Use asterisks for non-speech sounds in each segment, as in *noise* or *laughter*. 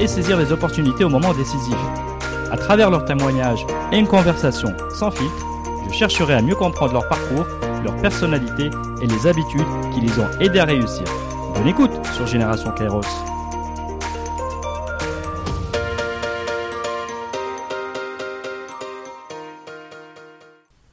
et saisir les opportunités au moment décisif. À travers leurs témoignages et une conversation sans filtre, je chercherai à mieux comprendre leur parcours, leur personnalité et les habitudes qui les ont aidés à réussir. Bonne écoute sur Génération Kairos.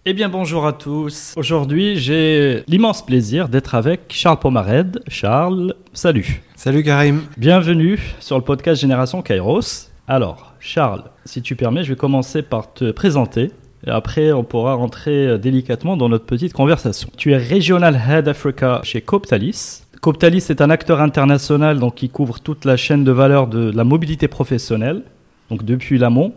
Eh bien bonjour à tous. Aujourd'hui j'ai l'immense plaisir d'être avec Charles Pomared. Charles, salut. Salut Karim. Bienvenue sur le podcast Génération Kairos. Alors Charles, si tu permets, je vais commencer par te présenter. Et après, on pourra rentrer euh, délicatement dans notre petite conversation. Tu es Regional Head Africa chez Coptalis. Coptalis est un acteur international donc, qui couvre toute la chaîne de valeur de la mobilité professionnelle, donc depuis l'amont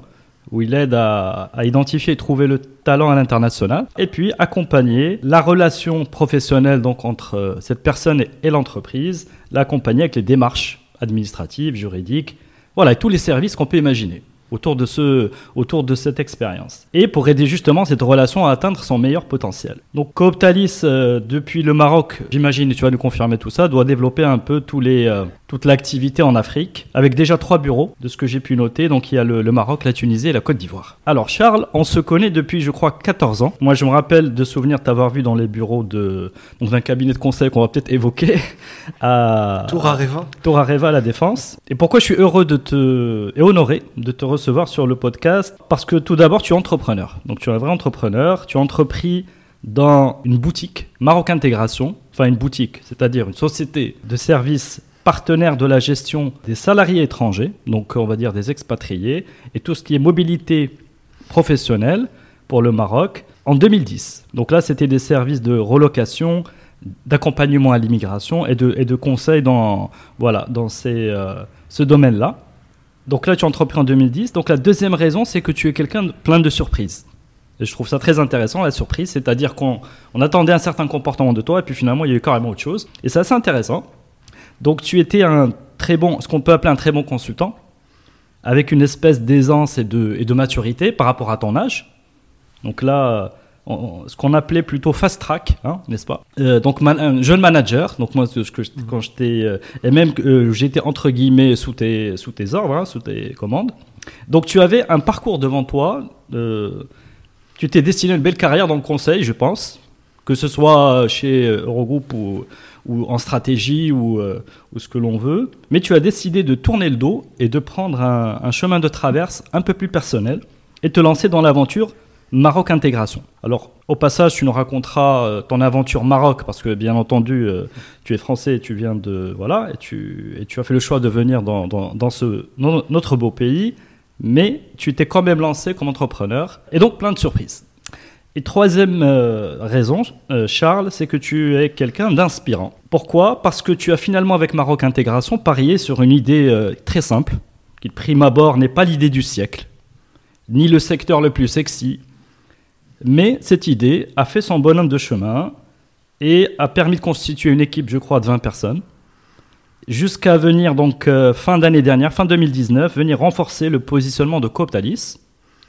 où il aide à, identifier et trouver le talent à l'international, et puis accompagner la relation professionnelle donc entre euh, cette personne et, l'entreprise, l'accompagner avec les démarches administratives, juridiques, voilà, tous les services qu'on peut imaginer autour de, ce, autour de cette expérience. Et pour aider justement cette relation à atteindre son meilleur potentiel. Donc Cooptalis, euh, depuis le Maroc, j'imagine, tu vas nous confirmer tout ça, doit développer un peu tous les, euh, toute l'activité en Afrique, avec déjà trois bureaux, de ce que j'ai pu noter. Donc il y a le, Maroc, la Tunisie et la Côte d'Ivoire. Alors Charles, on se connaît depuis, je crois, 14 ans. Moi, je me rappelle de souvenirs t'avoir vu dans les bureaux de, d'un cabinet de conseil qu'on va peut-être évoquer, *laughs* à Tour Areva. Tour Areva, la Défense. Et pourquoi je suis heureux de te, et honoré de te recevoir sur le podcast? Parce que tout d'abord, tu es entrepreneur. Donc tu es un vrai entrepreneur. Tu as entrepris dans une boutique Maroc Intégration, enfin une boutique, c'est-à-dire une société de services partenaire de la gestion des salariés étrangers, donc on va dire des expatriés, et tout ce qui est mobilité professionnelle pour le Maroc en 2010. Donc là, c'était des services de relocation, d'accompagnement à l'immigration et de, et de conseil dans, voilà, dans ces, euh, ce domaine-là. Donc là, tu entrepris en 2010. Donc la deuxième raison, c'est que tu es quelqu'un plein de surprises. Et je trouve ça très intéressant, la surprise, c'est-à-dire qu'on on attendait un certain comportement de toi, et puis finalement, il y a eu carrément autre chose. Et c'est assez intéressant. Donc tu étais un très bon, ce qu'on peut appeler un très bon consultant, avec une espèce d'aisance et de, et de maturité par rapport à ton âge. Donc là, ce qu'on appelait plutôt fast track, hein, n'est-ce pas? Euh, Donc un jeune manager. Donc moi, ce que quand j'étais euh, et même euh, j'étais entre guillemets sous tes sous tes ordres, hein, sous tes commandes. Donc tu avais un parcours devant toi. tu t'es destiné une belle carrière dans le conseil, je pense, que ce soit chez Eurogroup ou, ou en stratégie ou, ou ce que l'on veut. Mais tu as décidé de tourner le dos et de prendre un, chemin de traverse un peu plus personnel et te lancer dans l'aventure Maroc Intégration. Alors, au passage, tu nous raconteras euh, ton aventure Maroc, parce que bien entendu, euh, tu es français et tu viens de. Voilà, et tu, as fait le choix de venir dans, dans, ce, notre beau pays, mais tu t'es quand même lancé comme entrepreneur, et donc plein de surprises. Et troisième euh, raison, Charles, c'est que tu es quelqu'un d'inspirant. Pourquoi? Parce que tu as finalement, avec Maroc Intégration, parié sur une idée très simple, qui de prime abord n'est pas l'idée du siècle, ni le secteur le plus sexy, mais cette idée a fait son bonhomme de chemin et a permis de constituer une équipe, je crois, de 20 personnes, jusqu'à venir donc euh, fin d'année dernière, fin 2019, venir renforcer le positionnement de Cooptalis,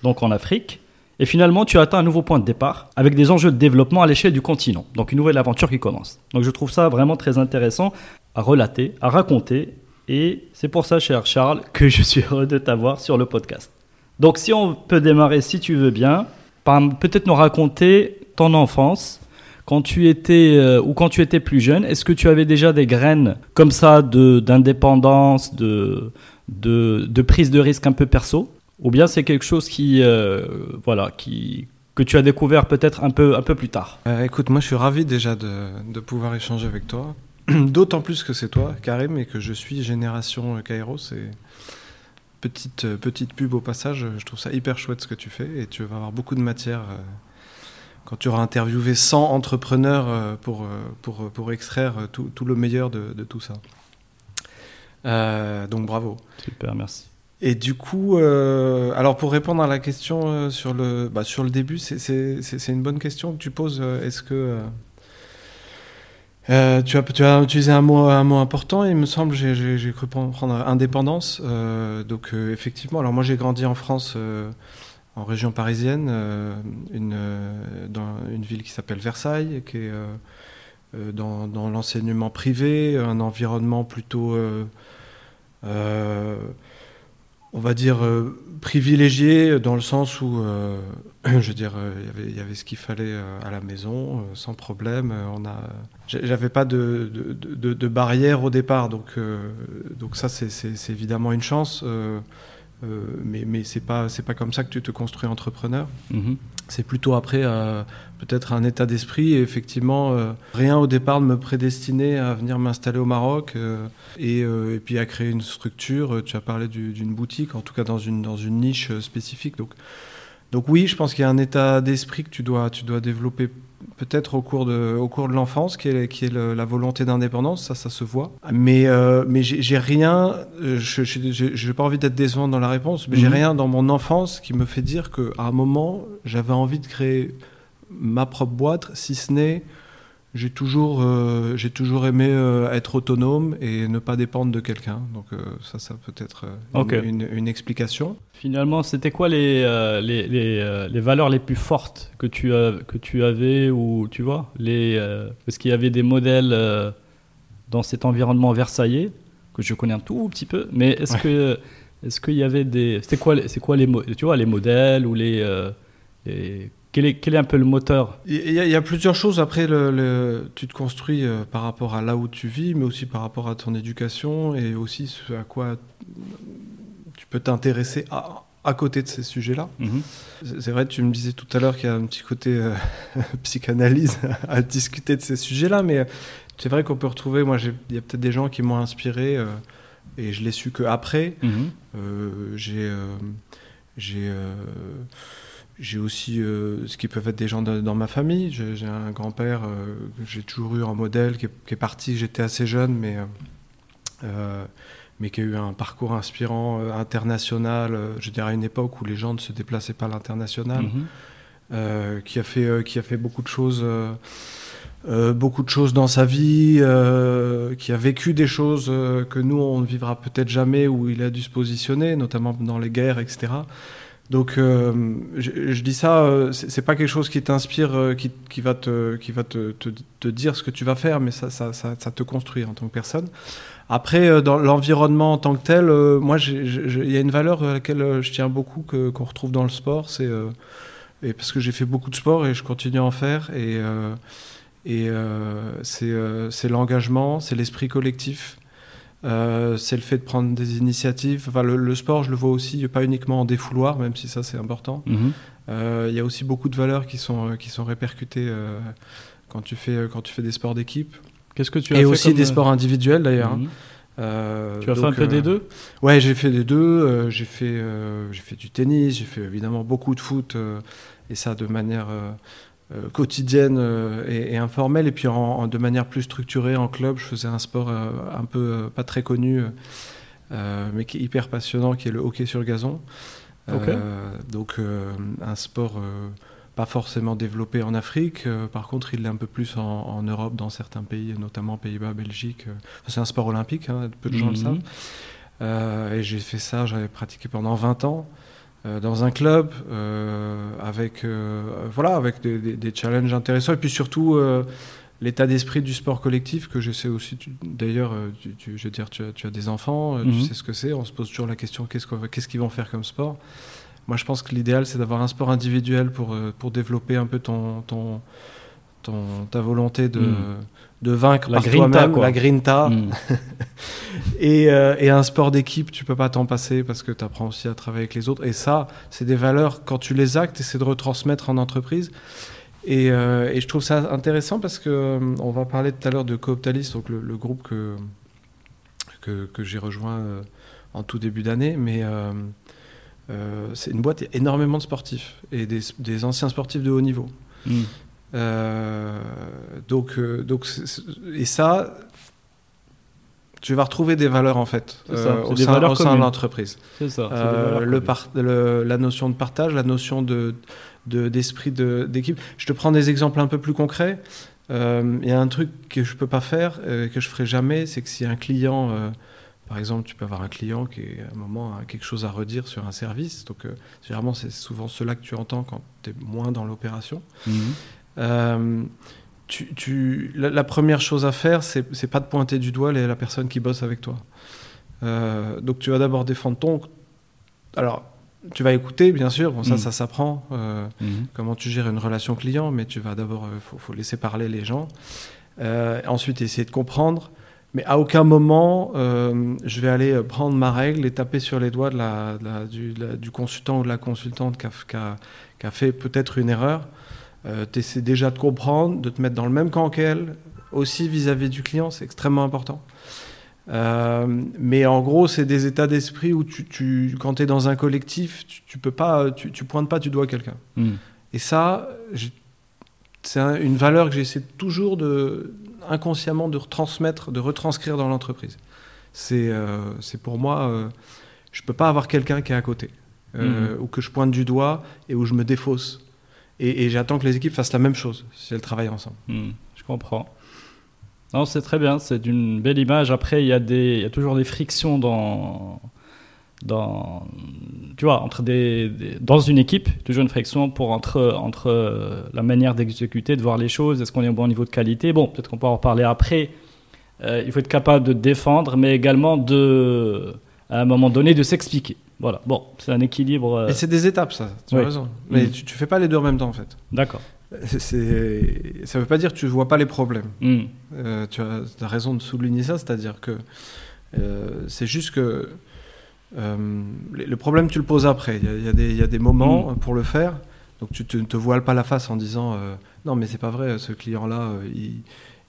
donc en Afrique. Et finalement, tu as atteint un nouveau point de départ avec des enjeux de développement à l'échelle du continent. Donc une nouvelle aventure qui commence. Donc je trouve ça vraiment très intéressant à relater, à raconter. Et c'est pour ça, cher Charles, que je suis heureux de t'avoir sur le podcast. Donc si on peut démarrer, si tu veux bien, peut-être nous raconter ton enfance, quand tu étais euh, ou quand tu étais plus jeune, est-ce que tu avais déjà des graines comme ça d'indépendance, de, de, de prise de risque un peu perso, ou bien c'est quelque chose qui euh, voilà qui que tu as découvert peut-être un peu un peu plus tard. Euh, écoute, moi je suis ravi déjà de, de pouvoir échanger avec toi, *clears throat* d'autant plus que c'est toi, Karim, et que je suis génération Kairos et petite, euh, petite pub au passage, je trouve ça hyper chouette ce que tu fais et tu vas avoir beaucoup de matière euh, quand tu auras interviewé 100 entrepreneurs euh, pour, pour, pour extraire tout, tout, le meilleur de, de tout ça. donc bravo. Super, merci. Et du coup, euh, alors pour répondre à la question euh, sur, le, bah, sur le début, c'est une bonne question que tu poses. Est-ce que euh, tu, as, tu as utilisé un mot, un mot important, il me semble, j'ai cru prendre indépendance. donc effectivement, alors moi j'ai grandi en France, en région parisienne, une, dans une ville qui s'appelle Versailles, qui est dans, dans l'enseignement privé, un environnement plutôt on va dire, euh, privilégié dans le sens où, euh, *clears throat* je veux dire, euh, il y avait ce qu'il fallait à la maison, sans problème. On a, j'avais pas de, barrière au départ, donc, donc ça, c'est évidemment une chance. mais mais c'est pas c'est pas comme ça que tu te construis entrepreneur. Mm-hmm. C'est plutôt après peut-être un état d'esprit. Et effectivement, euh, rien au départ ne me prédestinait à venir m'installer au Maroc euh, euh, et, puis à créer une structure. Tu as parlé d'une boutique, en tout cas dans une, dans une niche spécifique. Donc, donc oui, je pense qu'il y a un état d'esprit que tu dois, tu dois développer peut-être au cours de, au cours de l'enfance, qui est, qui est la volonté d'indépendance, ça, ça se voit. Mais, mais j'ai rien, je n'ai pas envie d'être décevant dans la réponse, mais j'ai mhm. rien dans mon enfance qui me fait dire qu'à un moment, j'avais envie de créer ma propre boîte, si ce n'est j'ai toujours, euh, j'ai toujours aimé euh, être autonome et ne pas dépendre de quelqu'un. Donc euh, ça, ça peut être une, explication. Finalement, c'était quoi les, les, les, les, valeurs les plus fortes que tu, que tu avais ou tu vois les, Est-ce qu'il y avait des modèles dans cet environnement versaillais que je connais un tout petit peu, mais est-ce que est-ce qu'il y avait des c'est quoi c'est quoi les tu vois les modèles ou les, les quel est, un peu le moteur? Il y, a, plusieurs choses. Après, le, tu te construis euh, par rapport à là où tu vis, mais aussi par rapport à ton éducation et aussi ce à quoi tu peux t'intéresser à, côté de ces sujets-là. Mhm. C'est vrai, tu me disais tout à l'heure qu'il y a un petit côté euh, *laughs* psychanalyse *laughs* à discuter de ces sujets-là, mais euh, c'est vrai qu'on peut retrouver. Moi, il y a peut-être des gens qui m'ont inspiré et je l'ai su qu'après. Mhm. j'ai. j'ai j'ai aussi euh, ce qui peuvent être des gens dans ma famille. J'ai un grand-père euh, que j'ai toujours eu en modèle, qui est, parti, j'étais assez jeune, mais, euh, mais qui a eu un parcours inspirant international, je dirais à une époque où les gens ne se déplaçaient pas à l'international, mhm. qui, a fait, qui a fait beaucoup de choses. beaucoup de choses dans sa vie, qui a vécu des choses que nous, on ne vivra peut-être jamais, où il a dû se positionner, notamment dans les guerres, etc. Donc, euh, je, dis ça, euh, c'est pas quelque chose qui t'inspire, euh, qui, qui, va, te, qui va te, te, dire ce que tu vas faire, mais ça, ça, ça, te construit en tant que personne. Après, dans l'environnement en tant que tel, moi, il y a une valeur à laquelle je tiens beaucoup, qu'on retrouve dans le sport, c'est parce que j'ai fait beaucoup de sport et je continue à en faire, et, et c'est l'engagement, c'est l'esprit collectif. Euh, c'est le fait de prendre des initiatives. Enfin, le, sport, je le vois aussi, pas uniquement en défouloir, même si ça c'est important. Mhm. Euh, il y a aussi beaucoup de valeurs qui sont, euh, qui sont répercutées quand, tu fais, quand tu fais des sports d'équipe. Qu'est-ce que tu as Et aussi des sports individuels d'ailleurs. Mhm. tu as fait un peu des deux? Ouais, j'ai fait des deux. j'ai fait, j'ai fait du tennis, j'ai fait évidemment beaucoup de foot, et ça de manière euh, quotidienne euh, et, informelle. Et puis en, de manière plus structurée en club, je faisais un sport euh, un peu pas très connu, mais qui est hyper passionnant, qui est le hockey sur gazon. donc un sport pas forcément développé en Afrique. par contre, il l'est un peu plus en, Europe, dans certains pays, notamment Pays-Bas, Belgique. c'est un sport olympique, hein, peu de gens le mhm. savent. et j'ai fait ça, j'avais pratiqué pendant 20 ans. Euh, dans un club euh, avec, euh, voilà, avec des, challenges intéressants et puis surtout l'état d'esprit du sport collectif que je sais aussi. D'ailleurs, je veux dire, tu as, tu as des enfants, tu mhm. sais ce que c'est. On se pose toujours la question qu'est-ce qu'est-ce qu'ils vont faire comme sport? Moi, je pense que l'idéal, c'est d'avoir un sport individuel pour, pour développer un peu ton, ton, ta volonté de, hmm. De vaincre la par toi-même, la grinta. Hmm. *laughs* et, euh, et, un sport d'équipe, tu peux pas t'en passer parce que tu apprends aussi à travailler avec les autres. Et ça, c'est des valeurs, quand tu les actes, c'est de retransmettre en entreprise. Et, euh, et, je trouve ça intéressant parce que euh, on va parler tout à l'heure de Cooptalis, donc le, groupe que, que, que j'ai rejoint en tout début d'année. Mais c'est une boîte énormément de sportifs et des, des anciens sportifs de haut niveau. Hmm. Euh, donc, euh, donc, et ça, tu vas retrouver des valeurs en fait ça, euh, au des sein, valeurs au sein de l'entreprise. C'est ça. Euh, le communes. par- le- la notion de partage, la notion de de- d'esprit de, d'équipe. Je te prends des exemples un peu plus concrets. Euh, Il y a un truc que je peux pas faire, que je ferai jamais, c'est que si un client, par exemple, tu peux avoir un client qui à un moment a quelque chose à redire sur un service, donc généralement c'est souvent cela que tu entends quand tu es moins dans l'opération. Mhm. Euh, tu, tu- la, la première chose à faire, c'est pas de pointer du doigt les- la personne qui bosse avec toi. Euh, donc tu vas d'abord défendre ton. Alors, tu vas écouter, bien sûr. Bon, ça, Mm. ça s'apprend. euh, Mhm. comment tu gères une relation client, mais tu vas d'abord, il faut, faut laisser parler les gens. Ensuite, essayer de comprendre. Mais à aucun moment, euh, je vais aller prendre ma règle et taper sur les doigts de la, de la- du, de la- du consultant ou de la consultante qui a, qui a- qui a fait peut-être une erreur. Euh, tu essaies déjà de comprendre, de te mettre dans le même camp qu'elle, aussi vis-à-vis du client, c'est extrêmement important. Euh, mais en gros, c'est des états d'esprit où tu, tu- quand tu es dans un collectif, tu, tu peux pas, tu, tu pointes pas du doigt quelqu'un. Mhm. Et ça, c'est un- une valeur que j'essaie toujours de, inconsciemment de retransmettre, de retranscrire dans l'entreprise. C'est euh, pour moi, euh, je peux pas avoir quelqu'un qui est à côté, euh, ou que je pointe du doigt et où je me défausse. Et, j'attends que les équipes fassent la même chose si elles travaillent ensemble. Hmm, je comprends. Non, c'est très bien, c'est une belle image. Après, il y, a y a toujours des frictions dans, dans, tu vois, entre des- dans une équipe, toujours une friction pour entre, entre euh, la manière d'exécuter, de voir les choses, est-ce qu'on est au bon niveau de qualité? Bon, peut-être qu'on peut en reparler après. Euh, il faut être capable de défendre, mais également de, à un moment donné, de s'expliquer. Voilà. Bon, c'est un équilibre. euh, Et c'est des étapes, ça. Tu Oui. as raison. Mais Mm. tu, tu fais pas les deux en même temps, en fait. D'accord. C'est, ça veut pas dire que tu vois pas les problèmes. Hmm. Euh, tu as, as raison de souligner ça, c'est-à-dire que euh, c'est juste que le problème, tu le poses après. Il y a- y, des- il y a des moments pour le faire, donc tu te- ne te voiles pas la face en disant non, mais c'est pas vrai, ce client-là, il.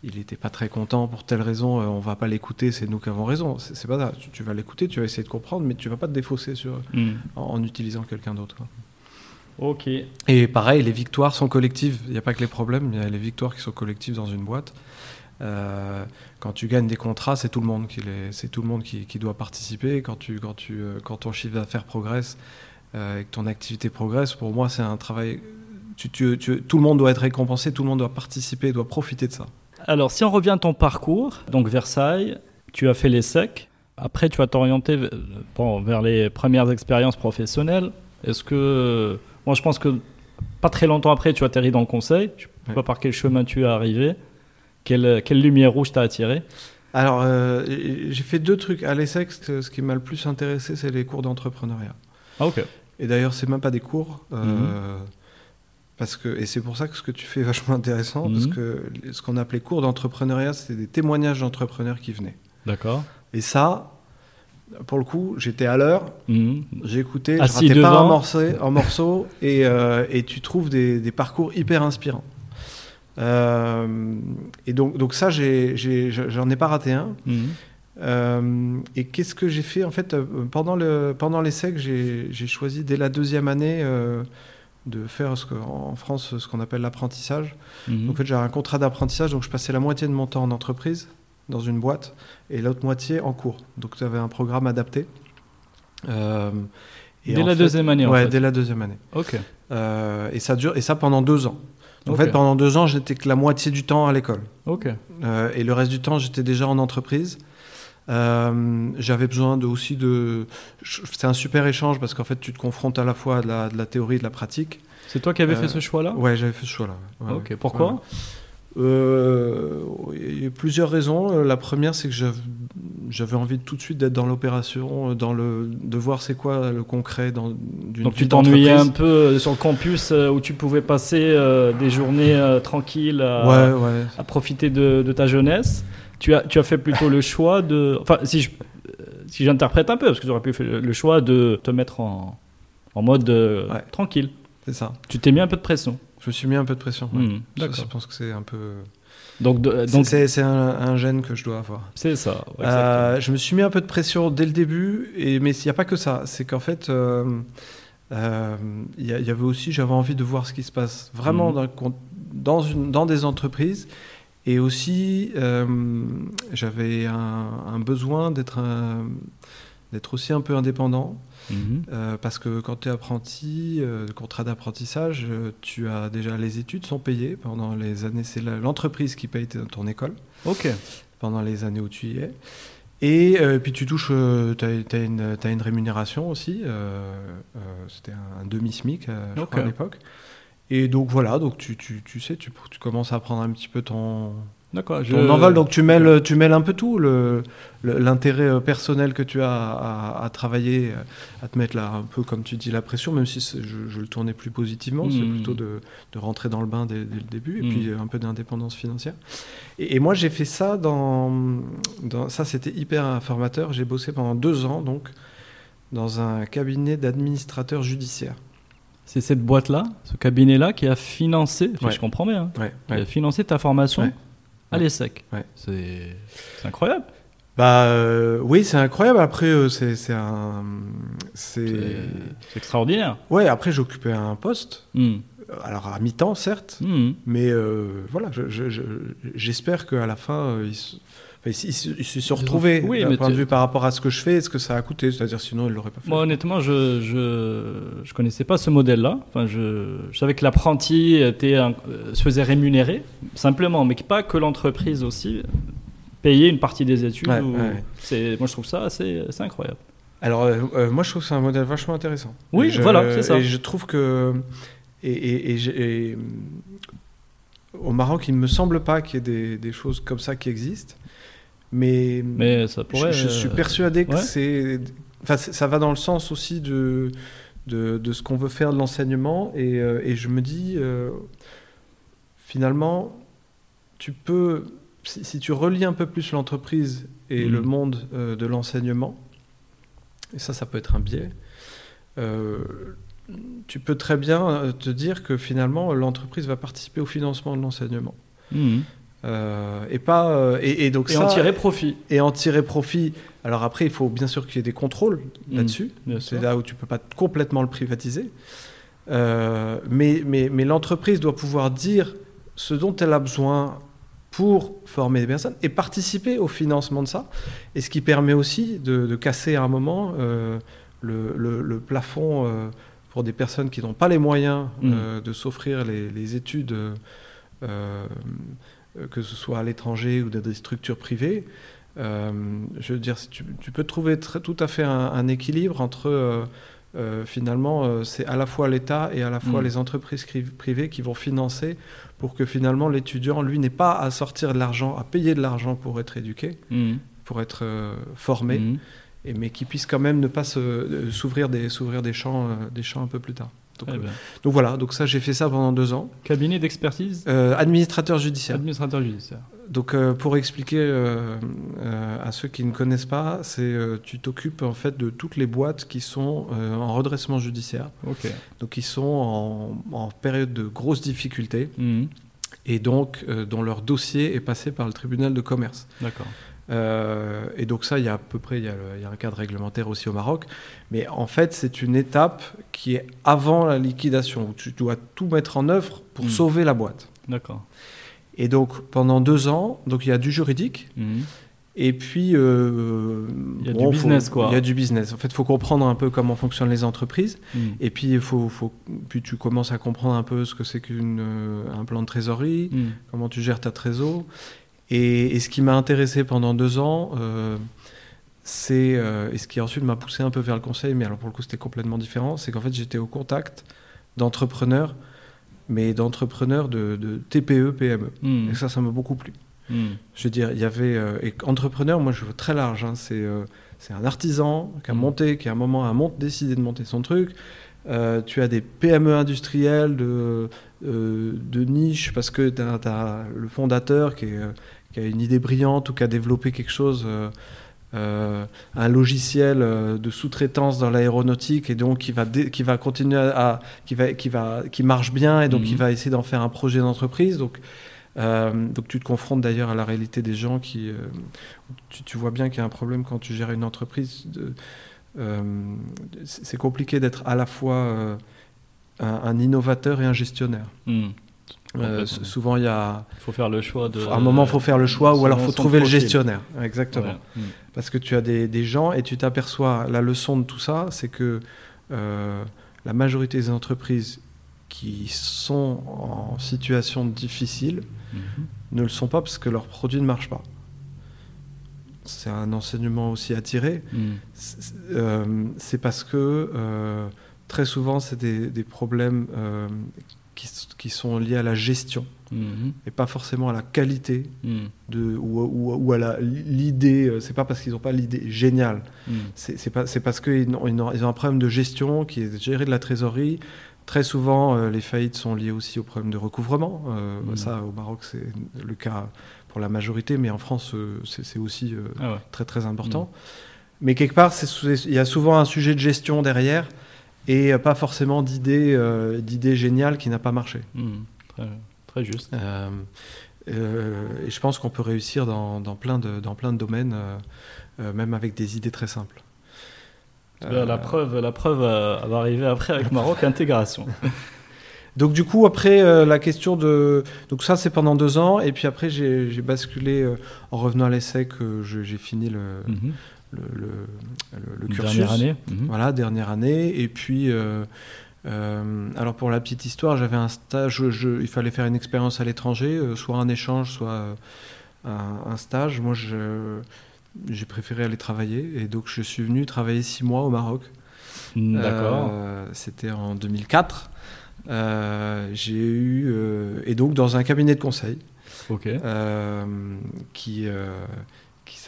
Il n'était pas très content pour telle raison, euh, on va pas l'écouter, c'est nous qui avons raison. C'est pas ça. Tu, tu vas l'écouter, tu vas essayer de comprendre, mais tu vas pas te défausser sur, Hmm. en, en utilisant quelqu'un d'autre. Ok. Et pareil, les victoires sont collectives. Il n'y a pas que les problèmes, il y a les victoires qui sont collectives dans une boîte. Euh, quand tu gagnes des contrats, c'est tout le monde qui, c'est tout le monde qui, qui doit participer. Quand, tu, quand, tu, euh, quand ton chiffre d'affaires progresse euh, et que ton activité progresse, pour moi, c'est un travail. Tu, tu- tu- tout le monde doit être récompensé, tout le monde doit participer, doit profiter de ça. Alors, si on revient à ton parcours, donc Versailles, tu as fait les SEC. Après, tu vas t'orienter bon, vers les premières expériences professionnelles. Est-ce que. Moi, je pense que pas très longtemps après, tu atterris dans le conseil. Je ne sais Ouais. pas par quel chemin tu es arrivé. Quelle, quelle lumière rouge t'a attiré? Alors, euh, j'ai fait deux trucs. À l'ESSEC, ce ce qui m'a le plus intéressé, c'est les cours d'entrepreneuriat. Ah, ok. Et d'ailleurs, c'est même pas des cours. euh, Mhm. Parce que, et c'est pour ça que ce que tu fais est vachement intéressant, parce Mhm. que ce qu'on appelait cours d'entrepreneuriat, c'était des témoignages d'entrepreneurs qui venaient. D'accord. Et ça, pour le coup, j'étais à l'heure, Mhm. j'écoutais, je ratais pas devant. un morceau, un morceau et, euh, et tu trouves des, des parcours hyper inspirants. Euh, et donc, donc ça, j'en ai pas raté un. Mhm. Euh, et qu'est-ce que j'ai fait? En fait, pendant, le, pendant l'essai, j'ai j'ai choisi dès la deuxième année de faire ce que, en France ce qu'on appelle l'apprentissage. Mhm. En fait, j'avais un contrat d'apprentissage, donc je passais la moitié de mon temps en entreprise, dans une boîte, et l'autre moitié en cours. Donc, tu avais un programme adapté. Euh, et Dès en la fait- deuxième année, en Ouais, fait. dès la deuxième année. Ok. Euh, et, ça dure, et ça pendant deux ans. En Ok. fait, pendant deux ans, j'étais que la moitié du temps à l'école. Ok. Euh, et le reste du temps, j'étais déjà en entreprise. Euh, J'avais besoin de, aussi de. C'est un super échange parce qu'en fait, tu te confrontes à la fois à de la, de la théorie et de la pratique. C'est toi qui avais Euh, fait ce choix-là? Ouais, j'avais fait ce choix-là. ouais. Ok. Pourquoi? Ouais. Euh, Il y a plusieurs raisons. Euh, La première, c'est que j'avais- envie tout de suite d'être dans l'opération, euh, dans le, de voir c'est quoi le concret dans d'une Donc tu t'ennuyais un peu euh, sur le campus euh, où tu pouvais passer euh, des journées euh, tranquilles à, Ouais, ouais. à profiter de, de ta jeunesse? Tu as, tu as fait plutôt le choix de... Enfin, si je- euh, si j'interprète un peu, parce que tu aurais pu faire le choix de te mettre en, en mode euh, Ouais. tranquille. C'est ça. Tu t'es mis un peu de pression. Je me suis mis un peu de pression. ouais. Hmm, Je- D'accord. Je pense que c'est un peu. Donc, de- donc C'est c'est un, un gène que je dois avoir. c'est ça. Euh, je me suis mis un peu de pression dès le début, et, mais il n'y a pas que ça. C'est qu'en fait, euh, il y, avait aussi, j'avais envie de voir ce qui se passe vraiment Mhm. dans, dans, une, dans des entreprises. Et aussi, euh, j'avais un, un besoin d'être aussi un peu indépendant. Mhm. Euh, parce que quand tu es apprenti, euh, le contrat d'apprentissage, euh, tu as déjà les études sont payées pendant les années. C'est l'entreprise qui paye ton école Ok. pendant les années où tu y es. Et puis tu touches, tu as, une, rémunération aussi. C'était un, demi-SMIC à l'époque. Et donc voilà, donc tu, tu, tu sais, tu, tu commences à prendre un petit peu ton, D'accord. je- ton envol. Donc tu mêles, tu mêles un peu tout, l'intérêt euh, personnel que tu as à, à travailler, euh, à te mettre là un peu, comme tu dis, la pression, même si je, je le tournais plus positivement, c'est Mhm. plutôt de, de rentrer dans le bain dès, dès le début, et puis euh, un peu d'indépendance financière. Et, et moi j'ai fait ça dans, dans ça c'était hyper informateur. J'ai bossé pendant deux ans donc dans un cabinet d'administrateur judiciaire. C'est cette boîte-là, ce cabinet-là, qui a financé, enfin, Ouais. je comprends bien, hein, Ouais, qui a financé ta formation à l'ESSEC. C'est incroyable. Bah euh, oui, c'est incroyable. Après, euh, c'est c'est un, c'est extraordinaire. ouais. Après, j'occupais un poste, Mhm. euh, alors à mi-temps certes, Mhm. mais euh, voilà, je- je- je- j'espère qu'à la fin, ils, enfin, ils, se- ils se- sont retrouvés oui, d'un point de vue par rapport à ce que je fais et ce que ça a coûté? C'est-à-dire, sinon, ils l'auraient pas fait. Moi, honnêtement, je, je, je connaissais pas ce modèle-là. Enfin, je, je savais que l'apprenti était un- euh, se faisait rémunérer, simplement, mais pas que l'entreprise aussi payait une partie des études. Ouais, ou- ouais. C'est, moi, je trouve ça assez, assez incroyable. Alors, euh, euh, moi, je trouve que c'est un modèle vachement intéressant. Oui, je- voilà, c'est ça. Et je trouve que. Et, et- et au Maroc, il ne me semble pas qu'il y ait des, des choses comme ça qui existent. Mais, Mais ça pourrait. je, je suis euh, persuadé que ouais. c'est. Enfin, ça va dans le sens aussi de, de, de ce qu'on veut faire de l'enseignement. Et, euh, et je me dis, euh, finalement, tu peux. Si, si tu relis un peu plus l'entreprise et Mhm. le monde euh, de l'enseignement, et ça, ça peut être un biais, euh, tu peux très bien euh, te dire que finalement, l'entreprise va participer au financement de l'enseignement. mhm. Euh, et pas euh, et, et donc Et ça, en tirer profit. et en tirer profit. Alors après, il faut bien sûr qu'il y ait des contrôles Mhm. là-dessus. C'est là où tu peux pas complètement le privatiser. Euh, mais mais, mais l'entreprise doit pouvoir dire ce dont elle a besoin pour former des personnes et participer au financement de ça. Et ce qui permet aussi de, de casser à un moment le, le- le plafond pour des personnes qui n'ont pas les moyens euh, de s'offrir les, les études, que ce soit à l'étranger ou dans des structures privées. Euh, je veux dire, tu, tu peux trouver très- tout à fait un, un équilibre entre euh, euh, finalement, euh, c'est à la fois l'État et à la fois Mm. les entreprises privées qui vont financer pour que finalement l'étudiant, lui, n'ait pas à sortir de l'argent, à payer de l'argent pour être éduqué, Mhm. pour être euh, formé, et, mais qui puisse quand même ne pas euh, s'ouvrir des, s'ouvrir des, champs, euh, des champs un peu plus tard. Donc, Très euh, bien. donc voilà, donc ça j'ai fait ça pendant deux ans. Cabinet d'expertise, Euh, administrateur judiciaire. administrateur judiciaire. Donc euh, pour expliquer à ceux qui ne connaissent pas, c'est tu t'occupes en fait de toutes les boîtes qui sont en redressement judiciaire, Ok. donc qui sont en, en période de grosses difficultés Mhm. et donc euh, dont leur dossier est passé par le tribunal de commerce. D'accord. Euh, et donc ça, il y a à peu près, il y a, le- il y a un cadre réglementaire aussi au Maroc, mais en fait c'est une étape qui est avant la liquidation où tu dois tout mettre en œuvre pour Mm. sauver la boîte. D'accord. Et donc pendant deux ans, donc il y a du juridique. Mhm. Et puis, euh, Il y a bon, du faut- business, quoi. Il y a du business. En fait, il faut comprendre un peu comment fonctionnent les entreprises. Mhm. Et puis, faut, faut- puis tu commences à comprendre un peu ce que c'est qu'un plan de trésorerie, comment tu gères ta trésor. Et, et ce qui m'a intéressé pendant deux ans, euh, c'est, euh, et ce qui ensuite m'a poussé un peu vers le conseil, mais alors pour le coup, c'était complètement différent, c'est qu'en fait, j'étais au contact d'entrepreneurs, mais d'entrepreneurs de, de TPE, PME. Mhm. Et ça, ça m'a beaucoup plu. Mhm. Je veux dire, il y avait. euh, et entrepreneur, moi, je veux très large. hein, c'est euh, c'est un artisan qui a Mm. monté, qui à un moment a décidé de monter son truc. Tu as des PME industrielles de, de niche parce que tu as, le fondateur qui, est, qui a une idée brillante ou qui a développé quelque chose, euh, euh, un logiciel euh, de sous-traitance dans l'aéronautique et donc qui va, qui va continuer à. qui, va, qui, va, qui marche bien et donc Mhm. il va essayer d'en faire un projet d'entreprise. Donc euh, donc tu te confrontes d'ailleurs à la réalité des gens qui... euh, tu, tu vois bien qu'il y a un problème quand tu gères une entreprise. c'est compliqué d'être à la fois un, un innovateur et un gestionnaire. Mhm. Euh, souvent, il y a. Il faut faire le choix de. À un moment, il faut faire le choix ou alors il faut trouver le gestionnaire. Exactement. Ouais. Mm. Parce que tu as des, des gens et tu t'aperçois, la leçon de tout ça, c'est que euh, la majorité des entreprises qui sont en situation difficile Mhm. ne le sont pas parce que leurs produits ne marchent pas. C'est un enseignement aussi à tirer. Mm. C'est euh, c'est parce que très souvent, c'est des, des problèmes qui, sont liés à la gestion Mhm. et pas forcément à la qualité Mm. de, ou, ou- ou à la- l'idée. euh, C'est pas parce qu'ils n'ont pas l'idée géniale. Mm. C'est parce qu'ils ont, ils ont- ils ont un problème de gestion qui est de gérer de la trésorerie. Très souvent, euh, les faillites sont liées aussi au problème de recouvrement. Euh, Mhm. Ça, au Maroc, c'est le cas pour la majorité, mais en France, c'est aussi euh, Ah ouais. très très important. Mais quelque part, il y a souvent un sujet de gestion derrière et euh, pas forcément d'idée euh, d'idée géniale qui n'a pas marché. Mm. Très, très juste. Euh, euh, et je pense qu'on peut réussir dans, dans plein, de, dans plein de domaines, même avec des idées très simples. La, preuve, la preuve va arriver après avec Maroc intégration. *laughs* Donc du coup, après, euh, la question de... Donc ça, c'est pendant deux ans. Et puis après, j'ai basculé, euh, en revenant à l'essai, que j'ai fini le, Mhm. le, le- le- le Une cursus. Dernière année. Mhm. Voilà, dernière année. Et puis, euh, euh, alors pour la petite histoire, j'avais un stage, je- je- il fallait faire une expérience à l'étranger, euh, soit un échange, soit un, un stage. Moi, j'ai préféré aller travailler. Et donc, je suis venu travailler six mois au Maroc. Mm, D'accord. C'était en 2004. Euh, j'ai eu et donc dans un cabinet de conseil ok. qui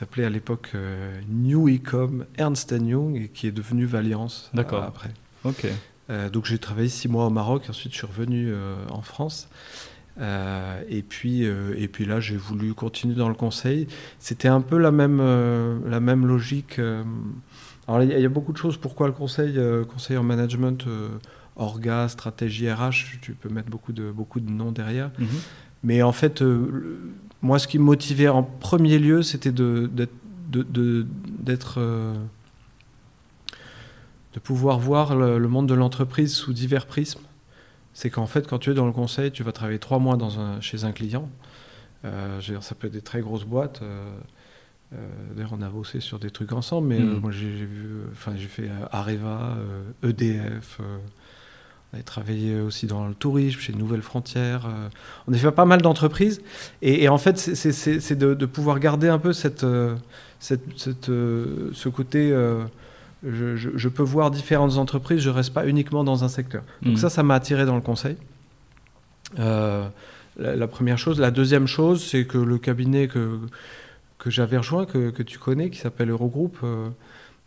s'appelait à l'époque euh, New Ecom Ernst Young et qui est devenu Valiance euh, D'accord. après. Ok. Euh, donc j'ai travaillé six mois au Maroc, ensuite je suis revenu euh, en France. Euh, et, puis, euh, et puis là, j'ai voulu continuer dans le conseil. C'était un peu la même, euh, la même logique. Alors, il y, a- il y a beaucoup de choses. Pourquoi le conseil Conseil en management, orga, stratégie RH, tu peux mettre beaucoup de, beaucoup de noms derrière. Mhm. Mais en fait, le- moi, ce qui me motivait en premier lieu, c'était de, d'être, de, de- d'être, euh, de pouvoir voir le, le monde de l'entreprise sous divers prismes. C'est qu'en fait, quand tu es dans le conseil, tu vas travailler trois mois dans un, chez un client. Euh, je veux dire, ça peut être des très grosses boîtes. euh, D'ailleurs, on a bossé sur des trucs ensemble, mais moi, j'ai, vu, enfin, j'ai fait Areva, EDF. On travaillé aussi dans le tourisme, chez Nouvelles Frontières. euh, on a fait pas mal d'entreprises. Et, et en fait, c'est- de, de pouvoir garder un peu cette, euh, cette, cette, euh, ce côté. euh, je, je- je peux voir différentes entreprises, je reste pas uniquement dans un secteur. Donc Mhm. ça, ça m'a attiré dans le conseil. Euh, la, la première chose. La deuxième chose, c'est que le cabinet que, que j'avais rejoint, que, que tu connais, qui s'appelle Eurogroupe, euh,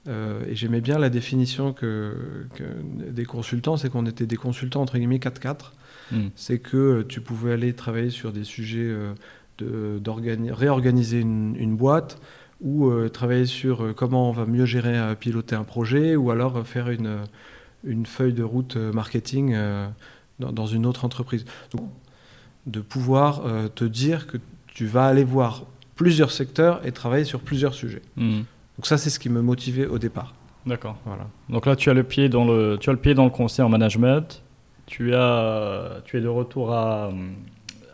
euh, et j'aimais bien la définition que, que des consultants, c'est qu'on était des consultants entre guillemets 4-4 Mm. c'est que euh, tu pouvais aller travailler sur des sujets euh, de réorganiser une, une boîte ou euh, travailler sur comment on va mieux gérer, piloter un projet ou alors faire une, une feuille de route marketing dans, dans une autre entreprise. Donc, de pouvoir te dire que tu vas aller voir plusieurs secteurs et travailler sur plusieurs sujets. Mm. Donc ça, c'est ce qui me motivait au départ. D'accord. Voilà. Donc là, tu as le pied dans le, tu as le pied dans le conseil en management. Tu as, tu es de retour à,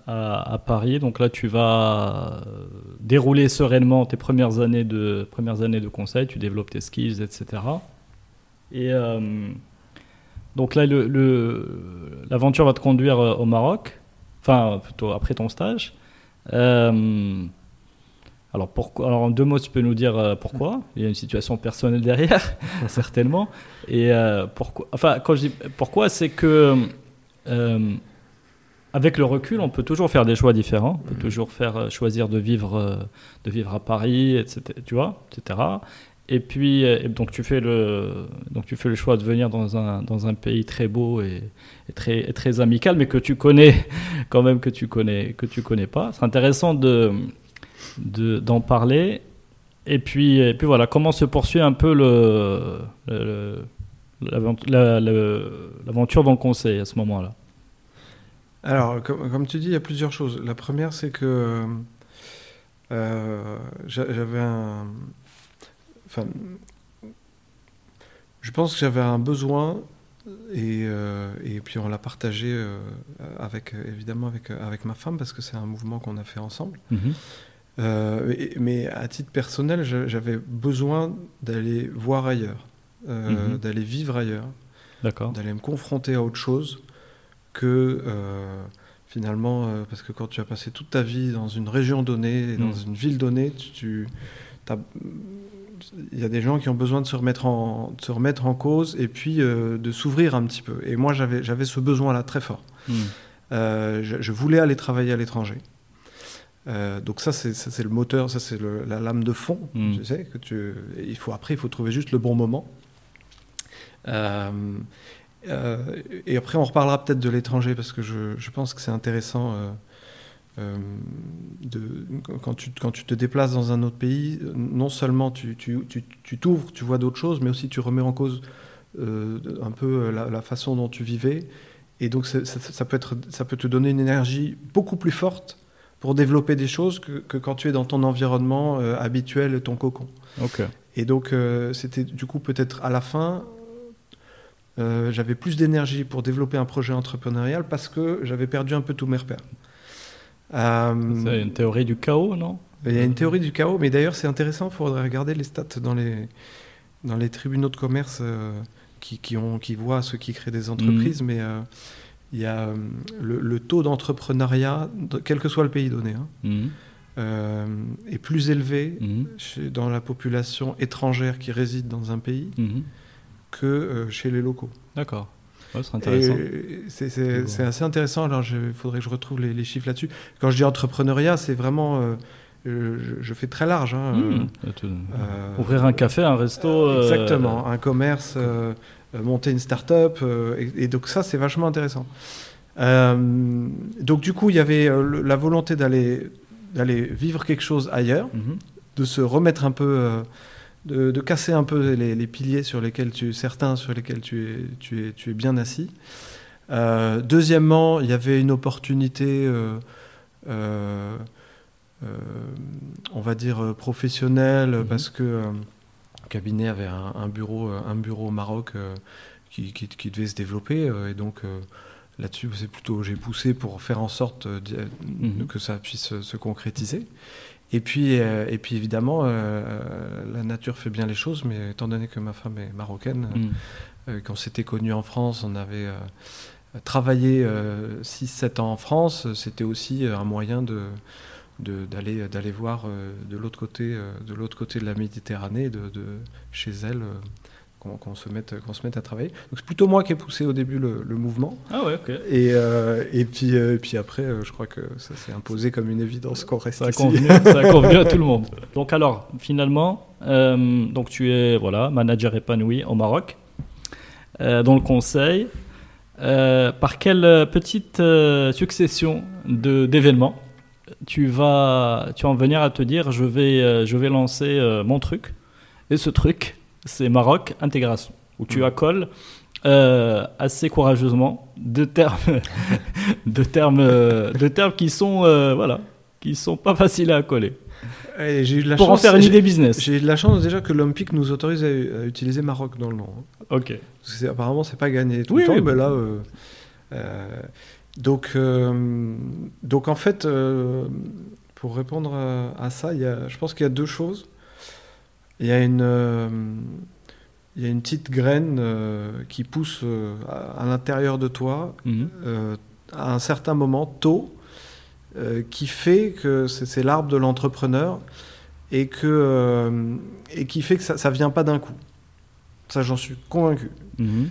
à, à Paris. Donc là, tu vas euh, dérouler sereinement tes premières années de, premières années de conseil. Tu développes tes skills, etc. Et euh, donc là, le- l'aventure va te conduire euh, au Maroc. Enfin, plutôt après ton stage. Euh, alors, pourquoi, alors, en deux mots, tu peux nous dire euh, pourquoi? Il y a une situation personnelle derrière, *laughs* certainement. Et euh, pourquoi Enfin, quand je dis pourquoi, c'est que euh, avec le recul, on peut toujours faire des choix différents. On peut toujours faire choisir de vivre, de vivre à Paris, etc. Tu vois, etc. Et puis, et donc tu fais le, donc tu fais le choix de venir dans un, dans un pays très beau et, et très, et très amical, mais que tu connais *laughs* quand même que tu connais, que tu connais pas. C'est intéressant de de- d'en parler. Et puis, et puis voilà, comment se poursuit un peu le, l'aventure dans le conseil à ce moment-là? Alors, comme, comme tu dis, il y a plusieurs choses. La première, c'est que euh, j'a- j'avais un. Enfin, je pense que j'avais un besoin Et, euh, et puis on l'a partagé euh, avec, évidemment avec, avec ma femme parce que c'est un mouvement qu'on a fait ensemble. Mhm. Euh, et- mais à titre personnel, j'avais besoin d'aller voir ailleurs, euh, Mhm. d'aller vivre ailleurs, d'aller me confronter à autre chose que euh, finalement, parce que quand tu as passé toute ta vie dans une région donnée, et dans Mhm. une ville donnée, tu, il y a des gens qui ont besoin de se remettre en, de se remettre en cause et puis de s'ouvrir un petit peu. Et moi, j'avais ce besoin-là très fort. Mhm. Je, je voulais aller travailler à l'étranger. Euh, donc ça, c'est le moteur, ça c'est la lame de fond. Mm. Tu sais que tu, il faut après, il faut trouver juste le bon moment. Euh, euh, et après, on reparlera peut-être de l'étranger parce que je, je pense que c'est intéressant. de, quand, tu, quand tu te déplaces dans un autre pays, non seulement tu tu- tu- tu t'ouvres, tu vois d'autres choses, mais aussi tu remets en cause un peu la, la façon dont tu vivais. Et donc ça peut être, ça peut te donner une énergie beaucoup plus forte pour développer des choses que, que quand tu es dans ton environnement euh, habituel, ton cocon. Ok. Et donc, euh, c'était du coup peut-être à la fin, euh, j'avais plus d'énergie pour développer un projet entrepreneurial parce que j'avais perdu un peu tous mes repères. C'est une théorie du chaos, non? Il y a une théorie du chaos, mais d'ailleurs c'est intéressant, il faudrait regarder les stats dans les, dans les tribunaux de commerce qui, qui, ont, qui voient ceux qui créent des entreprises, mais euh, il y a euh, le, le taux d'entrepreneuriat, de- quel que soit le pays donné, hein, Mhm. euh, est plus élevé Mhm. chez- dans la population étrangère qui réside dans un pays Mhm. que euh, chez les locaux. D'accord. Ouais, c'est intéressant. Bon. assez intéressant. Alors, il faudrait que je retrouve les, les chiffres là-dessus. Quand je dis entrepreneuriat, c'est vraiment. euh, je, je fais très large. hein, euh, Ouvrir un café, un resto. Exactement, un commerce, monter une start-up. euh, et, et donc, ça, c'est vachement intéressant. Euh, donc, du coup, il y avait euh, le- la volonté d'aller d'aller vivre quelque chose ailleurs, mhm. de se remettre un peu, euh, de, de casser un peu les, les piliers sur lesquels tu, certains sur lesquels tu es, tu es, tu es bien assis. Euh, deuxièmement, il y avait une opportunité, euh, euh, euh, on va dire euh, professionnelle, Mhm. parce que euh, cabinet avait un, un bureau, euh, un bureau au Maroc euh, qui, qui- qui devait se développer, euh, et donc. Là-dessus, c'est plutôt j'ai poussé pour faire en sorte Mhm. que ça puisse se concrétiser. Et puis, euh, et puis évidemment, euh, la nature fait bien les choses, mais étant donné que ma femme est marocaine, Mhm. euh, qu'on s'était connus en France, on avait travaillé 6-7 ans en France, c'était aussi un moyen de- d'aller d'aller voir euh, de l'autre côté euh, de l'autre côté de la Méditerranée de, de chez elle euh, qu'on qu'on se mette qu'on se mette à travailler donc c'est plutôt moi qui ai poussé au début le, le mouvement Ah ouais, ok. et, euh, et, puis, euh, et puis après, euh, je crois que ça s'est imposé comme une évidence qu'on reste Ça a, ici. convenu, ça a convenu à tout le monde. *laughs* Donc alors, finalement, donc tu es voilà, manager épanoui au Maroc, dans le conseil. Par quelle petite succession de- d'événements tu vas, tu vas en venir à te dire je vais, euh, je vais lancer euh, mon truc Et ce truc, c'est Maroc Intégration, où tu Mm. accoles euh, assez courageusement deux termes, *laughs* deux termes, deux termes qui sont, euh, voilà, qui sont pas faciles à accoler. Et j'ai eu de la Pour en chance, faire une idée business. J'ai eu de la chance déjà que l'Olympique nous autorise à, à utiliser Maroc dans le nom. hein. Ok. Parce que apparemment, c'est pas gagné tout Oui, le temps, oui. mais là. euh, donc, euh, donc, en fait, euh, pour répondre à, à ça, il y a, je pense qu'il y a deux choses. Il y a une, euh, il y a une petite graine qui pousse à, à l'intérieur de toi Mhm. à un certain moment, tôt, qui fait que c'est l'arbre de l'entrepreneur et, que, et qui fait que ça ne vient pas d'un coup. Ça, j'en suis convaincu. Mhm.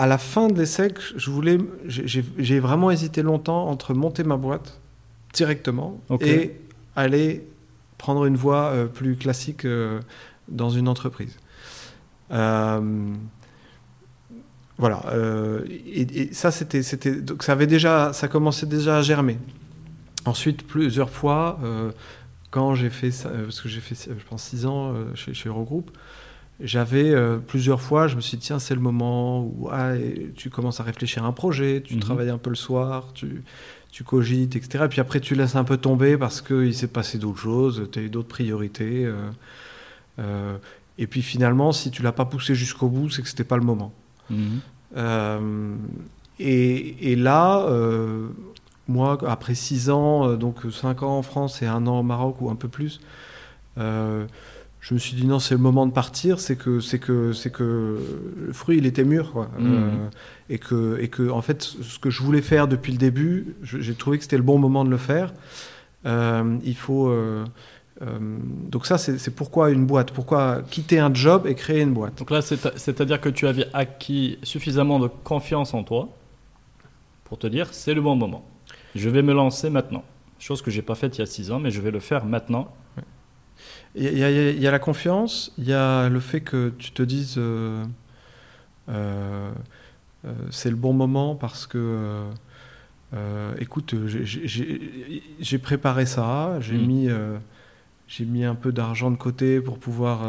À la fin de l'essai, je voulais, j'ai- vraiment hésité longtemps entre monter ma boîte directement et aller prendre une voie euh, plus classique euh, dans une entreprise. Euh, voilà. et, et ça, c'était, c'était, donc ça avait déjà, ça commençait déjà à germer. Ensuite, plusieurs fois, quand j'ai fait ça, parce que j'ai fait, je pense, six ans chez, chez Eurogroupe, j'avais euh, plusieurs fois, je me suis dit, tiens, c'est le moment où ah, tu commences à réfléchir à un projet, tu Mhm. travailles un peu le soir, tu, tu cogites, etc. Et puis après, tu laisses un peu tomber parce qu'il s'est passé d'autres choses, tu as eu d'autres priorités. euh, euh, Et puis finalement, si tu l'as pas poussé jusqu'au bout, c'est que c'était pas le moment. Mhm. Et, et là, moi, après 6 ans, donc 5 ans en France et un an au Maroc ou un peu plus, je me suis dit non, c'est le moment de partir. C'est que, c'est que, c'est que le fruit, il était mûr, quoi. Mhm. Euh, et que, et que, en fait, ce que je voulais faire depuis le début, j'ai trouvé que c'était le bon moment de le faire. Euh, il faut. euh, donc ça, c'est c'est pourquoi une boîte. Pourquoi quitter un job et créer une boîte. Donc là, c'est- c'est-à-dire que tu avais acquis suffisamment de confiance en toi pour te dire c'est le bon moment. Je vais me lancer maintenant. Chose que j'ai pas faite il y a six ans, mais je vais le faire maintenant. Il y, a- y y la confiance, il y a le fait que tu te dises euh, euh, euh, c'est le bon moment parce que écoute, j'ai- préparé ça, j'ai Mm. mis, j'ai mis un peu d'argent de côté pour pouvoir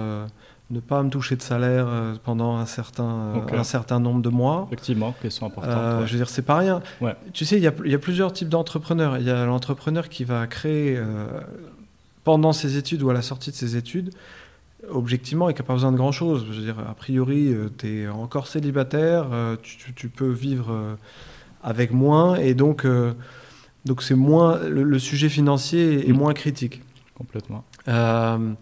ne pas me toucher de salaire pendant un certain, un certain nombre de mois. Effectivement, question importante. Euh, ouais. Je veux dire, c'est pas rien. Ouais. Tu sais, il y a, il y a plusieurs types d'entrepreneurs. Il y a l'entrepreneur qui va créer euh, pendant ses études ou à la sortie de ses études, objectivement, et qui n'a pas besoin de grand-chose. Je veux dire, a priori, tu es encore célibataire, euh, tu, peux vivre euh, avec moins, et donc, euh, donc c'est moins le, le sujet financier est Mm. moins critique. Complètement. Euh,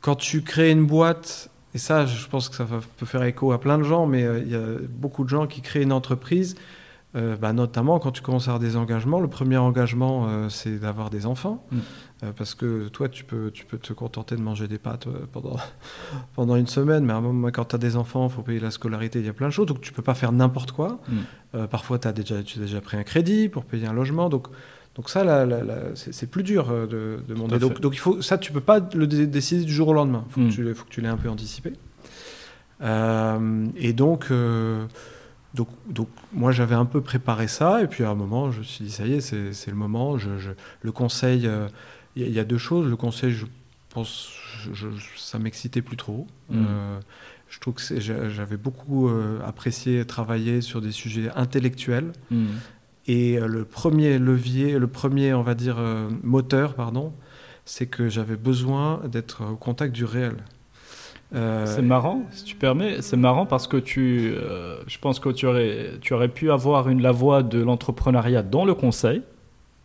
quand tu crées une boîte, et ça, je pense que ça peut faire écho à plein de gens, mais euh, il y a beaucoup de gens qui créent une entreprise, euh, bah, notamment quand tu commences à avoir des engagements. Le premier engagement, euh, c'est d'avoir des enfants, Mm. Euh, parce que toi, tu peux, tu peux te contenter de manger des pâtes euh, pendant, *laughs* pendant une semaine, mais à un moment, quand tu as des enfants, il faut payer la scolarité, il y a plein de choses, donc tu peux pas faire n'importe quoi. Mm. Euh, parfois, as déjà, tu as déjà pris un crédit pour payer un logement, donc donc ça, là, là, là, c'est plus dur de, de monter. Donc, il faut, ça, tu peux pas le dé- décider du jour au lendemain. Il faut, Mm. que tu, faut que tu l'aies un peu anticipé. Euh, et donc, euh, donc, donc, moi, j'avais un peu préparé ça. Et puis, à un moment, je me suis dit, ça y est, c'est c'est le moment. Je, je- le conseil, euh, il y, a- il y a deux choses. Le conseil, je pense, je- ça m'excitait plus trop. Mm. Euh, je trouve que j'avais beaucoup euh, apprécié travailler sur des sujets intellectuels. Mm. Et euh, le premier levier, le premier, on va dire, moteur, pardon, c'est que j'avais besoin d'être au contact du réel. Euh, C'est marrant, si tu permets. C'est marrant parce que tu, euh, je pense que tu aurais, tu aurais pu avoir une, la voie de l'entrepreneuriat dans le conseil,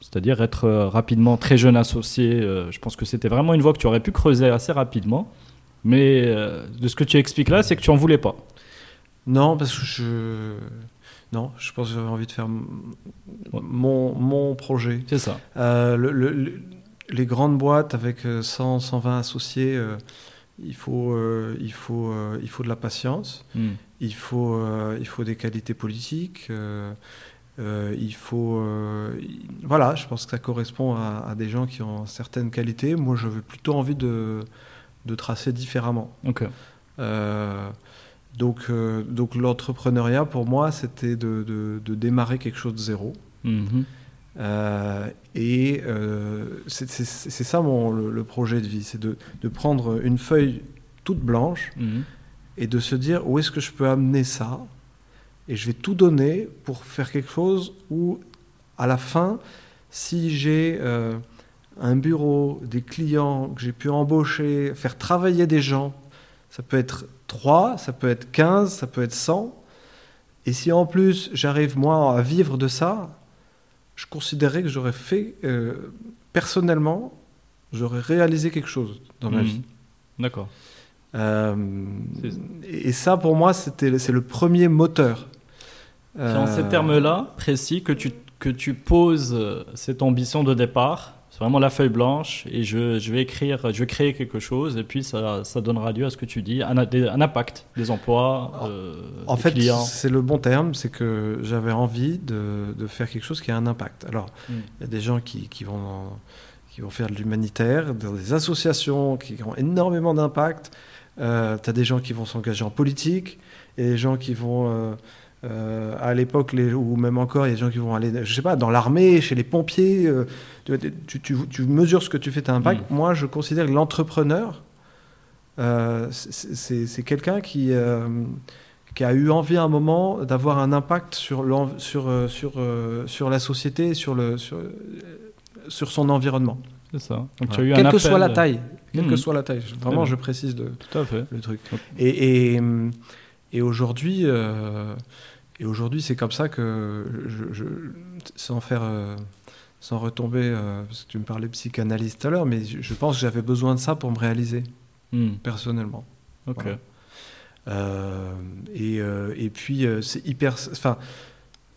c'est-à-dire être euh, rapidement très jeune associé. euh, je pense que c'était vraiment une voie que tu aurais pu creuser assez rapidement. Mais euh, de ce que tu expliques là, c'est que tu en voulais pas. Non, parce que je. Non, je pense que j'avais envie de faire mon, mon projet. C'est ça. Euh, le- le- le- les grandes boîtes avec euh, 100, 120 associés, euh, il, faut, euh, il, faut, il faut de la patience. Mm. Il faut, il faut des qualités politiques. Euh, il faut, euh, il- voilà, je pense que ça correspond à, à des gens qui ont certaines qualités. Moi, j'avais plutôt envie de, de tracer différemment. Euh, donc, donc l'entrepreneuriat pour moi, c'était de, de- de démarrer quelque chose de zéro. Mhm. Et c'est ça mon, le, le projet de vie, c'est de, de prendre une feuille toute blanche Mhm. et de se dire où est-ce que je peux amener ça et je vais tout donner pour faire quelque chose où à la fin si j'ai euh, un bureau des clients que j'ai pu embaucher faire travailler des gens ça peut être 3 ça peut être 15 ça peut être 100 et si en plus j'arrive moi à vivre de ça je considérais que j'aurais fait euh, personnellement j'aurais réalisé quelque chose dans ma Mhm. vie D'accord. euh, et ça, pour moi, c'était c'est le premier moteur. C'est en ces Euh, termes-là précis que tu, que tu poses euh, cette ambition de départ. C'est vraiment la feuille blanche et je, je vais écrire, je vais créer quelque chose et puis ça, ça donnera lieu à ce que tu dis, un, impact, des emplois, euh, En des fait, c'est le bon terme, c'est que j'avais envie de, de faire quelque chose qui a un impact. Alors, il Mm. y a des gens qui, qui vont, qui vont faire de l'humanitaire, dans des associations qui ont énormément d'impact. Euh, tu as des gens qui vont s'engager en politique, et des gens qui vont, euh, euh, à l'époque, ou même encore, il y a des gens qui vont aller, je sais pas, dans l'armée, chez les pompiers. euh, tu, tu- tu- tu mesures ce que tu fais, tu as un impact. Moi, je considère que l'entrepreneur, euh, c'est- quelqu'un qui, qui a eu envie à un moment d'avoir un impact sur, l'en- sur, sur, sur la société, sur, le, sur, sur son environnement. C'est ça. Donc, tu as Voilà. eu un Quelle que appel- soit la taille. quelle que soit la taille. Vraiment, je précise de, Tout à fait. le truc. Et, et, et aujourd'hui, et aujourd'hui, c'est comme ça que je, je- sans faire, euh, sans retomber, euh, parce que tu me parlais psychanalyse tout à l'heure, mais je, je pense que j'avais besoin de ça pour me réaliser Hmm. personnellement. Ok. Voilà. Euh, et, et puis c'est hyper, enfin,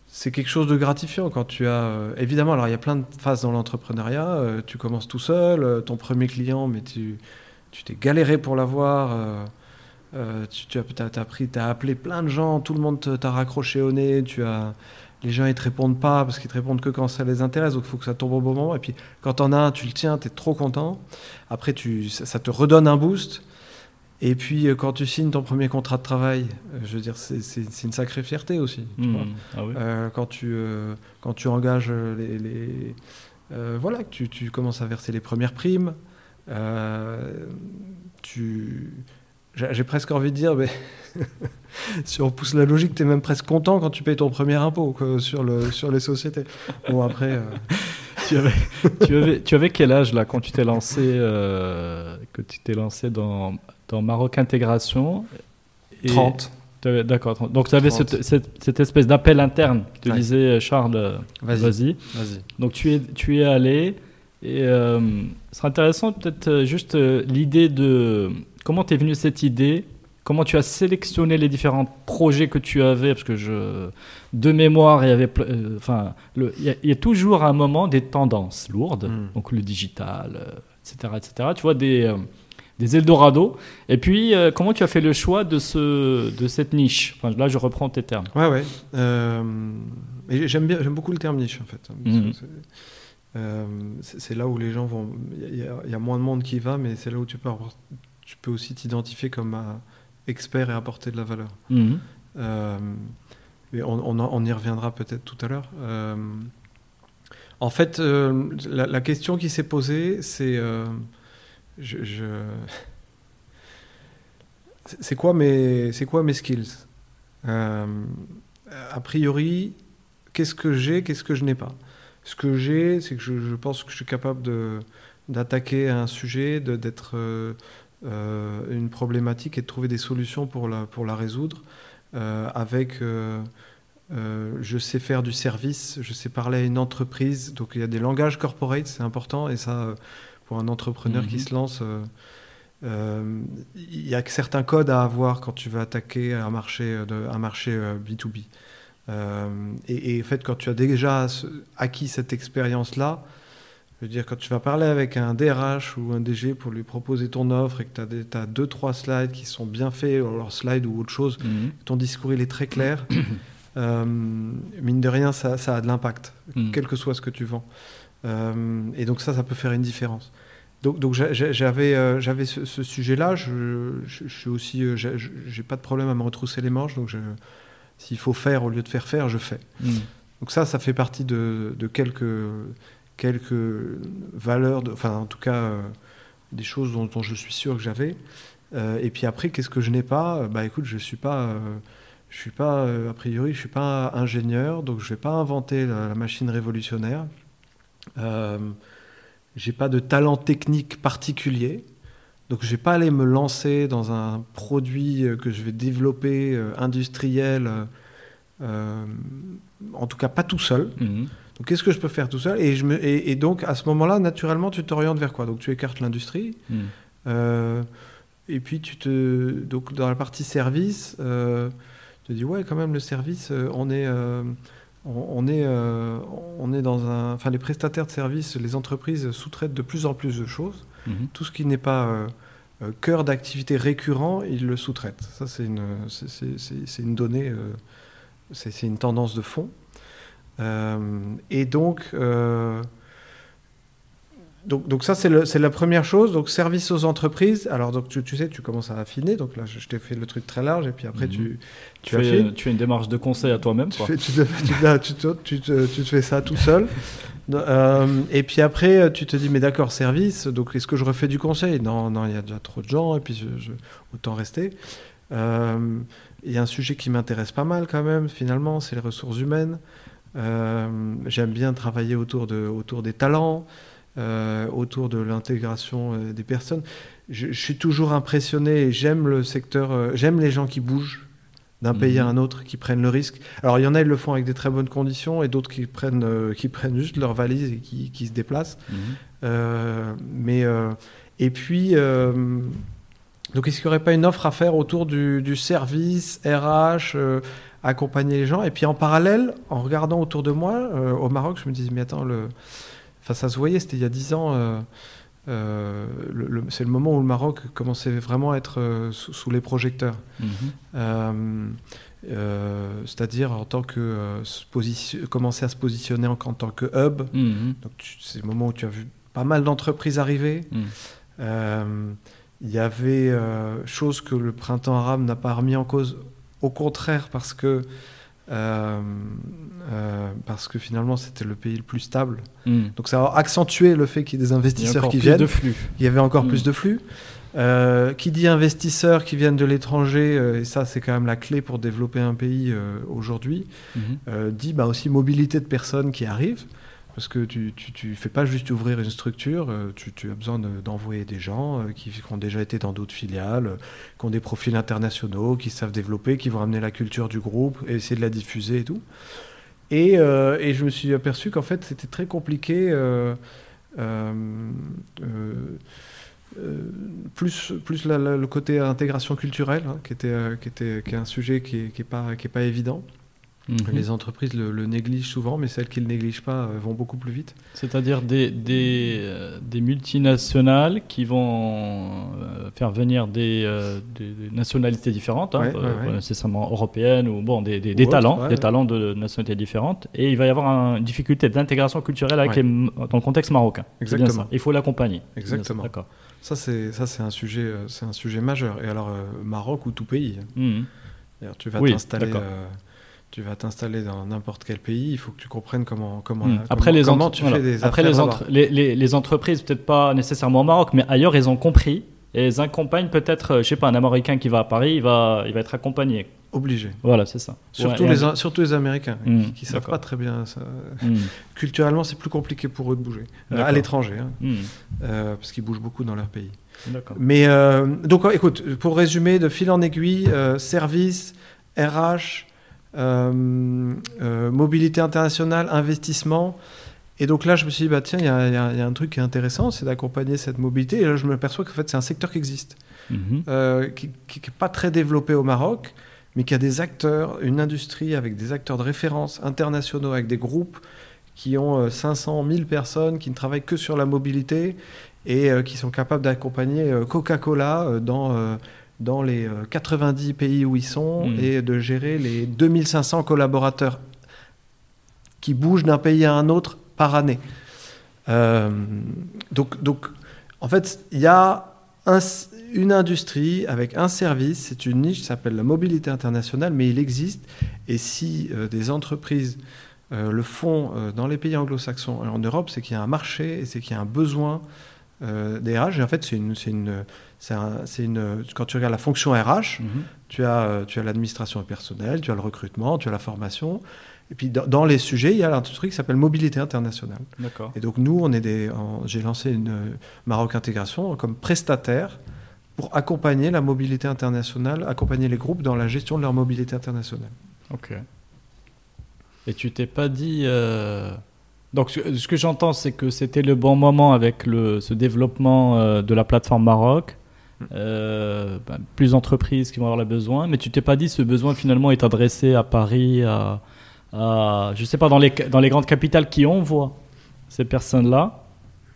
c'est quelque chose de gratifiant quand tu as. évidemment, alors il y a plein de phases dans l'entrepreneuriat. tu commences tout seul, ton premier client, mais tu tu t'es galéré pour l'avoir. Euh, tu, tu as, pris, appelé plein de gens, tout le monde t'a raccroché au nez. Tu as, les gens ils te répondent pas parce qu'ils te répondent que quand ça les intéresse. Donc il faut que ça tombe au bon moment. Et puis quand t'en as un, tu le tiens, t'es trop content. Après, tu, ça, ça te redonne un boost. Et puis euh, quand tu signes ton premier contrat de travail, euh, je veux dire, c'est, une sacrée fierté aussi. tu vois. Hmm. Ah oui. Euh, quand, tu, euh, quand tu engages les. les- voilà, tu, tu commences à verser les premières primes. tu. J'ai presque envie de dire, mais *laughs* si on pousse la logique, tu es même presque content quand tu payes ton premier impôt quoi, sur, le, sur les sociétés. Bon, après, euh, tu, avais, tu, avais, tu avais quel âge là quand tu t'es lancé, euh, que tu t'es lancé dans, dans Maroc Intégration Et 30. t'avais- D'accord. 30. Donc tu avais 30. cette, cette, cette espèce d'appel interne. Tu te Ouais. disais, Charles, euh, Vas-y. vas-y. Vas-y. Donc tu es, tu es allé et euh, ce serait intéressant peut-être juste l'idée de comment t'es venue cette idée, comment tu as sélectionné les différents projets que tu avais? Parce que je de mémoire il y avait euh, enfin le- il y, a- il y a toujours à un moment des tendances lourdes Mm. donc le digital euh, etc etc tu vois des euh, des Eldorado et puis euh, comment tu as fait le choix de ce de cette niche? Enfin, là je reprends tes termes Ouais, ouais. Euh, j'aime bien, j'aime beaucoup le terme niche en fait. Que c'est- euh, là où les gens vont. Il y, y a moins de monde qui va, mais c'est là où tu peux, avoir- tu peux aussi t'identifier comme un expert et apporter de la valeur. Mhm. Euh, on, on y reviendra peut-être tout à l'heure. Euh, en fait, euh, la, la question qui s'est posée, c'est je, je- c'est quoi mes c'est quoi mes skills? A priori, qu'est-ce que j'ai, qu'est-ce que je n'ai pas? Ce que j'ai, c'est que je, je pense que je suis capable de d'attaquer un sujet, d'être une problématique et de trouver des solutions pour la pour la résoudre. Euh, avec euh, euh, je sais faire du service, je sais parler à une entreprise, donc il y a des langages corporate, c'est important, et ça, euh, pour un entrepreneur qui Mhm. se lance, euh, euh, il y a que certains codes à avoir quand tu veux attaquer un marché, euh, de, un marché euh, B2B. Euh, et, et en fait, quand tu as déjà acquis cette expérience-là, je veux dire, quand tu vas parler avec un DRH ou un DG pour lui proposer ton offre et que tu as, deux, trois slides qui sont bien faits, ou alors slides ou autre chose, Mhm. ton discours il est très clair, *coughs* euh, mine de rien, ça, ça a de l'impact, Mhm. quel que soit ce que tu vends. Euh, et donc ça, ça peut faire une différence. Donc, donc j'a- j'a- j'avais euh, j'avais ce, ce sujet-là. Je, je, je suis aussi, j'ai pas de problème à me retrousser les manches. Donc s'il faut faire au lieu de faire faire, je fais. Mhm. Donc ça, ça fait partie de, de quelques, quelques valeurs, enfin en tout cas euh, des choses dont, je suis sûr que j'avais. Euh, et puis après, qu'est-ce que je n'ai pas? Bah écoute, je suis pas, euh, je suis pas euh, a priori, je suis pas ingénieur, donc je vais pas inventer la, machine révolutionnaire. J'ai pas de talent technique particulier. Donc je vais pas aller me lancer dans un produit que je vais développer industriel, en tout cas pas tout seul. Mhm. Donc qu'est-ce que je peux faire tout seul? Et, je me, et, et donc à ce moment-là, naturellement, tu t'orientes vers quoi? Donc tu écartes l'industrie. Mhm. euh, et puis tu te donc dans la partie service, euh, tu te dis ouais quand même le service, euh, on est euh, on, on est on est dans un enfin les prestataires de services, les entreprises sous-traitent de plus en plus de choses. Mhm. Tout ce qui n'est pas cœur d'activité récurrent, ils le sous-traitent. Ça c'est une c'est- une donnée, c'est une tendance de fond. Euh, et donc, euh, donc, donc ça, c'est la première chose. Donc, service aux entreprises. Alors, donc, tu, tu sais, tu commences à affiner. Donc là, je, je t'ai fait le truc très large. Et puis après, Mhm. tu, Tu, affines. tu fais une démarche de conseil à toi-même. Tu, fais- tu te, tu tu fais ça tout seul. Euh, et puis après, tu te dis, mais d'accord, service. Donc, est-ce que je refais du conseil? Non, non, il y a déjà trop de gens. Et puis, je, je- autant rester. Euh, Il y a un sujet qui m'intéresse pas mal quand même, finalement, c'est les ressources humaines. Euh, J'aime bien travailler autour, de, autour des talents. euh, autour de l'intégration euh, des personnes. Je, je suis toujours impressionné et j'aime le secteur, j'aime les gens qui bougent d'un pays à Mhm. un autre, qui prennent le risque. Alors il y en a, ils le font avec des très bonnes conditions et d'autres qui prennent, euh, qui prennent juste leur valise et qui, qui se déplacent. Mhm. Euh, mais euh, et puis donc est-ce qu'il n'y aurait pas une offre à faire autour du, du service RH accompagner les gens et puis en parallèle en regardant autour de moi euh, au Maroc je me disais mais attends le enfin ça se voyait c'était il y a dix ans euh, euh, le- le- c'est le moment où le Maroc commençait vraiment à être sous, sous les projecteurs Mhm. c'est-à-dire en tant que se position- commencer à se positionner en, en tant que hub Mhm. donc tu- c'est le moment où tu as vu pas mal d'entreprises arriver. Mhm. Il y avait chose que le printemps arabe n'a pas remis en cause. Au contraire, parce que euh, euh, parce que finalement c'était le pays le plus stable. Mhm. Donc ça a accentué le fait qu'il y ait des investisseurs qui viennent. de flux. Il y avait encore Mm. plus de flux. Euh, qui dit investisseurs qui viennent de l'étranger, euh, et ça c'est quand même la clé pour développer un pays euh, aujourd'hui, euh, dit bah, aussi mobilité de personnes qui arrivent. Parce que tu, tu fais pas juste ouvrir une structure, euh, tu, as besoin de- d'envoyer des gens euh, qui, ont déjà été dans d'autres filiales, euh, qui ont des profils internationaux, qui savent développer, qui vont amener la culture du groupe et essayer de la diffuser et tout. Et, je me suis aperçu qu'en fait c'était très compliqué. plus le côté intégration culturelle, hein, qui, est un sujet qui n'est pas évident. Mhm. Les entreprises le, le négligent souvent, mais celles qui ne le négligent pas euh, vont beaucoup plus vite. C'est-à-dire des, des, euh, des multinationales qui vont euh, faire venir des, euh, des- des nationalités différentes, hein, Ouais, euh, ouais, ouais. pas nécessairement européennes, ou bon, des, des- des Ou talents, ouais, des ouais. talents de nationalités différentes, et il va y avoir un- une difficulté d'intégration culturelle avec Ouais. les- dans le contexte marocain. Bien Exactement. ça. Il faut l'accompagner. Exactement. D'accord. Ça, c'est ça, c'est un sujet, c'est un sujet majeur. Et alors, euh, Maroc ou tout pays. D'ailleurs, tu vas Oui, t'installer, d'accord. euh, tu vas t'installer dans n'importe quel pays. Il faut que tu comprennes comment comment comment- Après, les, comment entre- tu voilà. fais des Après les, entre- les, les- les entreprises, peut-être pas nécessairement au Maroc, mais ailleurs, elles ont compris. Et elles accompagnent peut-être, euh, je sais pas, un Américain qui va à Paris, il va, il va être accompagné. Obligé. Voilà, c'est ça. Surtout, Ouais, les, un- Am- surtout les Américains, Mhm, qui, qui savent pas très bien. Ça. Mhm. *laughs* Culturellement, c'est plus compliqué pour eux de bouger. Euh, à l'étranger, hein, Mhm. euh, parce qu'ils bougent beaucoup dans leur pays. D'accord. Mais euh, donc, écoute, pour résumer, de fil en aiguille, service, RH, mobilité internationale, investissement. Et donc là, je me suis dit, bah, tiens, il y, a- y y un truc qui est intéressant, c'est d'accompagner cette mobilité. Et là, je me perçois qu'en fait, c'est un secteur qui existe, Mhm. euh, qui n'est pas très développé au Maroc, mais qui a des acteurs, une industrie avec des acteurs de référence internationaux, avec des groupes qui ont euh, 500 000 personnes qui ne travaillent que sur la mobilité et euh, qui sont capables d'accompagner euh, Coca-Cola euh, dans, euh, dans les euh, 90 pays où ils sont Mhm. et de gérer les 2500 collaborateurs qui bougent d'un pays à un autre par année. Euh, donc, donc, en fait, il y a un- une industrie avec un service, c'est une niche, ça s'appelle la mobilité internationale, mais il existe. Et si euh, des entreprises euh, le font euh, dans les pays anglo-saxons et en Europe, c'est qu'il y a un marché et c'est qu'il y a un besoin euh, des RH. Et en fait, c'est une, c'est une, c'est un- une, quand tu regardes la fonction RH, Mhm. tu as, euh, tu as l'administration personnelle, tu as le recrutement, tu as la formation. Et puis dans, dans les sujets, il y a l'industrie qui s'appelle mobilité internationale. D'accord. Et donc nous, on est des, j'ai lancé une euh, Maroc Intégration comme prestataire pour accompagner la mobilité internationale, accompagner les groupes dans la gestion de leur mobilité internationale. Ok. Et tu t'es pas dit. euh, Donc, ce que j'entends, c'est que c'était le bon moment avec le, ce développement euh, de la plateforme Maroc. Mm. Euh, ben, plus d'entreprises qui vont avoir le besoin, mais tu t'es pas dit ce besoin finalement est adressé à Paris, à, à je sais pas, dans les, dans les grandes capitales qui envoient ces personnes-là.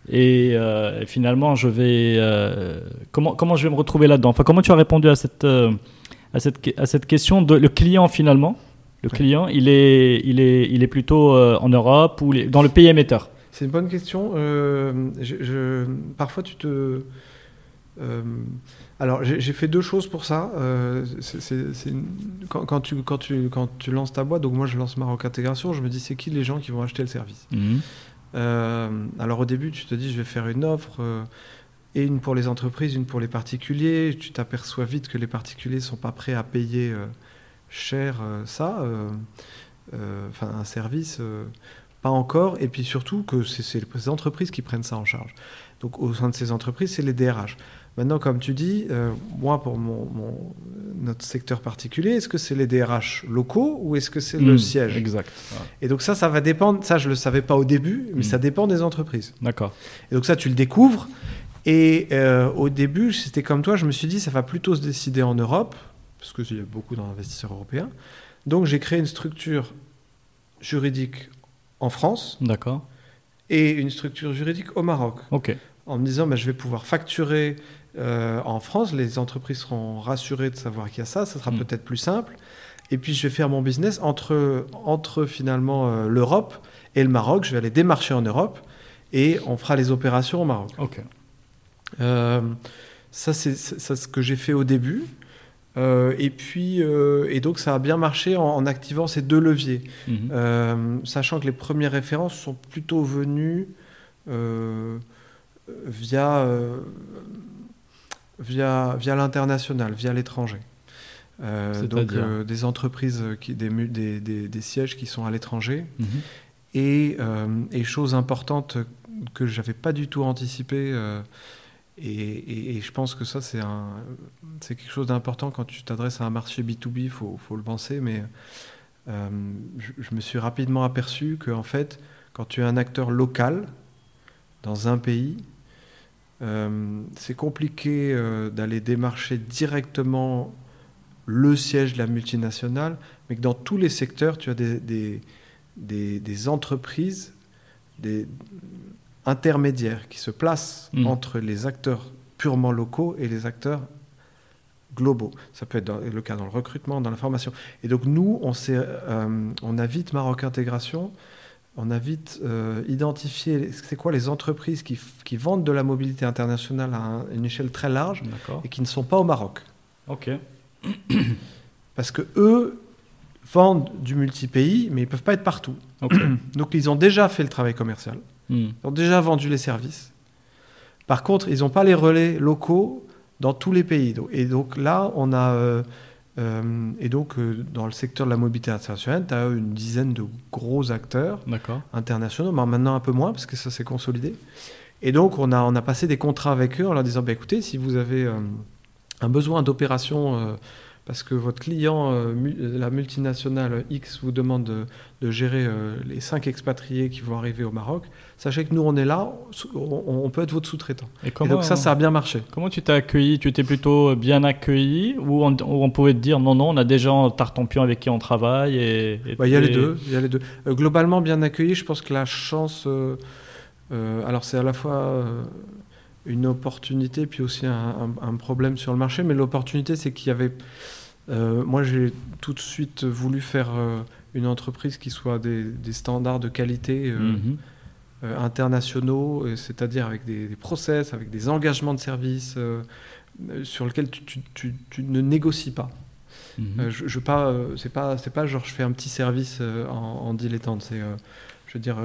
Et, euh, et finalement, je vais. euh, comment, comment je vais me retrouver là-dedans? Enfin, comment tu as répondu à cette, à cette, à cette question de le client finalement? Le Ouais. client, il est, il est, il est plutôt euh, en Europe ou dans le pays émetteur C'est une bonne question. Euh, je, je- parfois, tu te. euh, alors, j'ai fait deux choses pour ça. Euh, quand, quand tu, quand, tu, quand tu lances ta boîte, donc moi je lance Maroc Intégration, je me dis c'est qui les gens qui vont acheter le service? Euh, alors au début, tu te dis, je vais faire une offre, et une pour les entreprises, une pour les particuliers. Tu t'aperçois vite que les particuliers ne sont pas prêts à payer cher euh, ça, euh, euh, enfin un service. pas encore, et puis surtout que c'est les entreprises qui prennent ça en charge. Donc au sein de ces entreprises, c'est les DRH. Maintenant, comme tu dis, euh, moi, pour mon, notre secteur particulier, est-ce que c'est les DRH locaux ou est-ce que c'est le Hmm, siège? Exact. Et donc ça, ça va dépendre, ça je ne le savais pas au début, mais Hmm. ça dépend des entreprises. D'accord. Et donc ça, tu le découvres. Et euh, au début, c'était comme toi, je me suis dit, ça va plutôt se décider en Europe, parce qu'il y a beaucoup d'investisseurs européens. Donc j'ai créé une structure juridique en France D'accord. et une structure juridique au Maroc, Ok. en me disant, bah, je vais pouvoir facturer euh, en France, les entreprises seront rassurées de savoir qu'il y a ça, ça sera Mm. peut-être plus simple. Et puis je vais faire mon business entre, entre finalement euh, l'Europe et le Maroc. Je vais aller démarcher en Europe et on fera les opérations au Maroc. Ok. Euh, ça, c'est ce que j'ai fait au début. Euh, et puis, euh, et donc, ça a bien marché en, en activant ces deux leviers. Mhm. Euh, sachant que les premières références sont plutôt venues via, via, via l'international, via l'étranger. Donc, des entreprises, qui, des, mu- des, des- des sièges qui sont à l'étranger. Mhm. Et, et chose importante que j'avais pas du tout anticipé, euh, et, je pense que ça c'est quelque chose d'important quand tu t'adresses à un marché B2B, il faut, le penser, mais euh, je, me suis rapidement aperçu que en fait, quand tu es un acteur local dans un pays, euh, c'est compliqué euh, d'aller démarcher directement le siège de la multinationale, mais que dans tous les secteurs, tu as des entreprises, des intermédiaires qui se placent Mm. entre les acteurs purement locaux et les acteurs globaux. Ça peut être dans- le cas dans le recrutement, dans la formation. Et donc nous, on, euh, on a vite Maroc Intégration, on a vite euh, identifié les- c'est quoi les entreprises qui, vendent de la mobilité internationale à un- une échelle très large et qui ne sont pas au Maroc. Ok. *clears throat* Parce que eux vendent du multi-pays, mais ils peuvent pas être partout. Ok. Donc ils ont déjà fait le travail commercial, Hmm. ils ont déjà vendu les services. Par contre, ils n'ont pas les relais locaux dans tous les pays. Et donc là, on a... euh, euh, et donc, euh, dans le secteur de la mobilité internationale, tu as une dizaine de gros acteurs internationaux, mais maintenant un peu moins, parce que ça s'est consolidé. Et donc, on a, on a passé des contrats avec eux en leur disant, bah, écoutez, si vous avez un besoin d'opération, parce que votre client, euh, mu- la multinationale X, vous demande de, de gérer euh, les cinq expatriés qui vont arriver au Maroc, sachez que nous, on est là, on, on peut être votre sous-traitant. Et donc ça, ça a bien marché. comment tu t'es accueilli? Tu étais plutôt bien accueilli ou on, ou on pouvait te dire non, non, on a déjà un tartampion avec qui on travaille et, Bah, Il y a les deux. Y a les deux. Euh, globalement, bien accueilli. Je pense que la chance. euh, euh, alors, c'est à la fois euh, une opportunité, puis aussi un, un- un problème sur le marché. Mais l'opportunité, c'est qu'il y avait. Euh, moi, j'ai tout de suite voulu faire euh, une entreprise qui soit des, des standards de qualité euh, Mhm. internationaux, c'est-à-dire avec des, des process, avec des engagements de service sur lesquels tu, tu- tu- tu ne négocies pas. Euh, je, je pas, c'est pas, c'est pas genre je fais un petit service en, en dilettante. C'est, je veux dire,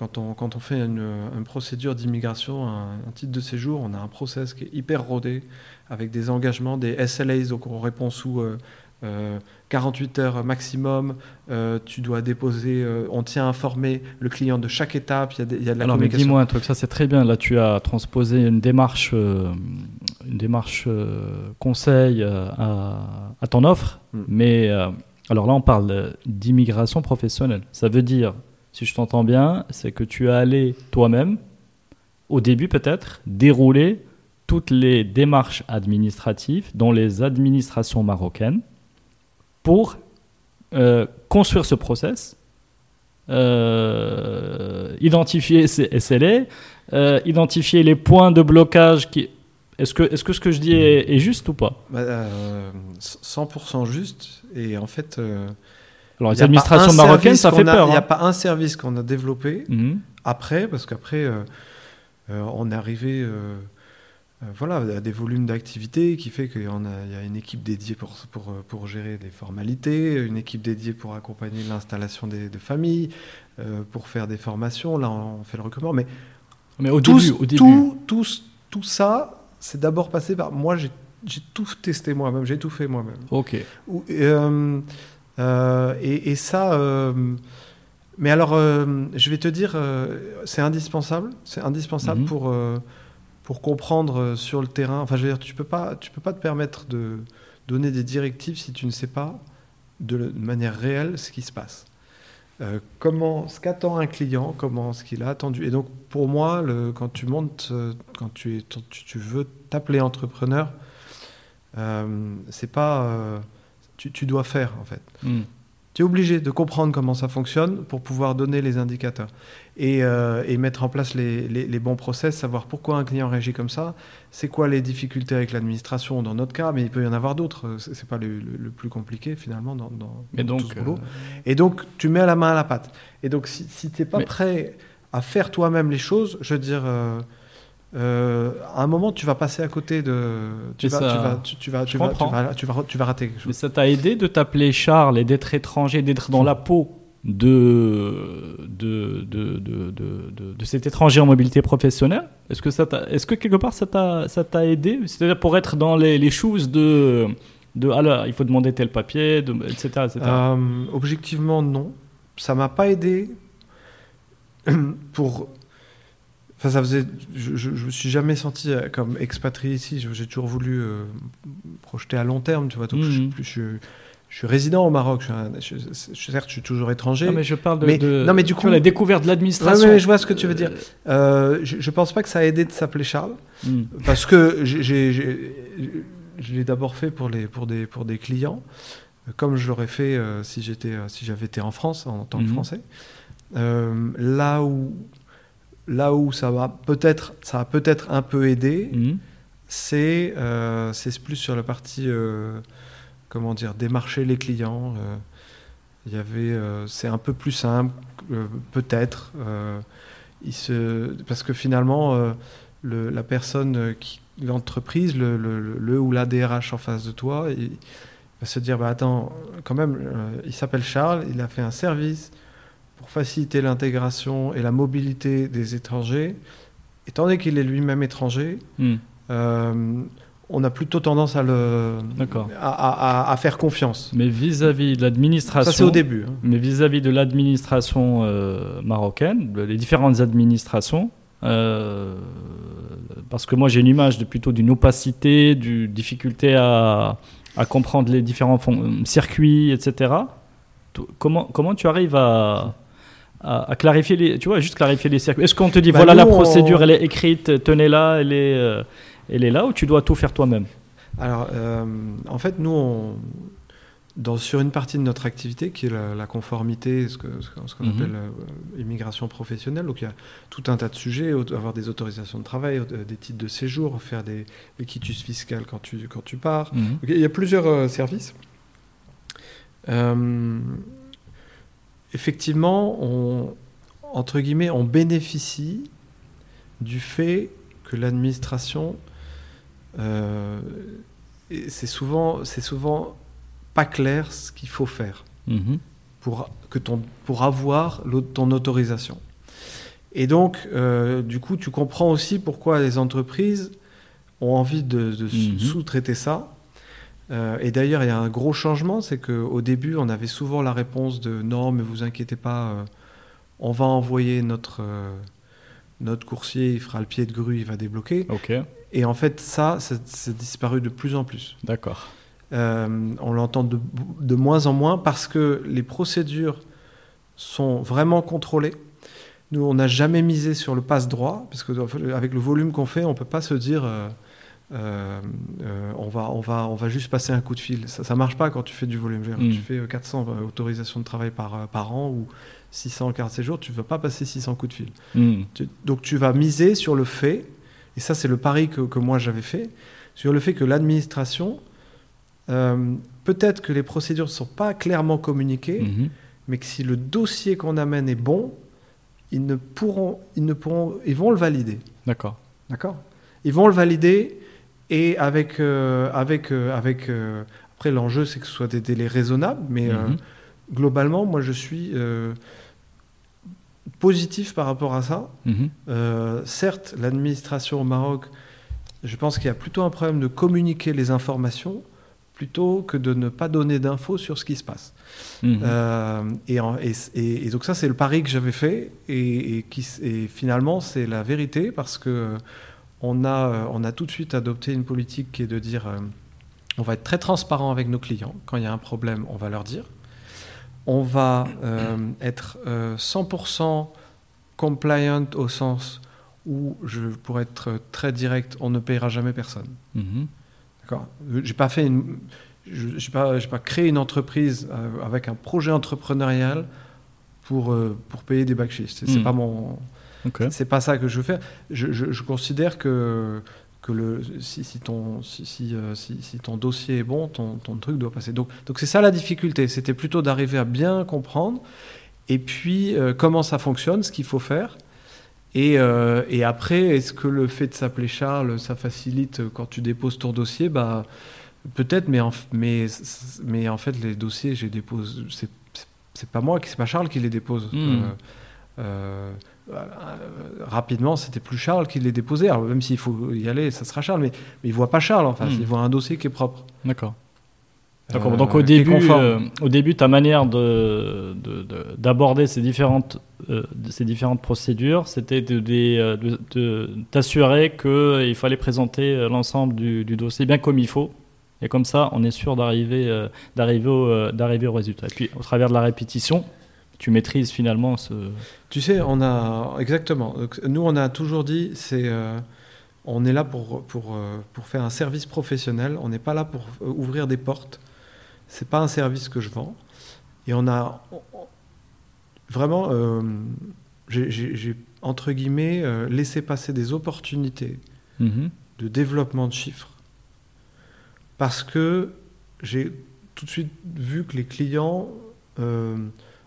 quand on, quand on fait une, une procédure d'immigration, un, un titre de séjour, on a un process qui est hyper rodé avec des engagements, des SLAs, donc on répond sous euh, euh, 48 heures maximum. Euh, tu dois déposer, euh, on tient à informer le client de chaque étape. Il y a, des- il y a de la Alors, mais communication. dis-moi un truc, ça c'est très bien. Là, tu as transposé une démarche, euh, une démarche euh, conseil euh, à, à ton offre. Mm. Mais euh, alors là, on parle d'immigration professionnelle. Ça veut dire, si je t'entends bien, c'est que tu es allé toi-même, au début peut-être, dérouler toutes les démarches administratives dans les administrations marocaines pour euh, construire ce process, euh, identifier ces SLA, euh, identifier les points de blocage. Est-ce que, est-ce que ce que je dis est, juste ou pas? Bah, euh, 100% juste. Et en fait, Alors les administrations marocaines, service ça fait a- peur. Il n'y a hein. pas un service qu'on a développé Mhm. après, parce qu'après, euh, euh, on est arrivé euh, voilà, à des volumes d'activité qui fait qu'il y, a- une équipe dédiée pour, pour, pour gérer des formalités, une équipe dédiée pour accompagner l'installation des, de familles, pour faire des formations. Là, on, fait le recrutement. Mais Mais au début, au début. tout, tout, tout ça, c'est d'abord passé par. Moi, j'ai j'ai tout testé moi-même, j'ai tout fait moi-même. Ok. Euh, et, et ça, euh, Mais alors, euh, je vais te dire, euh, c'est indispensable. C'est indispensable Mhm. pour, euh, pour comprendre euh, sur le terrain. Enfin, je veux dire, tu peux pas, tu peux pas te permettre de donner des directives si tu ne sais pas de, manière réelle ce qui se passe. Euh, comment, ce qu'attend un client, comment ce qu'il a attendu. Et donc, pour moi, le, quand tu montes, euh, quand tu, es, tu, tu veux t'appeler entrepreneur, euh, c'est pas, euh, tu, tu dois faire en fait. Hmm. Tu es obligé de comprendre comment ça fonctionne pour pouvoir donner les indicateurs et, euh, et mettre en place les, les- les bons process, savoir pourquoi un client réagit comme ça, c'est quoi les difficultés avec l'administration dans notre cas, mais il peut y en avoir d'autres. C'est c'est pas le, le- le plus compliqué finalement dans, dans- Mais dans donc, tout ce boulot. euh, Et donc, tu mets la main à la pâte. Et donc, si, si tu n'es pas Mais- prêt à faire toi-même les choses, je veux dire, euh, euh, à un moment, tu vas passer à côté de. Tu Mais vas, ça- tu vas, tu, tu vas, je tu vas, tu comprends. vas, tu vas, tu vas rater quelque Mais chose. ça t'a aidé de t'appeler Charles et d'être étranger, d'être dans la peau de, de, de, de, de, cet étranger en mobilité professionnelle? Est-ce que, ça t'a- est-ce que quelque part ça t'a, ça t'a aidé? C'est-à-dire pour être dans les, les shoes de, de alors il faut demander tel papier, etc. Euh, objectivement, non. Ça m'a pas aidé *clears throat* pour. Enfin, ça faisait. Je, je, je me suis jamais senti euh, comme expatrié ici. J'ai toujours voulu euh, projeter à long terme, tu vois. Donc, je, suis Mhm. plus- je, je suis résident au Maroc. Je certes, je suis toujours étranger. non, mais je parle de, mais- de- non, mais du coup- la découverte de l'administration. ouais, je vois ce que tu veux dire. Euh, je, je pense pas que ça a aidé de s'appeler Charles. Hmm. Parce que j'ai- je l'ai d'abord fait pour, les, pour, des, pour des clients, euh, comme je l'aurais fait euh, si j'étais, euh, si j'avais été en France en tant que Mhm. Français. Euh, là où, là où ça va peut-être, ça a peut-être un peu aidé, Hmm. c'est, euh, c'est plus sur la partie, euh, comment dire, démarcher les clients. euh, Il y avait, c'est un peu plus simple, peut-être. il se, parce que finalement, le- la personne qui, l'entreprise, le, le- le- le ou la DRH en face de toi, il va se dire, bah attends, quand même, il s'appelle Charles, il a fait un service pour faciliter l'intégration et la mobilité des étrangers. Étant donné qu'il est lui-même étranger, Hmm. euh, on a plutôt tendance à, le, à, à- faire confiance. Mais vis-à-vis de l'administration. Ça, c'est au début. hein. Mais vis-à-vis de l'administration euh, marocaine, les différentes administrations, euh, parce que moi j'ai une image de plutôt d'une opacité, d'une difficulté à, à comprendre les différents circuits, etc. Comment, comment tu arrives à, à, à clarifier les, tu vois, juste clarifier les circuits Est-ce qu'on te dit Bah, voilà la on- procédure, elle est écrite, tenez-la, elle est, euh, elle est là, ou tu dois tout faire toi-même? Alors, euh, en fait, nous, on- dans, sur une partie de notre activité, qui est la, la conformité, ce qu'on ce qu'on Mhm. appelle euh, immigration professionnelle, donc il y a tout un tas de sujets, avoir des autorisations de travail, des titres de séjour, faire des, des quitus fiscales quand tu, quand tu pars. Mhm. Donc, il y a plusieurs services. Euh, effectivement, on, entre guillemets, on bénéficie du fait que l'administration, euh, c'est souvent, c'est souvent pas clair ce qu'il faut faire Mhm. pour, que ton, pour avoir ton autorisation. Et donc, euh, du coup, tu comprends aussi pourquoi les entreprises ont envie de, Mhm. sous-traiter ça. Euh, et d'ailleurs, il y a un gros changement, c'est qu'au début, on avait souvent la réponse de non, mais vous inquiétez pas, euh, on va envoyer notre, euh, notre coursier, il fera le pied de grue, il va débloquer. Ok, Et en fait, ça, c'est disparu de plus en plus. d'accord. On l'entend de, de moins en moins parce que les procédures sont vraiment contrôlées. Nous, on n'a jamais misé sur le passe-droit, parce que avec le volume qu'on fait, on ne peut pas se dire euh, euh, euh, on, va, on, va, on va juste passer un coup de fil. Ça ne marche pas quand tu fais du volume. Je veux dire, Mm. Tu fais euh, 400 autorisations de travail par, euh, par an ou 600 cartes séjour, tu ne vas pas passer 600 coups de fil. Tu- Donc tu vas miser sur le fait, et ça c'est le pari que, que moi j'avais fait, sur le fait que l'administration, euh, peut-être que les procédures ne sont pas clairement communiquées, Mhm. mais que si le dossier qu'on amène est bon, ils ne pourront, ils ne pourront, ils vont le valider. D'accord. D'accord? Ils vont le valider et avec, euh, avec, euh, avec euh, après l'enjeu c'est que ce soit des délais raisonnables, mais Mhm. globalement moi je suis positif par rapport à ça. Mhm. Euh, certes, l'administration au Maroc, je pense qu'il y a plutôt un problème de communiquer les informations plutôt que de ne pas donner d'infos sur ce qui se passe. Mhm. Euh, et, donc ça, c'est le pari que j'avais fait, et, et qui, finalement, c'est la vérité, parce que on a, euh, on a tout de suite adopté une politique qui est de dire, euh, on va être très transparent avec nos clients. Quand il y a un problème, on va leur dire. On va euh, être euh, 100% compliant au sens où, je, pour être très direct, on ne payera jamais personne. Mhm. D'accord? J'ai pas fait une, je- j'ai pas, j'ai pas créé une entreprise avec un projet entrepreneurial pour pour payer des backsheets. C'est Mm. pas mon, Ok. c'est pas ça que je veux faire. Je, je- je considère que que le si, si ton si, si, euh, si- ton dossier est bon, ton, ton truc doit passer. Donc donc c'est ça la difficulté. C'était plutôt d'arriver à bien comprendre et puis euh, comment ça fonctionne, ce qu'il faut faire. Et, euh, et après, est-ce que le fait de s'appeler Charles, ça facilite quand tu déposes ton dossier? Bah, Peut-être, mais en, mais, mais en fait, les dossiers, j'ai dépose. C'est, pas moi, c'est pas Charles qui les dépose. Hmm. Euh, rapidement, c'était plus Charles qui les déposait. Alors, même s'il faut y aller, ça sera Charles, mais, mais il voit pas Charles en face. Hmm. Il voit un dossier qui est propre. D'accord. D'accord. Euh, Donc au début, euh, au début, ta manière de de- de- d'aborder ces différentes euh, ces différentes procédures, c'était de des, euh, de- de t'assurer que il fallait présenter euh, l'ensemble du, du dossier bien comme il faut. Et comme ça, on est sûr d'arriver euh, d'arriver au euh, d'arriver au résultat. Et puis au travers de la répétition, tu maîtrises finalement ce. Tu sais, on a exactement. Nous, on a toujours dit, c'est, euh, on est là pour pour euh, pour faire un service professionnel. On n'est pas là pour euh, ouvrir des portes. C'est pas un service que je vends. Et on a vraiment, euh, j'ai- entre guillemets euh, laissé passer des opportunités Mhm. de développement de chiffres parce que j'ai tout de suite vu que les clients,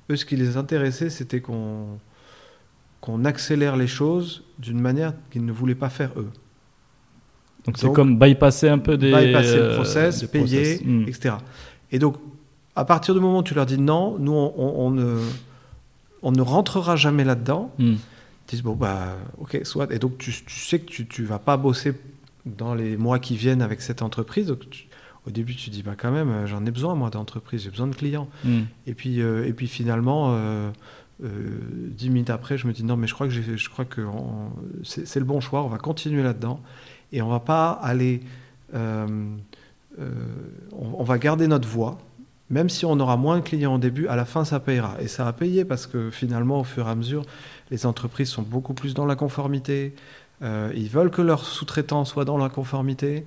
eux, ce qui les intéressait, c'était qu'on qu'on accélère les choses d'une manière qu'ils ne voulaient pas faire eux. Donc c'est comme bypasser un peu des. Bypasser le euh, process, des payer, process. Mm. etc. Et donc, à partir du moment où tu leur dis non, nous, on, on- on ne, on ne rentrera jamais là-dedans, Mm. ils disent bon bah ok soit et donc tu, tu sais que tu tu vas pas bosser dans les mois qui viennent avec cette entreprise donc tu- au début tu dis bah quand même euh, j'en ai besoin moi d'entreprise j'ai besoin de clients Mm. et puis euh, et puis finalement euh, euh, dix minutes après je me dis non mais je crois que j'ai je crois que on- c'est c'est le bon choix on va continuer là-dedans et on va pas aller on, on va garder notre voie même si on aura moins de clients au début, à la fin, ça payera. Et ça a payé parce que finalement, au fur et à mesure, les entreprises sont beaucoup plus dans la conformité. Ils veulent que leurs sous-traitants soient dans la conformité.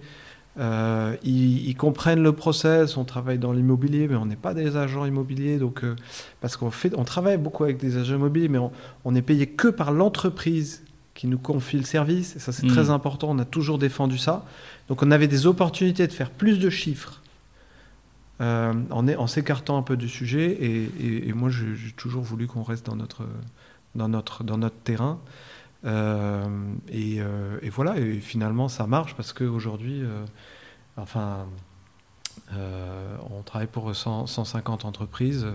Euh, ils, ils comprennent le process. On travaille dans l'immobilier, mais on n'est pas des agents immobiliers. Donc, euh, parce qu'on fait, on travaille beaucoup avec des agents immobiliers, mais on, on est payé que par l'entreprise qui nous confie le service. Et ça, c'est très important. On a toujours défendu ça. Donc, on avait des opportunités de faire plus de chiffres euh, en, est- en s'écartant un peu du sujet. Et, et- et moi, j'ai j'ai toujours voulu qu'on reste dans notre, dans notre, dans notre terrain. Euh, et, euh, et voilà, et finalement, ça marche parce qu'aujourd'hui, euh, enfin, on travaille pour 100 150 entreprises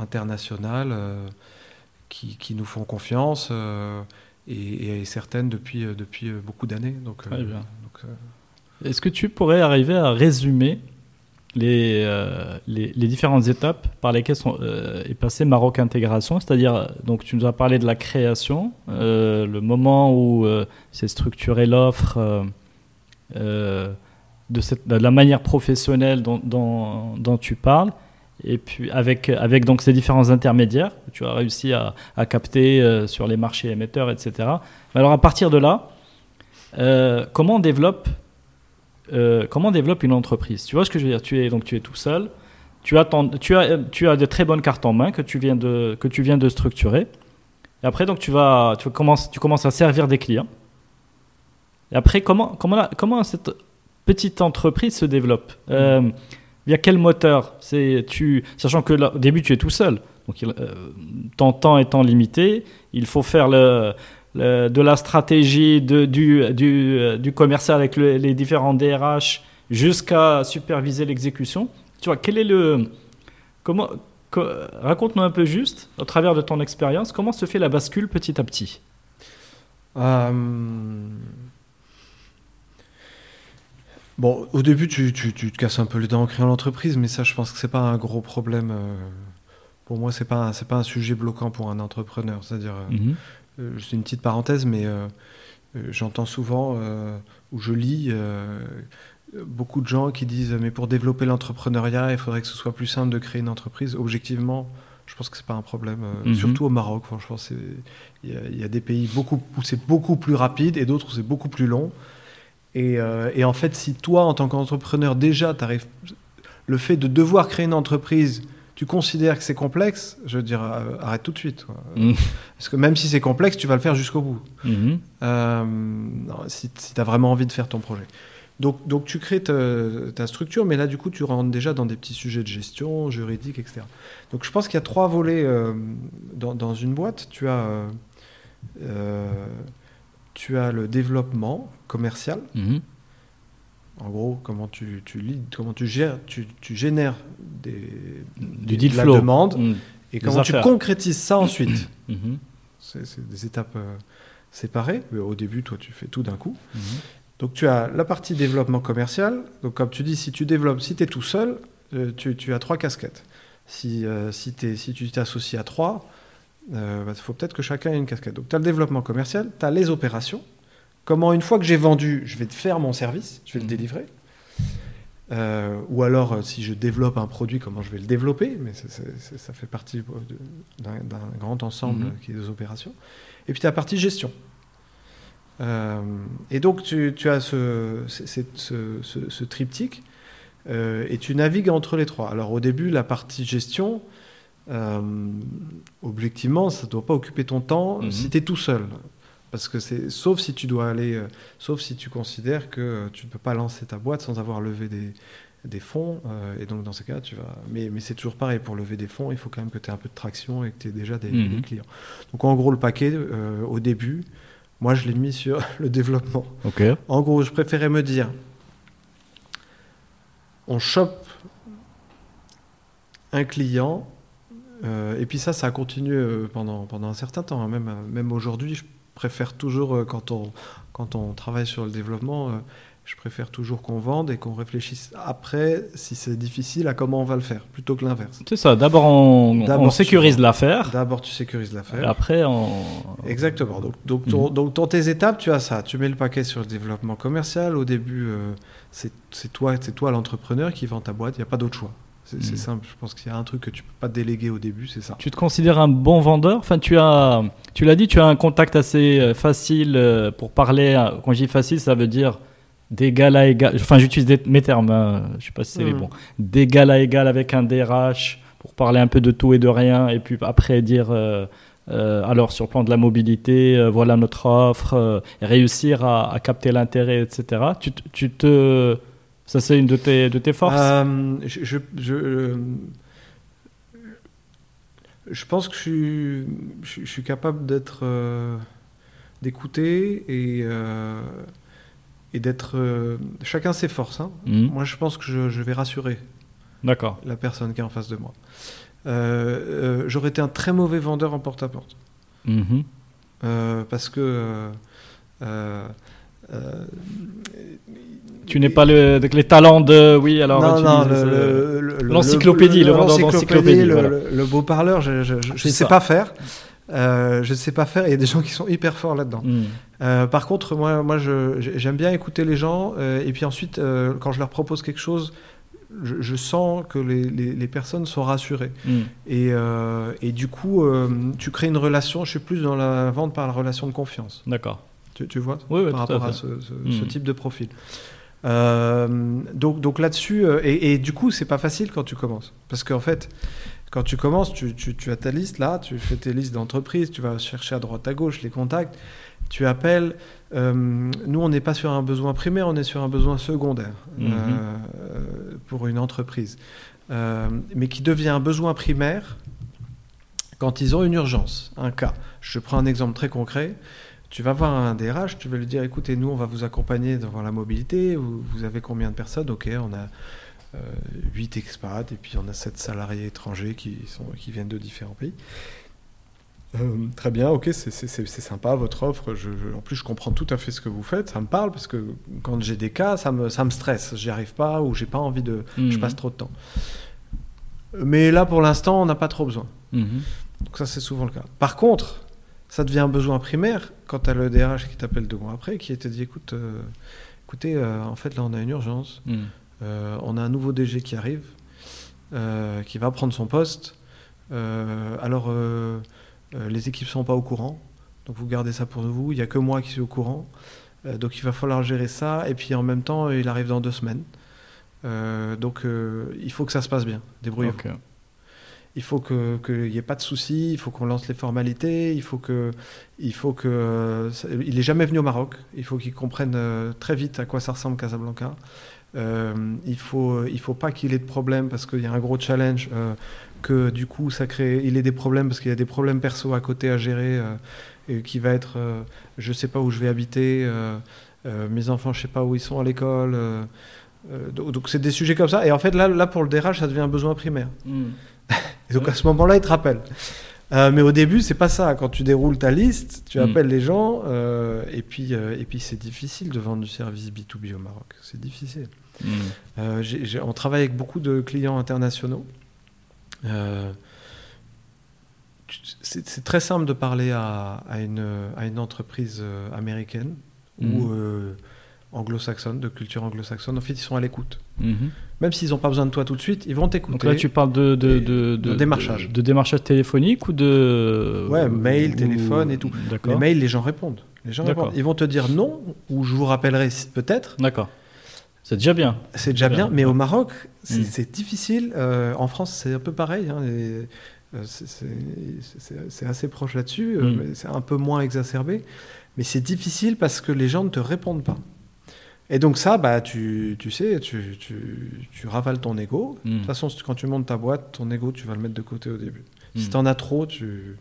internationales qui, qui nous font confiance. et, et certaines depuis, depuis beaucoup d'années. Donc, Est-ce que tu pourrais arriver à résumer les, euh, les, les différentes étapes par lesquelles euh, est passé Maroc Intégration C'est-à-dire, donc tu nous as parlé de la création, euh, le moment où c'est structuré l'offre, de, de la manière professionnelle dont, dont, tu parles, et puis avec, avec donc ces différents intermédiaires que tu as réussi à, à capter sur les marchés émetteurs, etc. Alors à partir de là, comment on développe euh, comment on développe une entreprise? Tu vois ce que je veux dire? Tu es donc tu es tout seul. Tu as, ton- tu as tu as de très bonnes cartes en main que tu viens de que tu viens de structurer. Et après donc tu vas tu commences tu commences à servir des clients. Et après comment comment la- comment cette petite entreprise se développe? Euh, Via quel moteur? C'est tu sachant que là, au début tu es tout seul. Donc euh, ton temps étant limité, il faut faire le le- de la stratégie de- du, du, euh, du commercial avec le- les différents DRH jusqu'à superviser l'exécution. Tu vois, quel est le. Comment. co- Raconte-nous un peu juste, au travers de ton expérience, comment se fait la bascule petit à petit? Euh, Bon, au début, tu, tu, tu, te casses un peu les dents en créant l'entreprise, mais ça, je pense que c'est pas un gros problème. euh, pour moi, c'est pas, c'est pas un sujet bloquant pour un entrepreneur. C'est-à-dire, Mhm. Euh, c'est une petite parenthèse, mais euh, euh, j'entends souvent, ou je lis, beaucoup de gens qui disent Mais pour développer l'entrepreneuriat, il faudrait que ce soit plus simple de créer une entreprise. Objectivement, je pense que c'est pas un problème, Mhm. surtout au Maroc. Franchement, il y, a- il y a des pays beaucoup, où c'est beaucoup plus rapide et d'autres où c'est beaucoup plus long. Et, euh, et en fait, si toi, en tant qu'entrepreneur, déjà, le fait de devoir créer une entreprise, tu considères que c'est complexe, je veux dire, euh, arrête tout de suite. quoi. *laughs* Mhm. Parce que même si c'est complexe, tu vas le faire jusqu'au bout. Mhm. Euh, non, si tu as vraiment envie de faire ton projet. Donc, donc tu crées ta, ta structure, mais là, du coup, tu rentres déjà dans des petits sujets de gestion, juridique, etc. Donc, je pense qu'il y a trois volets euh, dans, dans une boîte. Tu as, tu as le développement commercial. Mhm. En gros, comment tu, tu comment tu gères, tu, tu génères des, Du deal de la flow. demande Mhm. et comment tu concrétises ça ensuite. *coughs* Mhm. C'est des étapes euh, séparées. Mais au début, toi, tu fais tout d'un coup. Mhm. Donc tu as la partie développement commercial. Donc comme tu dis, si tu développes, si tu es tout seul, euh, tu, tu as trois casquettes. Si, euh, si, t'es- si tu t'associes à trois, il faut peut-être que chacun ait une casquette. Donc tu as le développement commercial, tu as les opérations. Comment une fois que j'ai vendu, je vais te faire mon service, je vais le Mhm. délivrer. Euh, ou alors, euh, si je développe un produit, comment je vais le développer, mais ça fait partie euh, d'un grand ensemble Mhm. euh, qui est des opérations. Et puis tu as la partie gestion. Euh, et donc tu, tu as ce, c'est- ce, ce- ce triptyque euh, et tu navigues entre les trois. Alors au début, la partie gestion, objectivement, ça ne doit pas occuper ton temps Mhm. si tu es tout seul. Parce que c'est, sauf si tu dois aller, euh, sauf si tu considères que euh, tu ne peux pas lancer ta boîte sans avoir levé des, des fonds. euh, et donc dans ces cas, tu vas. Mais, mais c'est toujours pareil, pour lever des fonds, il faut quand même que tu aies un peu de traction et que tu aies déjà des, Mhm. des clients. Donc en gros, le paquet, au début, moi je l'ai mis sur *laughs* le développement. Ok. En gros, je préférais me dire, on chope un client, euh, et puis ça, ça a continué pendant, pendant un certain temps. hein. Même, même aujourd'hui, je préfère toujours, euh, quand, on, quand on travaille sur le développement, euh, je préfère toujours qu'on vende et qu'on réfléchisse après, si c'est difficile, à comment on va le faire, plutôt que l'inverse. C'est ça. D'abord, on, on sécurise l'affaire. D'abord, tu sécurises l'affaire. Après, on. Exactement. Donc, donc, Mhm. ton- donc, dans tes étapes, tu as ça. Tu mets le paquet sur le développement commercial. Au début, euh, c'est toi, c'est toi l'entrepreneur qui vend ta boîte. Il n'y a pas d'autre choix. C'est Mhm. simple. Je pense qu'il y a un truc que tu peux pas déléguer au début, c'est ça. Tu te considères un bon vendeur? Enfin, tu as, tu l'as dit, tu as un contact assez euh, facile euh, pour parler. euh, Quand je dis facile, ça veut dire d'égal à égal. Enfin, j'utilise mes termes. hein, Je sais pas si c'est les Mhm. bons. D'égal à égal avec un DRH pour parler un peu de tout et de rien, et puis après dire. euh, euh, alors, sur le plan de la mobilité, euh, voilà notre offre, euh, et réussir à, à capter l'intérêt, etc. Tu, tu te, ça c'est une de tes, de tes forces? Euh, je, je, je, je pense que je suis, je, suis capable d'être, euh, d'écouter et, euh, et d'être. chacun ses forces. hein. Mhm. Moi, je pense que je, je vais rassurer D'accord. la personne qui est en face de moi. J'aurais été un très mauvais vendeur en porte-à-porte. Mhm. Parce que. Euh, Tu n'es pas le, avec les talents de. Oui, alors. non, non, euh, le- le- l'encyclopédie, le vendeur d'encyclopédie, le, beau parleur, je ne sais pas faire. Euh, je ne sais pas faire. Il y a des gens qui sont hyper forts là-dedans. hmm. Euh, par contre, moi, moi j'aime bien écouter les gens. euh, et puis ensuite, quand je leur propose quelque chose, je, je sens que les, les- les personnes sont rassurées. Hmm. Et, et du coup, tu crées une relation. Je suis plus dans la vente par la relation de confiance. D'accord. Tu, tu vois Oui, oui, par à rapport à, ce, ce- Mm. ce type de profil. Euh, donc, donc là-dessus, euh, et, et du coup, c'est pas facile quand tu commences. Parce qu'en fait, quand tu commences, tu, tu- tu as ta liste là, tu fais tes listes d'entreprises, tu vas chercher à droite à gauche les contacts, tu appelles. Euh, nous, on n'est pas sur un besoin primaire, on est sur un besoin secondaire Mhm. euh, pour une entreprise. Mais qui devient un besoin primaire quand ils ont une urgence, un cas. Je prends un exemple très concret. Tu vas voir un DRH, tu vas lui dire écoutez, nous, on va vous accompagner devant la mobilité. Vous, vous avez combien de personnes? Ok, on a euh, 8 expats et puis on a 7 salariés étrangers qui, sont, qui viennent de différents pays. Euh, très bien, ok, c'est- sympa votre offre. Je, je- en plus, je comprends tout à fait ce que vous faites. Ça me parle parce que quand j'ai des cas, ça me, ça me stresse. J'y arrive pas ou j'ai pas envie de. Je Mhm. passe trop de temps. Mais là, pour l'instant, on n'a pas trop besoin. Mhm. Donc ça, c'est souvent le cas. Par contre, ça devient un besoin primaire quand tu as le DRH qui t'appelle deux mois après, qui te dit, écoute, euh, écoutez, euh, en fait, là, on a une urgence. Mhm. Euh, on a un nouveau DG qui arrive, qui va prendre son poste. Alors, les équipes sont pas au courant, donc vous gardez ça pour vous. Il y a que moi qui suis au courant, donc il va falloir gérer ça. Et puis en même temps, il arrive dans deux semaines, donc il faut que ça se passe bien. Débrouillez-vous. Il faut que- qu'il n'y ait pas de soucis, il faut qu'on lance les formalités, il faut que, il faut que, euh, il est jamais venu au Maroc, il faut qu'il comprenne euh, très vite à quoi ça ressemble Casablanca. Euh, il faut, il faut pas qu'il ait de problème parce qu'il y a un gros challenge, que du coup ça crée, il ait des problèmes parce qu'il y a des problèmes perso à côté à gérer, et qui va être, je sais pas où je vais habiter, mes enfants je sais pas où ils sont à l'école. donc c'est des sujets comme ça. Et en fait là, là pour le DRH ça devient un besoin primaire. Mhm. *laughs* Et donc à ce moment-là, il te rappelle. Euh, mais au début, c'est pas ça. Quand tu déroules ta liste, tu Mm. appelles les gens, euh, et puis, euh, et puis c'est difficile de vendre du service B2B au Maroc. C'est difficile. J'ai- on travaille avec beaucoup de clients internationaux. C'est très simple de parler à, à une, à une entreprise américaine ou euh, anglo-saxonne, de culture anglo-saxonne. En fait, ils sont à l'écoute. Mhm. Même s'ils n'ont pas besoin de toi tout de suite, ils vont t'écouter. Donc là, tu parles de, de, Et de, de démarchage. De, démarchage téléphonique ou de. Ouais, mail, ou- téléphone et tout. D'accord. Les mails, les gens répondent. Les gens répondent. Ils vont te dire non, ou je vous rappellerai peut-être. D'accord. C'est déjà bien. C'est déjà bien, Bien. mais au Maroc, c'est Mm. difficile. Euh, en France, c'est un peu pareil. hein, euh, c'est- assez proche là-dessus, euh, Mm. c'est un peu moins exacerbé. Mais c'est difficile parce que les gens ne te répondent pas. Et donc ça, bah, tu, tu sais, tu, tu, tu ravales ton ego. Mm. De toute façon, quand tu montes ta boîte, ton ego, tu vas le mettre de côté au début. Si Mm. tu en as trop, tu,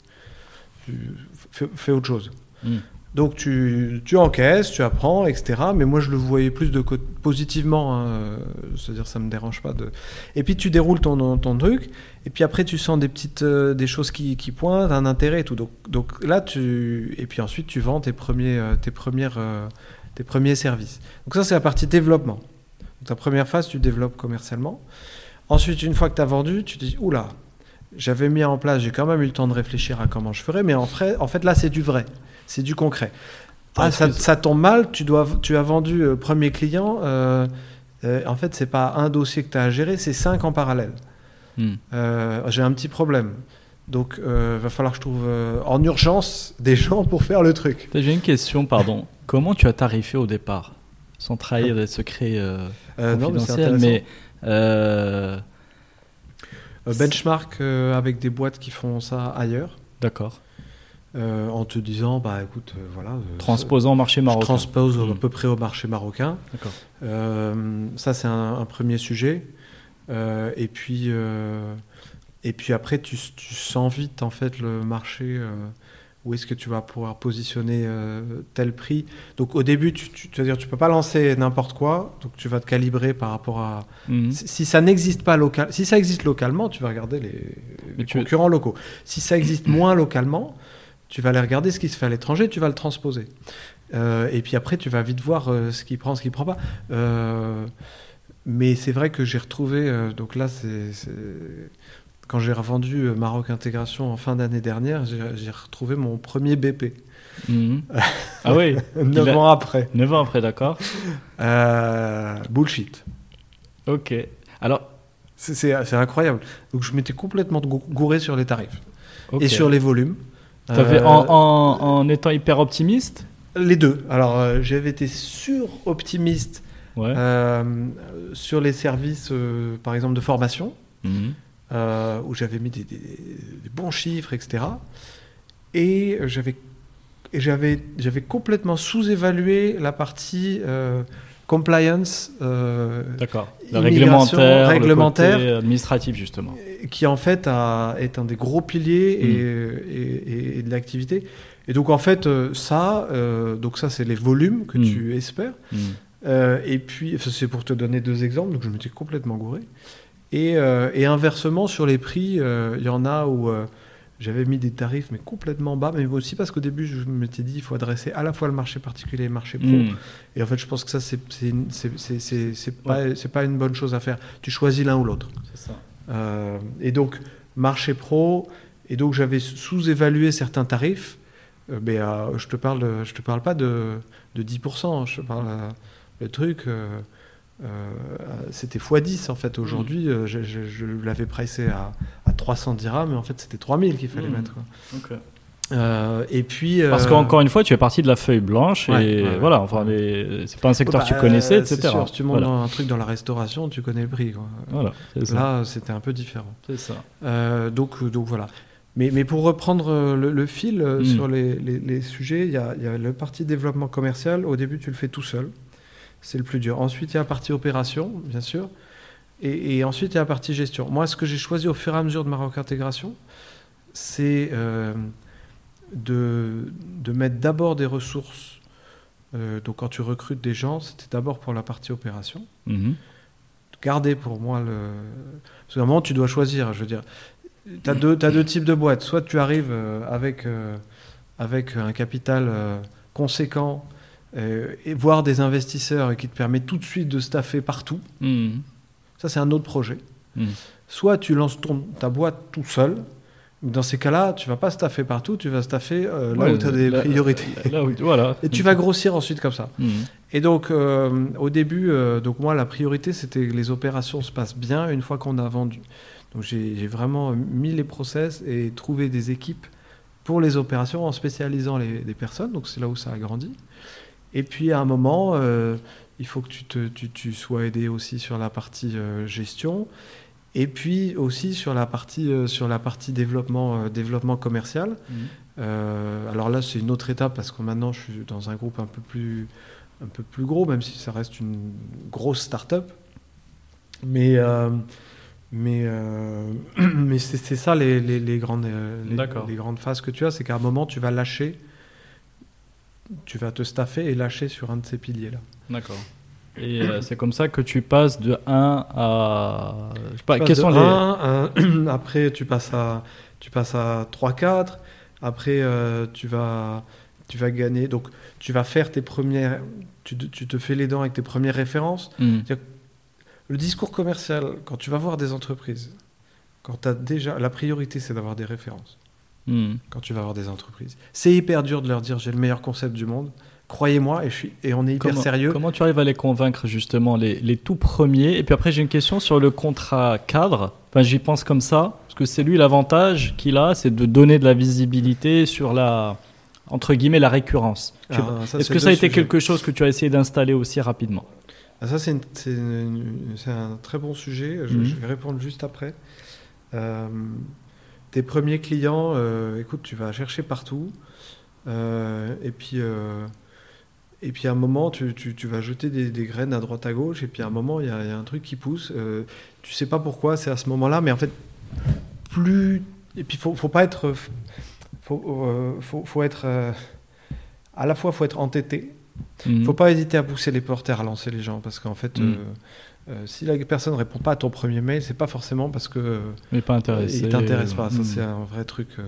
fais, fais autre chose. Mm. Donc tu, tu encaisses, tu apprends, etc. Mais moi je le voyais plus de positivement, hein, euh, c'est-à-dire ça me dérange pas de. Et puis tu déroules ton, ton truc, et puis après tu sens des petites euh, des choses qui, qui pointent, un intérêt et tout. Donc, donc là tu et puis ensuite tu vends tes premiers euh, tes premières euh, tes premiers services. Donc ça c'est la partie développement. Donc, ta première phase tu développes commercialement. Ensuite une fois que tu as vendu, tu te dis oula, j'avais mis en place, j'ai quand même eu le temps de réfléchir à comment je ferais, mais en, fait, en fait là c'est du vrai, c'est du concret. Ah, ça, ça tombe mal, tu, dois, tu as vendu euh, premier client, euh, euh, en fait c'est pas un dossier que tu as à gérer, c'est cinq en parallèle. Mm. Euh, j'ai un petit problème. Donc euh, va falloir que je trouve en urgence des *laughs* gens pour faire le truc. J'ai une question, pardon. Comment tu as tarifé au départ Sans trahir des secrets euh, Euh, non, mais c'est confidentiels, mais. euh, Euh, benchmark euh, avec des boîtes qui font ça ailleurs, D'accord. euh, en te disant bah écoute, euh, voilà. euh, Transposant au marché Je marocain. transpose à Mm. peu près au marché marocain. D'accord. Euh, ça, c'est un, un premier sujet. Euh, et, puis, euh, et puis après, tu, tu sens vite en fait le marché. Où est-ce que tu vas pouvoir positionner euh, tel prix Donc au début, tu, tu, tu vas dire, tu peux pas lancer n'importe quoi. Donc tu vas te calibrer par rapport à. Mhm. Si, si ça n'existe pas local, si ça existe localement, tu vas regarder les, concurrents locaux. Si ça existe moins localement, tu vas aller regarder ce qui se fait à l'étranger, tu vas le transposer. Euh, et puis après, tu vas vite voir euh, ce qui prend, ce qui prend pas. Mais c'est vrai que j'ai retrouvé. donc là, c'est- quand j'ai revendu euh, Maroc Intégration en fin d'année dernière, j'ai retrouvé mon premier BP. Mhm. *laughs* ah oui, Neuf a- ans après. 9 ans après, d'accord. Euh, bullshit. Ok. Alors, C'est- incroyable. Donc je m'étais complètement gou- gouré sur les tarifs et sur les volumes. T'avais- Euh, en, en- en étant hyper optimiste? Les deux. Alors euh, j'avais été sur-optimiste Ouais. sur les services, par exemple, de formation, Mhm. Euh, où j'avais mis des, des- des bons chiffres, etc. Et j'avais et j'avais j'avais complètement sous-évalué la partie euh, compliance. euh, réglementaire, réglementaire. le côté administratif, justement. qui en fait a- est un des gros piliers et, Mm. et- et de l'activité. Et donc en fait ça, euh, donc ça c'est les volumes que Mm. tu espères. Euh, et puis c'est pour te donner deux exemples, donc je m'étais complètement gouré. Et, euh, et inversement sur les prix, euh, il y en a où euh, j'avais mis des tarifs mais complètement bas, mais aussi parce qu'au début je m'étais dit il faut adresser à la fois le marché particulier et le marché pro. Hmm. Et en fait je pense que ça c'est pas, c'est pas une bonne chose à faire. Tu choisis l'un ou l'autre. C'est ça. Et donc, marché pro, et donc j'avais sous-évalué certains tarifs. Mais je te parle, de- je te parle pas de, de 10%, je te parle le truc. Euh, c'était x10 en fait. Aujourd'hui, euh, je, je- je l'avais pricé à, à 300 dirhams, mais en fait c'était 3000 qu'il fallait Mhm. mettre. quoi. Ok. Euh, et puis. Parce qu'encore une fois, tu es parti de la feuille blanche Ouais, et ouais, ouais. voilà, enfin, c'est pas un secteur que bah, tu connaissais, euh, c'est etc. sûr, si tu montes voilà. dans un truc dans la restauration, tu connais le prix. quoi. Voilà. Là, c'était un peu différent. C'est ça. Euh, donc, donc voilà. Mais, mais pour reprendre le, le fil Mm. sur les, les- les sujets, il y a, il y a le parti développement commercial. Au début, tu le fais tout seul. C'est le plus dur. Ensuite, il y a la partie opération, bien sûr. Et, et ensuite, il y a la partie gestion. Moi, ce que j'ai choisi au fur et à mesure de ma intégration, c'est euh, de, de mettre d'abord des ressources. Euh, donc, quand tu recrutes des gens, c'était d'abord pour la partie opération Mhm. garder pour moi le. Parce qu'à un moment, tu dois choisir. Je veux dire, tu as deux, t'as deux types de boîtes. Soit tu arrives euh, avec, euh, avec un capital conséquent euh, et voir des investisseurs qui te permet tout de suite de staffer partout. Mhm. Ça, c'est un autre projet. Mhm. Soit tu lances ton, ta boîte tout seul. Dans ces cas-là, tu vas pas staffer partout, tu vas staffer euh, là Ouais, où tu as des là- priorités. Là, où- voilà. Et tu vas grossir ensuite comme ça. Mhm. Et donc, euh, au début, donc moi, la priorité, c'était que les opérations se passent bien une fois qu'on a vendu. Donc, j'ai j'ai vraiment mis les process et trouvé des équipes pour les opérations en spécialisant les, les personnes. Donc, c'est là où ça a grandi. Et puis, à un moment, euh, il faut que tu, te, tu, tu sois aidé aussi sur la partie euh, gestion. Et puis aussi sur la partie, euh, sur la partie développement, développement commercial. Euh, alors là, c'est une autre étape parce que maintenant, je suis dans un groupe un peu plus, un peu plus gros, même si ça reste une grosse start-up. Mais, mais, *clears throat* mais c'est ça les, les- les grandes, les, D'accord. les grandes phases que tu as. C'est qu'à un moment, tu vas lâcher, tu vas te staffer et lâcher sur un de ces piliers-là. D'accord. Et euh, c'est comme ça que tu passes de 1 à. Je sais pas, quels sont les. 1, *clears throat* après, tu passes à, tu passes à 3-4. Après, euh, tu, vas, tu vas gagner. Donc, tu vas faire tes premières. Tu, te- tu te fais les dents avec tes premières références. Mhm. Le discours commercial, quand tu vas voir des entreprises, quand tu as déjà. La priorité, c'est d'avoir des références. Mhm. Quand tu vas voir des entreprises, c'est hyper dur de leur dire j'ai le meilleur concept du monde. Croyez-moi, et, je suis, et on est hyper Comment, sérieux. comment tu arrives à les convaincre justement, les, les tout premiers? Et puis après, j'ai une question sur le contrat cadre. Enfin, j'y pense comme ça, parce que c'est lui l'avantage qu'il a, c'est de donner de la visibilité sur la, entre guillemets, la récurrence. Ah, Est-ce que ça a été sujets. quelque chose que tu as essayé d'installer aussi rapidement? Ah, ça, c'est un très bon sujet. Je, Mhm. je vais répondre juste après. Euh, tes premiers clients, euh, écoute, tu vas chercher partout. Euh, et, puis, euh, et puis, à un moment, tu, tu- tu vas jeter des, des graines à droite à gauche. Et puis, à un moment, il y, y a un truc qui pousse. Tu sais pas pourquoi, c'est à ce moment-là. Mais en fait, plus. Et puis, il faut, faut pas être. Faut, faut, faut être. à la fois, faut être entêté. Mhm. Faut pas hésiter à pousser les portes et à relancer les gens parce qu'en fait, euh, euh, si la personne répond pas à ton premier mail, c'est pas forcément parce que Mais pas intéressé. il t'intéresse pas. Ça, Mhm. c'est un vrai truc. euh,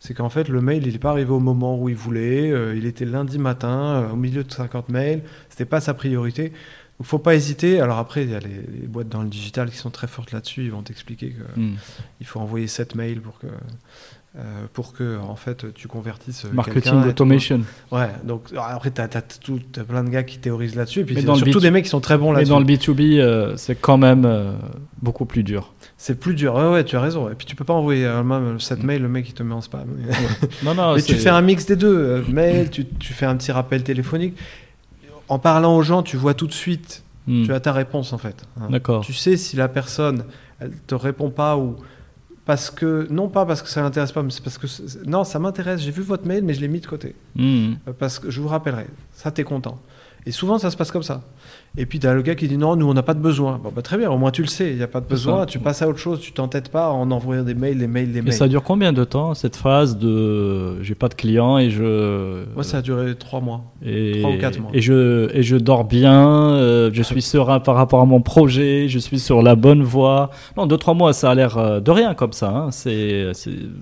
c'est qu'en fait, le mail, il n'est pas arrivé au moment où il voulait. euh, il était lundi matin, au milieu de 50 mails. C'était pas sa priorité. Donc, faut pas hésiter. Alors après, il y a les, les boîtes dans le digital qui sont très fortes là-dessus. Ils vont t'expliquer qu'il Mhm. faut envoyer 7 mails pour que, euh, pour que en fait, tu convertisses Marketing tout. automation. Ouais, donc après, tu as, plein de gars qui théorisent là-dessus, et puis Mais dans surtout B2- des mecs qui sont très bons Mais là-dessus. dans le B2B, euh, c'est quand même euh, beaucoup plus dur. C'est plus dur, ouais, ouais, tu as raison. Et puis tu peux pas envoyer même 7 Mm. mails, le mec il te met en spam. *laughs* Non, non, Mais tu fais un mix des deux, mail, tu, tu fais un petit rappel téléphonique. En parlant aux gens, tu vois tout de suite, Mhm. tu as ta réponse en fait. hein. D'accord. Tu sais si la personne, elle te répond pas ou parce que non pas parce que ça l'intéresse pas, mais c'est parce que non, ça m'intéresse. J'ai vu votre mail, mais je l'ai mis de côté. Mhm. Euh, Parce que je vous rappellerai, ça t'es content. Et souvent, ça se passe comme ça. Et puis, tu as le gars qui dit non, nous, on n'a pas de besoin. Bon, bah, très bien, au moins tu le sais, il n'y a pas de besoin. Tu passes à autre chose, tu t'entêtes pas en envoyant des mails, des mails, des Et mails. ça dure combien de temps cette phase de j'ai pas de clients et je Moi, ça a duré trois mois. et, trois ou quatre mois. et je et je dors bien, euh, je suis serein par rapport à mon projet, je suis sur la bonne voie. Non, deux trois mois, ça a l'air euh, de rien comme ça. hein. C'est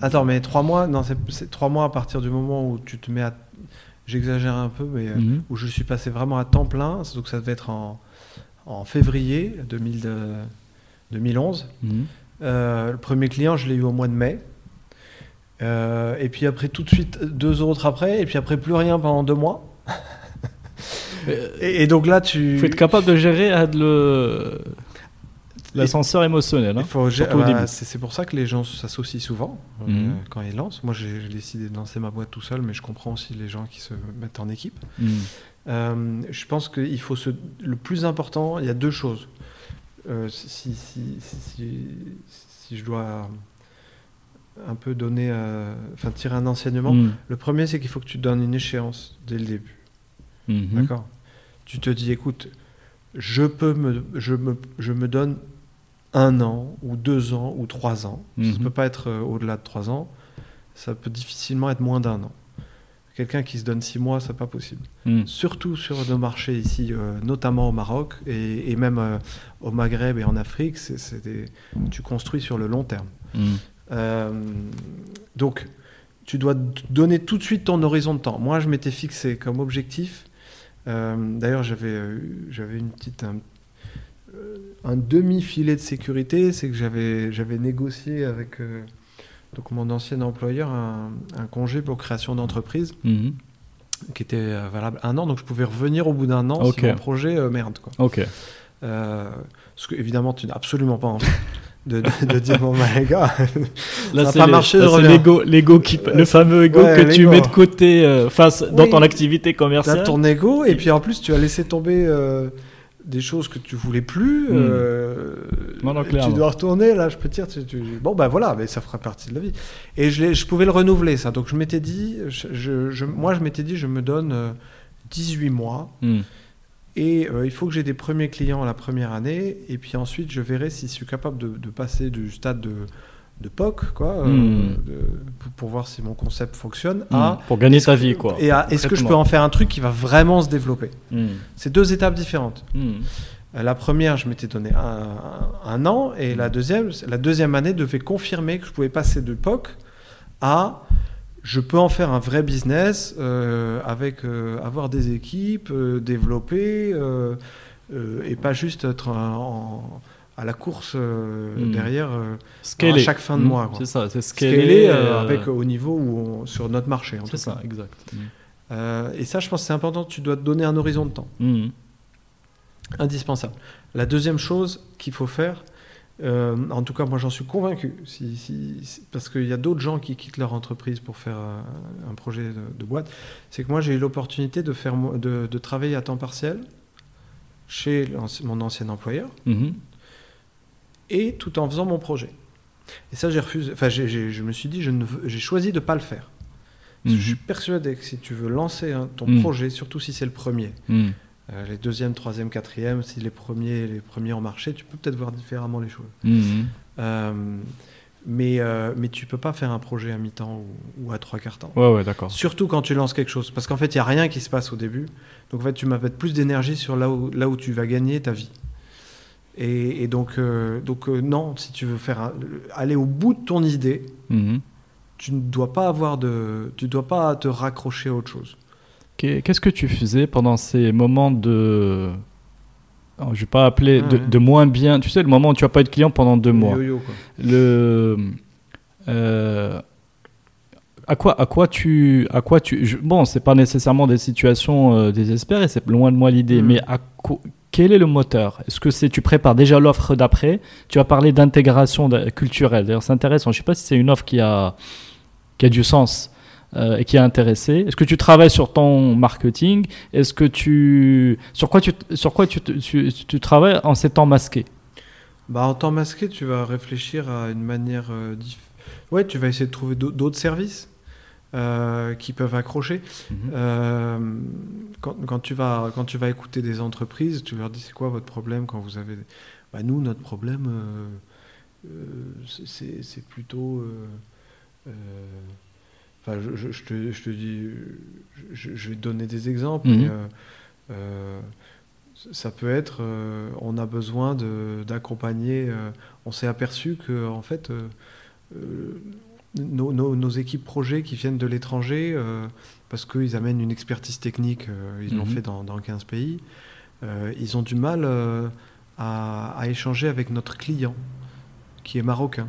Attends, mais trois mois, non, c'est- c'est trois mois à partir du moment où tu te mets à. J'exagère un peu, mais euh, Mhm. où je suis passé vraiment à temps plein. Donc, ça devait être en, en février 2000, euh, 2011. Mhm. Euh, le premier client, je l'ai eu au mois de mai. Euh, et puis après, tout de suite, deux autres après. Et puis après, plus rien pendant deux mois. *laughs* Et, et donc là, tu. Il faut être capable de gérer euh, le l'ascenseur émotionnel. hein. Début. c'est pour ça que les gens s'associent souvent euh, Mhm. quand ils lancent. Moi, j'ai décidé de lancer ma boîte tout seul, mais je comprends aussi les gens qui se mettent en équipe. Mhm. Euh, je pense qu'il faut se. Le plus important, il y a deux choses. Euh, si, si, si, si- je dois un peu donner, enfin tirer un enseignement, Mhm. le premier, c'est qu'il faut que tu donnes une échéance dès le début. D'accord? Tu te dis, écoute, je, peux me, je, me, je me donne un an, ou deux ans, ou trois ans. Ça ne Mhm. peut pas être euh, au-delà de trois ans. Ça peut difficilement être moins d'un an. Quelqu'un qui se donne six mois, c'est pas possible. Mhm. Surtout sur nos marchés ici, euh, notamment au Maroc et, et même euh, au Maghreb et en Afrique, c'est, des- tu construis sur le long terme. Mhm. Euh, donc, tu dois donner tout de suite ton horizon de temps. Moi, je m'étais fixé comme objectif. d'ailleurs, j'avais, j'avais une petite, un, un demi-filet de sécurité. C'est que j'avais, j'avais négocié avec euh, donc mon ancien employeur un, un congé pour création d'entreprise Mhm. qui était euh, valable un an. Donc, je pouvais revenir au bout d'un an Ok. si mon projet euh, merde. Quoi. Ok. Euh, parce que, évidemment, tu n'as absolument pas envie de, de- de *laughs* dire bon, bah, les gars. *laughs* Là, Ça a c'est pas les- marché, là, c'est l'ego, l'ego qui, le fameux ego Ouais, que tu mets de côté euh, face dans ton activité T'as commerciale. ton ego et puis en plus tu as laissé tomber euh, des choses que tu voulais plus. Mm. euh, Non, non, tu dois retourner là, je peux te dire. tu- tu- bon ben voilà, mais ça fera partie de la vie. Et je, je pouvais le renouveler ça. Donc je m'étais dit, je, moi je m'étais dit, je me donne euh, 18 mois Mhm. et euh, il faut que j'ai des premiers clients la première année et puis ensuite je verrai si je suis capable de, de passer du stade de de POC, quoi, euh, Mm. de- pour, voir si mon concept fonctionne, Mhm. à Pour gagner ta vie, quoi. et à est-ce que je peux en faire un truc qui va vraiment se développer Mhm. C'est deux étapes différentes. Euh, La première, je m'étais donné un, an, et la deuxième, la deuxième année devait confirmer que je pouvais passer de POC à je peux en faire un vrai business euh, avec euh, avoir des équipes, développer, et pas juste être en- en- à la course euh, Mm. derrière euh, à chaque fin de mois. C'est ça, c'est scaler. scaler euh, euh, avec au niveau où on- sur notre marché. C'est ça, exact. Euh, et ça, je pense que c'est important. Tu dois te donner un horizon de temps. Mhm. indispensable. La deuxième chose qu'il faut faire, en tout cas moi j'en suis convaincu, si, si- si- parce qu'il y a d'autres gens qui quittent leur entreprise pour faire un projet de, de boîte, c'est que moi j'ai eu l'opportunité de, faire, de, de travailler à temps partiel chez mon ancien employeur. Et tout en faisant mon projet. Et ça j'ai refusé, enfin je me suis dit, j'ai choisi de ne pas le faire. Parce que Je suis Mhm. persuadé que si tu veux lancer ton Mhm. projet, surtout si c'est le premier, Mhm. euh, les deuxième, troisième, quatrième, si les premiers, les premiers ont marché, tu peux peut-être voir différemment les choses. Euh, mais, euh, mais tu peux pas faire un projet à mi-temps ou, ou à trois quarts temps. Ouais, ouais, d'accord. Surtout quand tu lances quelque chose. Parce qu'en fait, il n'y a rien qui se passe au début. Donc en fait, tu mettre plus d'énergie sur là où, là où tu vas gagner ta vie. Et, et donc, euh, donc euh, non, si tu veux faire un- aller au bout de ton idée, Mhm. tu ne dois pas avoir de, tu dois pas te raccrocher à autre chose. Qu'est- Qu'est-ce que tu faisais pendant ces moments de. Alors, je vais pas appeler de, Ouais. de moins bien. Tu sais, le moment où tu n'as pas eu de client pendant deux mois. Quoi. Le. euh, à quoi, à quoi tu, à quoi tu, je- bon, c'est pas nécessairement des situations euh, désespérées, c'est loin de moi l'idée, Mm. mais à quoi- quel est le moteur? Est-ce que tu prépares déjà l'offre d'après? Tu as parlé d'intégration culturelle. D'ailleurs, c'est intéressant. Je sais pas si c'est une offre qui a, qui a du sens euh, et qui a intéressé. Est-ce que tu travailles sur ton marketing? Est-ce que tu, sur quoi tu, sur quoi tu, tu, travailles en ces temps masqués? Bah, en temps masqué, tu vas réfléchir à une manière. euh, diff- tu vas essayer de trouver d'au- d'autres services. Euh, qui peuvent accrocher. Mhm. Euh, quand, quand tu vas, quand tu vas écouter des entreprises, tu leur dis c'est quoi votre problème quand vous avez. Bah, nous, notre problème, euh, c'est- plutôt. Enfin, je, je- je te, je te dis, je, vais te donner des exemples. Mhm. mais, ça peut être, euh, on a besoin d'accompagner. euh, on s'est aperçu que en fait, euh, nos, nos- nos équipes projets qui viennent de l'étranger, euh, parce qu'ils amènent une expertise technique, euh, ils l'ont Mhm. fait dans, dans 15 pays, euh, ils ont du mal à, à échanger avec notre client, qui est marocain.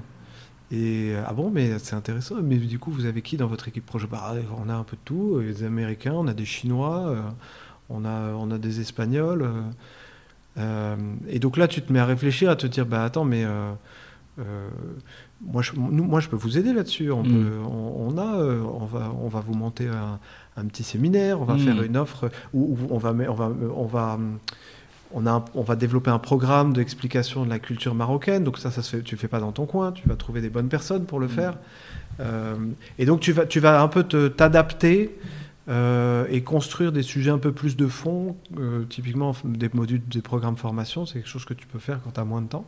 Et ah bon, mais c'est intéressant. Mais du coup, vous avez qui dans votre équipe projet? Bah, On a un peu de tout. Des Américains, on a des Chinois, on a, on a des Espagnols. et donc là, tu te mets à réfléchir, à te dire, bah attends, mais euh, moi, je, nous, moi, je peux vous aider là-dessus. On, Mm. on, on a, euh, on va, on va vous monter un, un petit séminaire, on va Mm. faire une offre où, où on va, on va, on va, on a, un- on va développer un programme d'explication de la culture marocaine. Donc ça, ça se fait, tu fais pas dans ton coin. Tu vas trouver des bonnes personnes pour le Mm. faire. Euh, et donc tu vas, tu vas un peu te- t'adapter euh, et construire des sujets un peu plus de fond. Euh, typiquement, des modules, des programmes formation, c'est quelque chose que tu peux faire quand tu as moins de temps.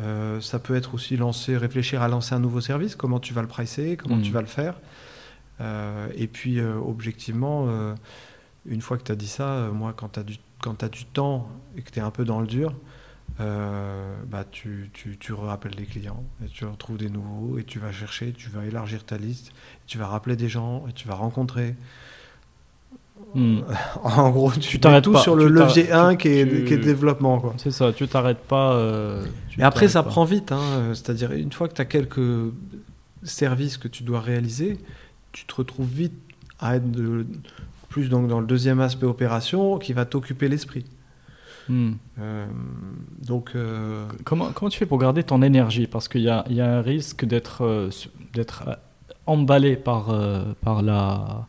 Euh, ça peut être aussi lancer, réfléchir à lancer un nouveau service, comment tu vas le pricer, comment tu vas le faire? Euh, et puis, euh, objectivement, une fois que tu as dit ça, moi, quand tu as, du temps et que tu es un peu dans le dur, bah, tu, tu, tu rappelles des clients et tu retrouves des nouveaux et tu vas chercher, tu vas élargir ta liste, tu vas rappeler des gens et tu vas rencontrer. Hmm. *laughs* En gros, tu, t'arrêtes tout pas, sur le tu levier 1 tu- qui est, tu- qui est développement. Quoi. C'est ça, tu t'arrêtes pas. euh, tu Et après, ça pas. prend vite. hein, C'est-à-dire, une fois que tu as quelques services que tu dois réaliser, tu te retrouves vite à être de- plus donc, dans le deuxième aspect opération qui va t'occuper l'esprit. Hmm. Euh, donc, euh, Comment, comment tu fais pour garder ton énergie? Parce qu'il y a, il y a un risque d'être euh, d'être emballé par, euh, par la,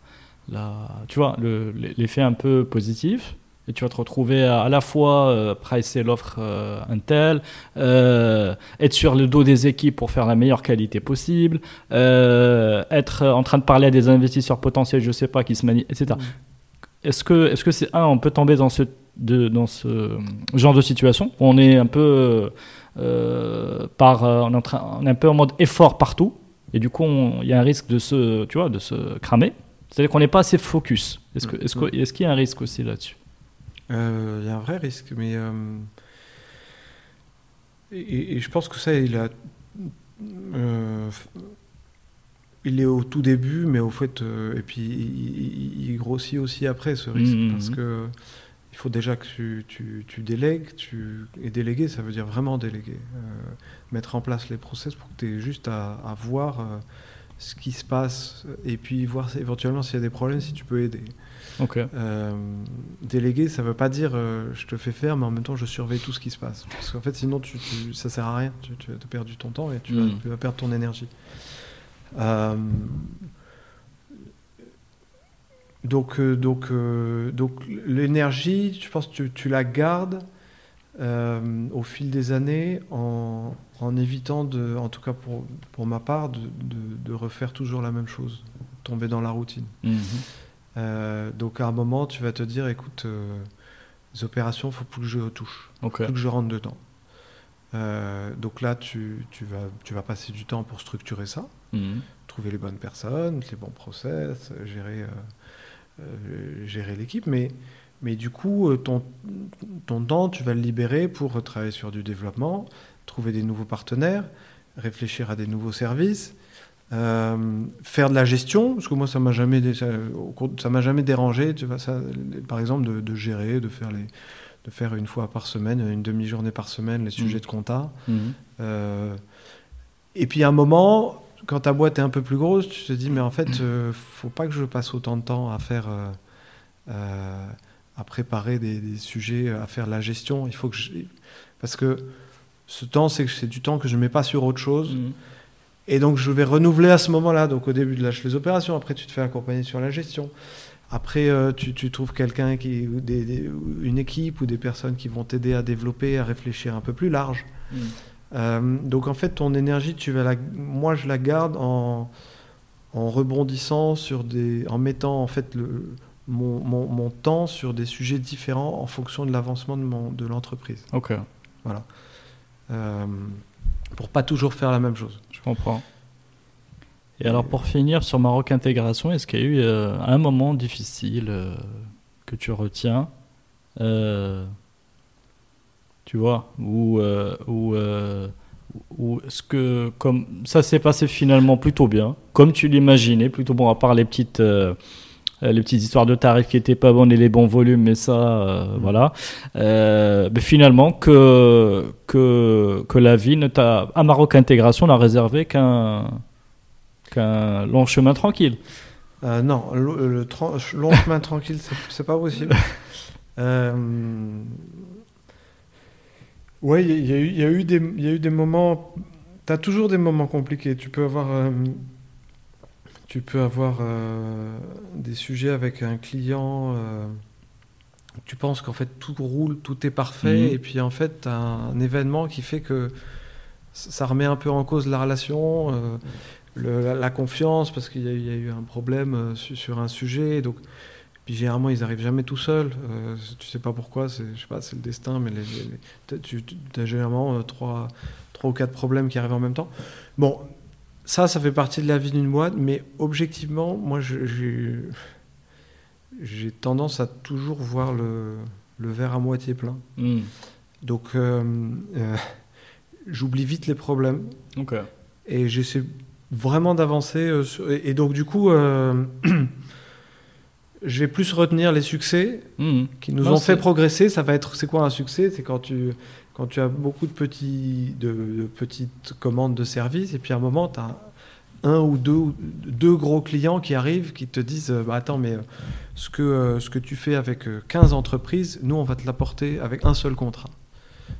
la, tu vois, le- l'effet un peu positif. Et tu vas te retrouver à, à la fois euh, pricer l'offre euh, Intel, euh, être sur le dos des équipes pour faire la meilleure qualité possible, euh, être en train de parler à des investisseurs potentiels, je sais pas, qui se manient, etc. Est-ce que, est-ce que c'est un, on peut tomber dans ce, de, dans ce genre de situation où on est un peu euh, par, euh, on est, en train, on est un peu en mode effort partout et du coup il y a un risque de se, tu vois, de se cramer? C'est-à-dire qu'on n'est pas assez focus. Est-ce que, est-ce que- est-ce qu'il y a un risque aussi là-dessus? Euh, il y a un vrai risque. Mais, euh, et, et je pense que ça, il a. euh, il est au tout début, mais au fait, et puis il, grossit aussi après ce risque, Mhm. parce que il faut déjà que tu, tu- tu délègues, tu, et déléguer, ça veut dire vraiment déléguer, mettre en place les process pour que tu aies juste à, à voir ce qui se passe, et puis voir éventuellement s'il y a des problèmes, si tu peux aider. Euh, déléguer, ça veut pas dire euh, je te fais faire, mais en même temps je surveille tout ce qui se passe. Parce qu'en fait, sinon, tu, tu- ça sert à rien. Tu, tu as perdu ton temps et tu, vas, Mm. tu vas perdre ton énergie. Euh, donc, donc, donc l'énergie, je pense que tu, la gardes au fil des années en, en évitant, de, en tout cas pour, pour ma part, de, de- de refaire toujours la même chose, tomber dans la routine. Mhm. Euh, donc à un moment, tu vas te dire, écoute, euh, les opérations, faut plus que je touche, plus que je rentre dedans. Euh, donc là, tu, tu vas, tu vas passer du temps pour structurer ça, Mhm. trouver les bonnes personnes, les bons process, gérer, gérer l'équipe. Mais, mais du coup, ton, ton temps, tu vas le libérer pour travailler sur du développement, trouver des nouveaux partenaires, réfléchir à des nouveaux services. euh, faire de la gestion, parce que moi ça m'a jamais, ça, m'a jamais dérangé, tu vois, ça, par exemple de, de gérer, de faire les, de faire une fois par semaine, une demi-journée par semaine les sujets Mhm. de compta. Mhm. Euh, et puis à un moment, quand ta boîte est un peu plus grosse, tu te dis mais en fait, euh, faut pas que je passe autant de temps à faire, euh, à préparer des, des sujets, à faire de la gestion. Il faut que je... parce que ce temps, c'est c'est du temps que je mets pas sur autre chose. Mhm. Et donc, je vais renouveler à ce moment-là. Donc, au début, tu lâches les opérations. Après, tu te fais accompagner sur la gestion. Après, euh, tu, tu trouves quelqu'un qui, ou des- des- ou une équipe ou des personnes qui vont t'aider à développer, à réfléchir un peu plus large. Mhm. Euh, donc, en fait, ton énergie, tu vas la, moi, je la garde en, en rebondissant sur des, en mettant en fait le, mon, mon, mon temps sur des sujets différents en fonction de l'avancement de, mon, de l'entreprise. Ok, Voilà. Euh, pour pas toujours faire la même chose. je comprends. Et alors pour finir sur Maroc Intégration, est-ce qu'il y a eu euh, un moment difficile euh, que tu retiens euh, Tu vois Ou ou, ou est-ce que comme ça s'est passé finalement plutôt bien, comme tu l'imaginais, plutôt bon à part les petites les petites histoires de tarifs qui étaient pas bonnes et les bons volumes, mais ça, euh, voilà. Euh, mais finalement, que, que, que la vie ne t'a, à Maroc Intégration n'a réservé qu'un qu'un long chemin tranquille. Euh, non, le, long chemin tranquille, c'est, c'est pas possible. *laughs* Euh, ouais, il y, y y a eu des, il y a eu des moments. T'as toujours des moments compliqués. Tu peux avoir, euh, tu peux avoir euh, des sujets avec un client. euh, tu penses qu'en fait tout roule, tout est parfait, Mhm. et puis en fait t'as un événement qui fait que ça remet un peu en cause la relation. euh, le- la, la confiance parce qu'il y, a eu- il y a eu un problème euh, su- sur un sujet donc puis généralement ils arrivent jamais tout seuls euh, tu sais pas pourquoi c'est je sais pas c'est le destin mais les, tu as généralement euh, trois trois ou quatre problèmes qui arrivent en même temps bon ça ça fait partie de la vie d'une boîte mais objectivement moi j'ai tendance à toujours voir le, le verre à moitié plein Hmm. donc euh, euh, j'oublie vite les problèmes et j'essaie vraiment d'avancer. euh, et, et donc, du coup, *clears throat* je vais plus retenir les succès Hmm. qui nous Non, ont fait progresser. Ça va être, c'est quoi un succès? C'est quand tu, quand tu as beaucoup de, petits, de, de petites commandes de services, et puis à un moment, tu as un ou deux, deux gros clients qui arrivent, qui te disent euh, bah, Attends, mais euh, ce que, euh, ce que tu fais avec euh, 15 entreprises, nous, on va te l'apporter avec un seul contrat.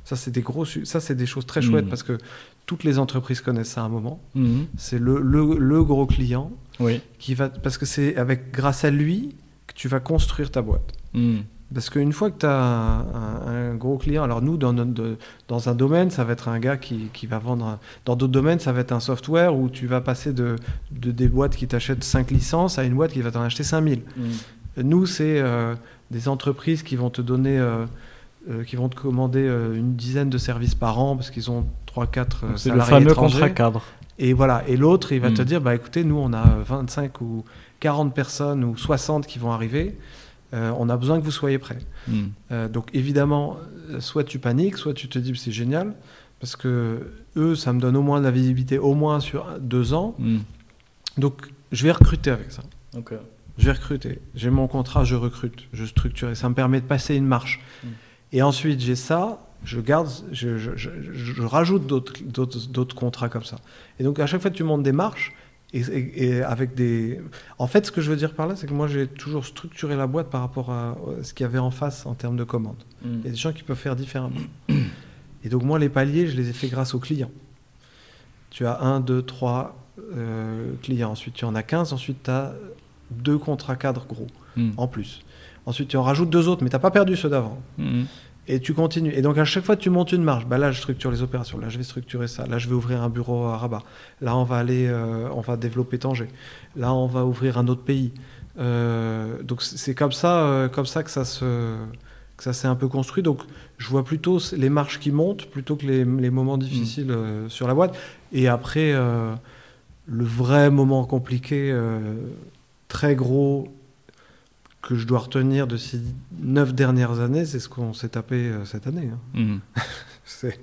Ça, c'est des, gros, ça, c'est des choses très chouettes Mhm. parce que toutes les entreprises connaissent ça à un moment. Hmm. C'est le, le, le gros client Oui. qui va. Parce que c'est avec, grâce à lui que tu vas construire ta boîte. Hmm. Parce qu'une fois que tu as un, un- un gros client, alors nous, dans, notre- de- dans un domaine, ça va être un gars qui, qui va vendre. un- dans d'autres domaines, ça va être un software où tu vas passer de, de des boîtes qui t'achètent 5 licences à une boîte qui va t'en acheter 5000. Hmm. Nous, c'est euh, des entreprises qui vont te donner. euh, euh, qui vont te commander euh, une dizaine de services par an parce qu'ils ont 3-4 Donc, C'est le salariés fameux étrangers. contrat cadre. Et voilà. Et l'autre, il va Mm. te dire, bah écoutez, nous, on a euh, 25 ou 40 personnes ou 60 qui vont arriver. Euh, on a besoin que vous soyez prêts. Hmm. Euh, donc évidemment, soit tu paniques, soit tu te dis, c'est génial, parce que eux, ça me donne au moins de la visibilité, au moins sur deux ans. Hmm. Donc je vais recruter avec ça. Je vais recruter. J'ai mon contrat, je recrute, je structure. Et ça me permet de passer une marche. Mm. Et ensuite, j'ai ça, je garde, je, je- je- je- je rajoute d'autres- contrats comme ça. Et donc, à chaque fois, tu montes des marches. Et, et- et avec des. En fait, ce que je veux dire par là, c'est que moi, j'ai toujours structuré la boîte par rapport à ce qu'il y avait en face en termes de commandes. Hmm. Il y a des gens qui peuvent faire différemment. Et donc, moi, les paliers, je les ai fait grâce aux clients. Tu as un, deux, trois euh, clients. Ensuite, tu en as 15. Ensuite, tu as deux contrats cadres gros Hmm. en plus. Ensuite, tu en rajoutes deux autres, mais tu n'as pas perdu ceux d'avant. Hmm. Et tu continues. Et donc, à chaque fois, tu montes une marge. Bah, là, je structure les opérations. Là, je vais structurer ça. Là, je vais ouvrir un bureau à Rabat. Là, on va aller, euh, on va développer Tanger. Là, on va ouvrir un autre pays. Euh, donc, c'est comme ça, euh, comme ça que ça se, que ça s'est un peu construit. Donc, je vois plutôt les marches qui montent plutôt que les, les moments difficiles euh, sur la boîte. Et après, le vrai moment compliqué, très gros, que je dois retenir de ces neuf dernières années, c'est ce qu'on s'est tapé euh, cette année. hein. Hmm. *laughs* C'est,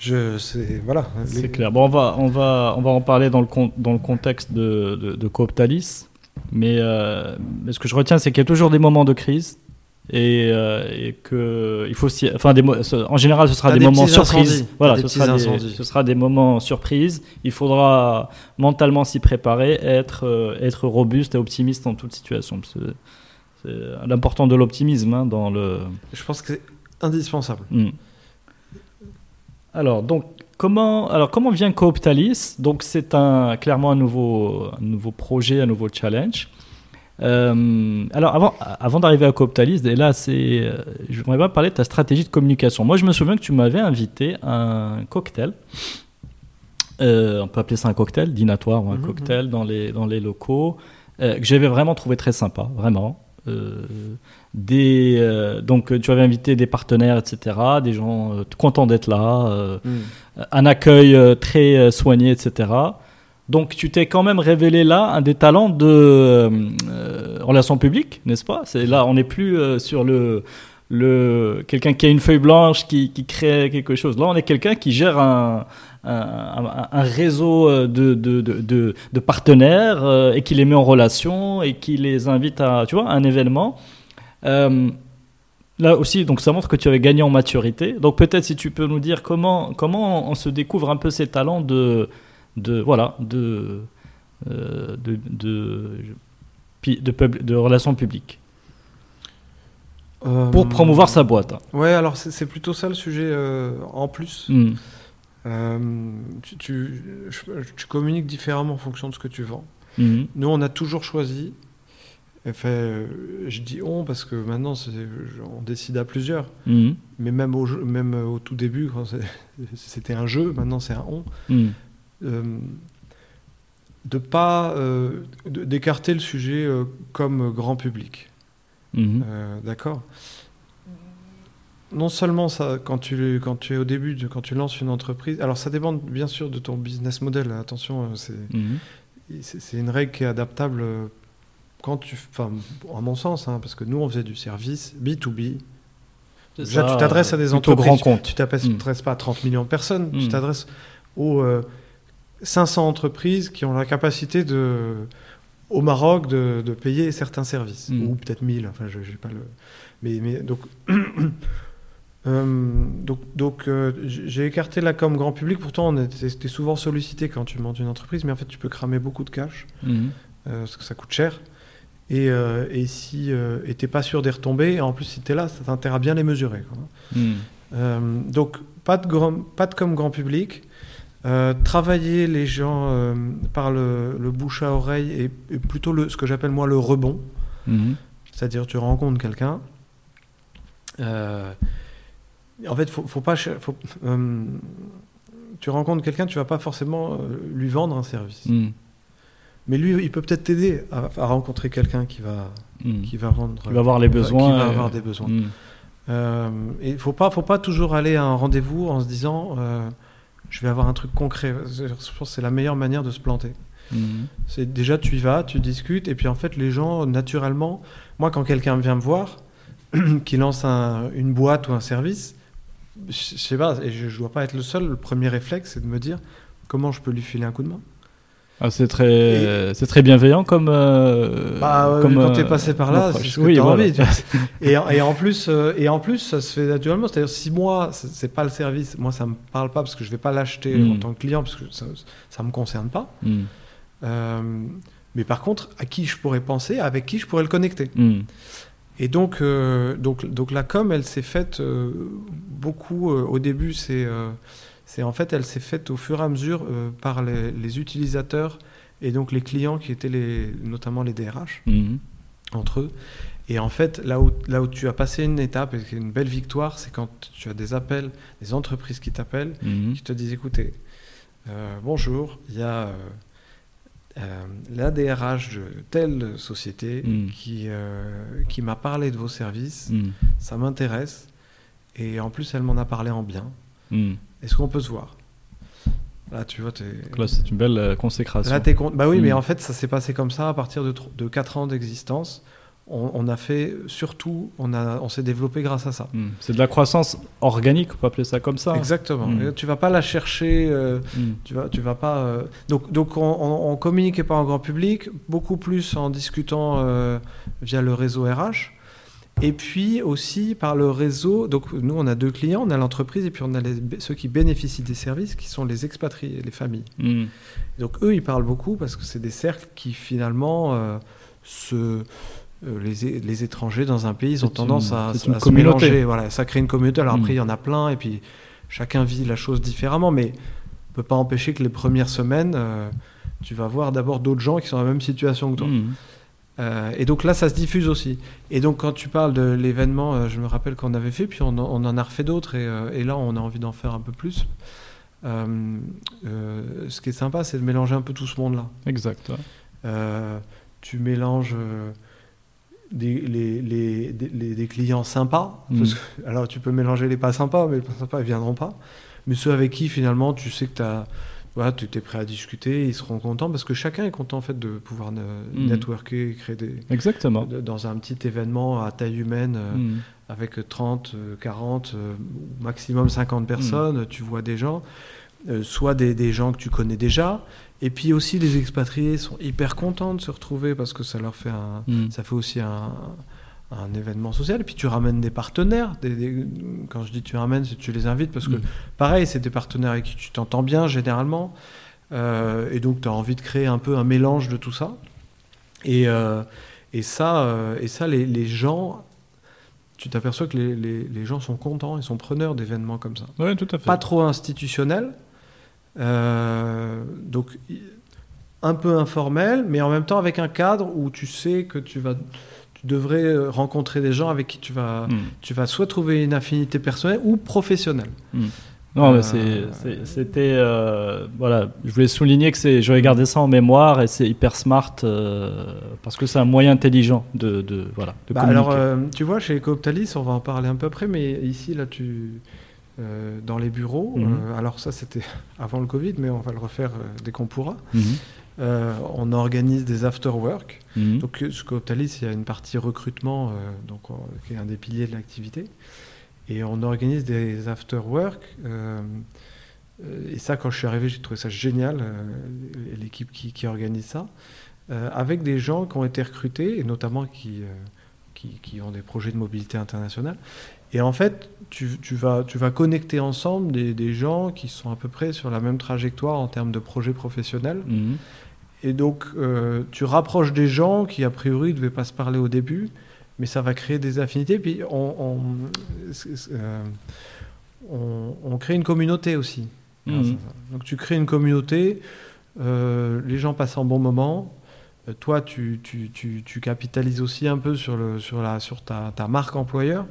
je, c'est, voilà. C'est Les- clair. Bon, on va, on va, on va en parler dans le, con- dans le contexte de, de, de Cooptalis. Mais, euh, mais ce que je retiens, c'est qu'il y a toujours des moments de crise. Et, euh, et que il faut enfin des ce- en général ce sera des, des moments surprises voilà ce sera des, incendies. ce sera des moments surprises il faudra mentalement s'y préparer être euh, être robuste et optimiste en toute situation c'est l'important de l'optimisme hein, dans le Je pense que c'est indispensable. Hmm. Alors, donc, comment, alors, comment vient Cooptalis? Donc, c'est un, clairement un nouveau, un nouveau projet, un nouveau challenge. Euh, alors, avant, avant d'arriver à Cooptalis, et là, c'est, euh, je voudrais pas parler de ta stratégie de communication. Moi, je me souviens que tu m'avais invité à un cocktail euh, on peut appeler ça un cocktail, dînatoire ou un Mhm, cocktail dans, les, dans les locaux, que j'avais vraiment trouvé très sympa, vraiment. Euh, des, euh, donc tu avais invité des partenaires, etc., des gens euh, contents d'être là, euh, un accueil euh, très euh, soigné, etc. Donc tu t'es quand même révélé là un des talents de euh, euh, relations publiques, n'est-ce pas? C'est là, on n'est plus euh, sur le le quelqu'un qui a une feuille blanche qui, qui crée quelque chose. Là, on est quelqu'un qui gère un un, réseau euh, de, de, de, partenaires euh, et qui les met en relation et qui les invite à tu vois un événement. Euh, Là aussi, donc ça montre que tu avais gagné en maturité. Donc peut-être si tu peux nous dire comment comment on se découvre un peu ces talents de de voilà de euh, de, de de, pub- de relations publiques Euh, pour promouvoir sa boîte. Ouais, alors c'est plutôt ça le sujet euh, en plus. Hmm. Euh, tu, tu- communiques différemment en fonction de ce que tu vends. Mhm. Nous, on a toujours choisi. Enfin, euh, je dis on parce que maintenant, on décide à plusieurs. Mhm. Mais même au, jeu- même au tout début, quand *laughs* c'était un jeu, maintenant c'est un on. Mhm. Euh, de pas euh, d'écarter le sujet comme grand public. Mhm. D'accord? Non seulement ça, quand tu, quand tu es au début, de- quand tu lances une entreprise, alors ça dépend bien sûr de ton business model. Attention, euh, c'est Mhm. c'est une règle qui est adaptable euh, quand tu, enfin, en mon sens, hein, parce que nous on faisait du service B2B. C'est Déjà, ça, tu t'adresses à des plutôt entreprises. grand compte. Tu t'adresses Mm. t'adresses pas à 30 millions de personnes, tu Mm. t'adresses aux euh, 500 entreprises qui ont la capacité de, au Maroc de, de payer certains services, ou peut-être 1000, enfin je pas le... Mais, mais donc... *clears throat* euh, donc, donc euh, j'ai écarté la com grand public, pourtant on était, c'était souvent sollicité quand tu montes une entreprise, mais en fait tu peux cramer beaucoup de cash, Mhm. euh, parce que ça coûte cher. Et, et si et t'es pas sûr des retombées, et en plus si tu es là, ça t'intéresse à bien les mesurer. quoi. Mhm. Donc, pas de, grand, pas de com grand public. Travailler les gens par le, le bouche à oreille et, et plutôt le, ce que j'appelle moi le rebond. Mhm. C'est-à-dire, tu rencontres quelqu'un. Euh, en fait, faut, faut pas. Faut, euh, tu rencontres quelqu'un, tu vas pas forcément euh, lui vendre un service. Mhm. Mais lui, il peut peut-être t'aider à, à rencontrer quelqu'un qui va, Mhm. qui va rendre. Il va avoir les besoins. Qui va avoir des besoins. Mhm. Euh, et faut pas, faut pas toujours aller à un rendez-vous en se disant, euh, je vais avoir un truc concret. Je pense que c'est la meilleure manière de se planter. Mhm. C'est déjà tu y vas, tu discutes, et puis en fait les gens naturellement, moi quand quelqu'un vient me voir, *clears throat* qui lance un- une boîte ou un service, je, sais pas, et je, je dois pas être le seul. Le premier réflexe c'est de me dire comment je peux lui filer un coup de main. Ah, c'est très, c'est très bienveillant comme. euh, Bah, comme, quand euh, t'es passé par là, c'est ce que Oui, t'as voilà. envie. tu *laughs* et, en- et en plus, euh, et en plus, ça se fait naturellement. C'est-à-dire, si moi, c'est pas le service, moi, ça me parle pas parce que je vais pas l'acheter Mm. en tant que client parce que ça, ça me concerne pas. Mhm. Euh, mais par contre, à qui je pourrais penser, avec qui je pourrais le connecter. Mhm. Et donc, euh, donc, donc la com, elle s'est faite euh, beaucoup. euh, au début, c'est, c'est en fait, elle s'est faite au fur et à mesure par les, les utilisateurs et donc les clients qui étaient les, notamment les DRH Mhm. entre eux. Et en fait, là où, là où tu as passé une étape et une belle victoire, c'est quand tu as des appels, des entreprises qui t'appellent, Mhm. qui te disent écoutez, bonjour, il y a euh, la DRH de telle société Mm. qui, euh, qui m'a parlé de vos services, Mhm. ça m'intéresse, et en plus elle m'en a parlé en bien. Mhm. Est-ce qu'on peut se voir? Là, tu vois, Là, c'est une belle euh, consécration. Là, con- Bah oui, mais Mm. en fait, ça s'est passé comme ça à partir de, de 4 ans d'existence. On, on a fait, surtout, on, a, on s'est développé grâce à ça. Mhm. C'est de la croissance organique, on peut appeler ça comme ça. Exactement. Mm. Et Tu vas pas la chercher, euh, Mhm. tu vas, tu vas pas. euh, Donc, donc on, on communiquait pas en grand public, beaucoup plus en discutant euh, via le réseau RH. Et puis aussi par le réseau. Donc nous, on a deux clients, on a l'entreprise et puis on a les- ceux qui bénéficient des services, qui sont les expatriés, les familles. Mhm. Donc eux, ils parlent beaucoup parce que c'est des cercles qui finalement se les, é- les étrangers dans un pays, ils ont tendance une- à, se mélanger. Voilà, ça crée une communauté. Alors Mm. après, il y en a plein et puis chacun vit la chose différemment, mais on peut pas empêcher que les premières semaines, euh, tu vas voir d'abord d'autres gens qui sont dans la même situation que toi. Mhm. Euh, et donc là, ça se diffuse aussi. Et donc quand tu parles de l'événement, euh, je me rappelle qu'on avait fait, puis on, en- on en a refait d'autres, et, euh, et là, on a envie d'en faire un peu plus. ce qui est sympa, c'est de mélanger un peu tout ce monde-là. Exact. tu mélanges des, les, les, des, clients sympas. Mm. alors, tu peux mélanger les pas sympas, mais les pas sympas, ils viendront pas. Mais ceux avec qui, finalement, tu sais que tu as. Voilà, tu es prêt à discuter, ils seront contents parce que chacun est content en fait de pouvoir mm. networker, créer des. Exactement. dans un petit événement à taille humaine euh, mm. avec 30, 40, euh, maximum 50 personnes, tu vois des gens, euh, soit des, des, gens que tu connais déjà, et puis aussi, les expatriés sont hyper contents de se retrouver parce que ça leur fait un, mm. ça fait aussi un, un, événement social. Et puis tu ramènes des partenaires. Des, quand je dis tu ramènes, c'est tu les invites parce que, mm. pareil, c'est des partenaires avec qui tu t'entends bien généralement. Euh, et donc, tu as envie de créer un peu un mélange de tout ça. Et, euh, et ça, euh, et ça les, les gens tu t'aperçois que les, les, les, gens sont contents, ils sont preneurs d'événements comme ça. Oui, tout à fait. Pas trop institutionnels, euh, donc un peu informel, mais en même temps avec un cadre où tu sais que tu vas tu devrais rencontrer des gens avec qui tu vas, hmm. tu vas soit trouver une affinité personnelle ou professionnelle. Hmm. Non, mais euh, c'était. Euh, voilà, je voulais souligner que je vais garder ça en mémoire et c'est hyper smart parce que c'est un moyen intelligent de, de voilà, de bah, Alors, tu vois, chez Cooptalis, on va en parler un peu après, mais ici, là, tu euh, dans les bureaux. Mhm. Euh, alors ça, c'était *laughs* avant le Covid, mais on va le refaire euh, dès qu'on pourra. Mhm. on organise des after-work. Mhm. Donc, ce qu'Optalis, il y a une partie recrutement, donc, qui est un des piliers de l'activité. Et on organise des after-work. et ça, quand je suis arrivé, j'ai trouvé ça génial, l'équipe qui, qui, organise ça, avec des gens qui ont été recrutés, et notamment qui, qui, qui, ont des projets de mobilité internationale, et en fait, tu, vas, tu vas connecter ensemble des, gens qui sont à peu près sur la même trajectoire en termes de projets professionnels. Mhm. Et donc, euh, tu rapproches des gens qui, a priori, ne devaient pas se parler au début, mais ça va créer des affinités. Puis, on, euh, on, crée une communauté aussi. Mhm. Donc, tu crées une communauté, euh, les gens passent un bon moment. Toi, tu, tu, tu, capitalises aussi un peu sur, le, sur, la, sur ta, ta marque employeur.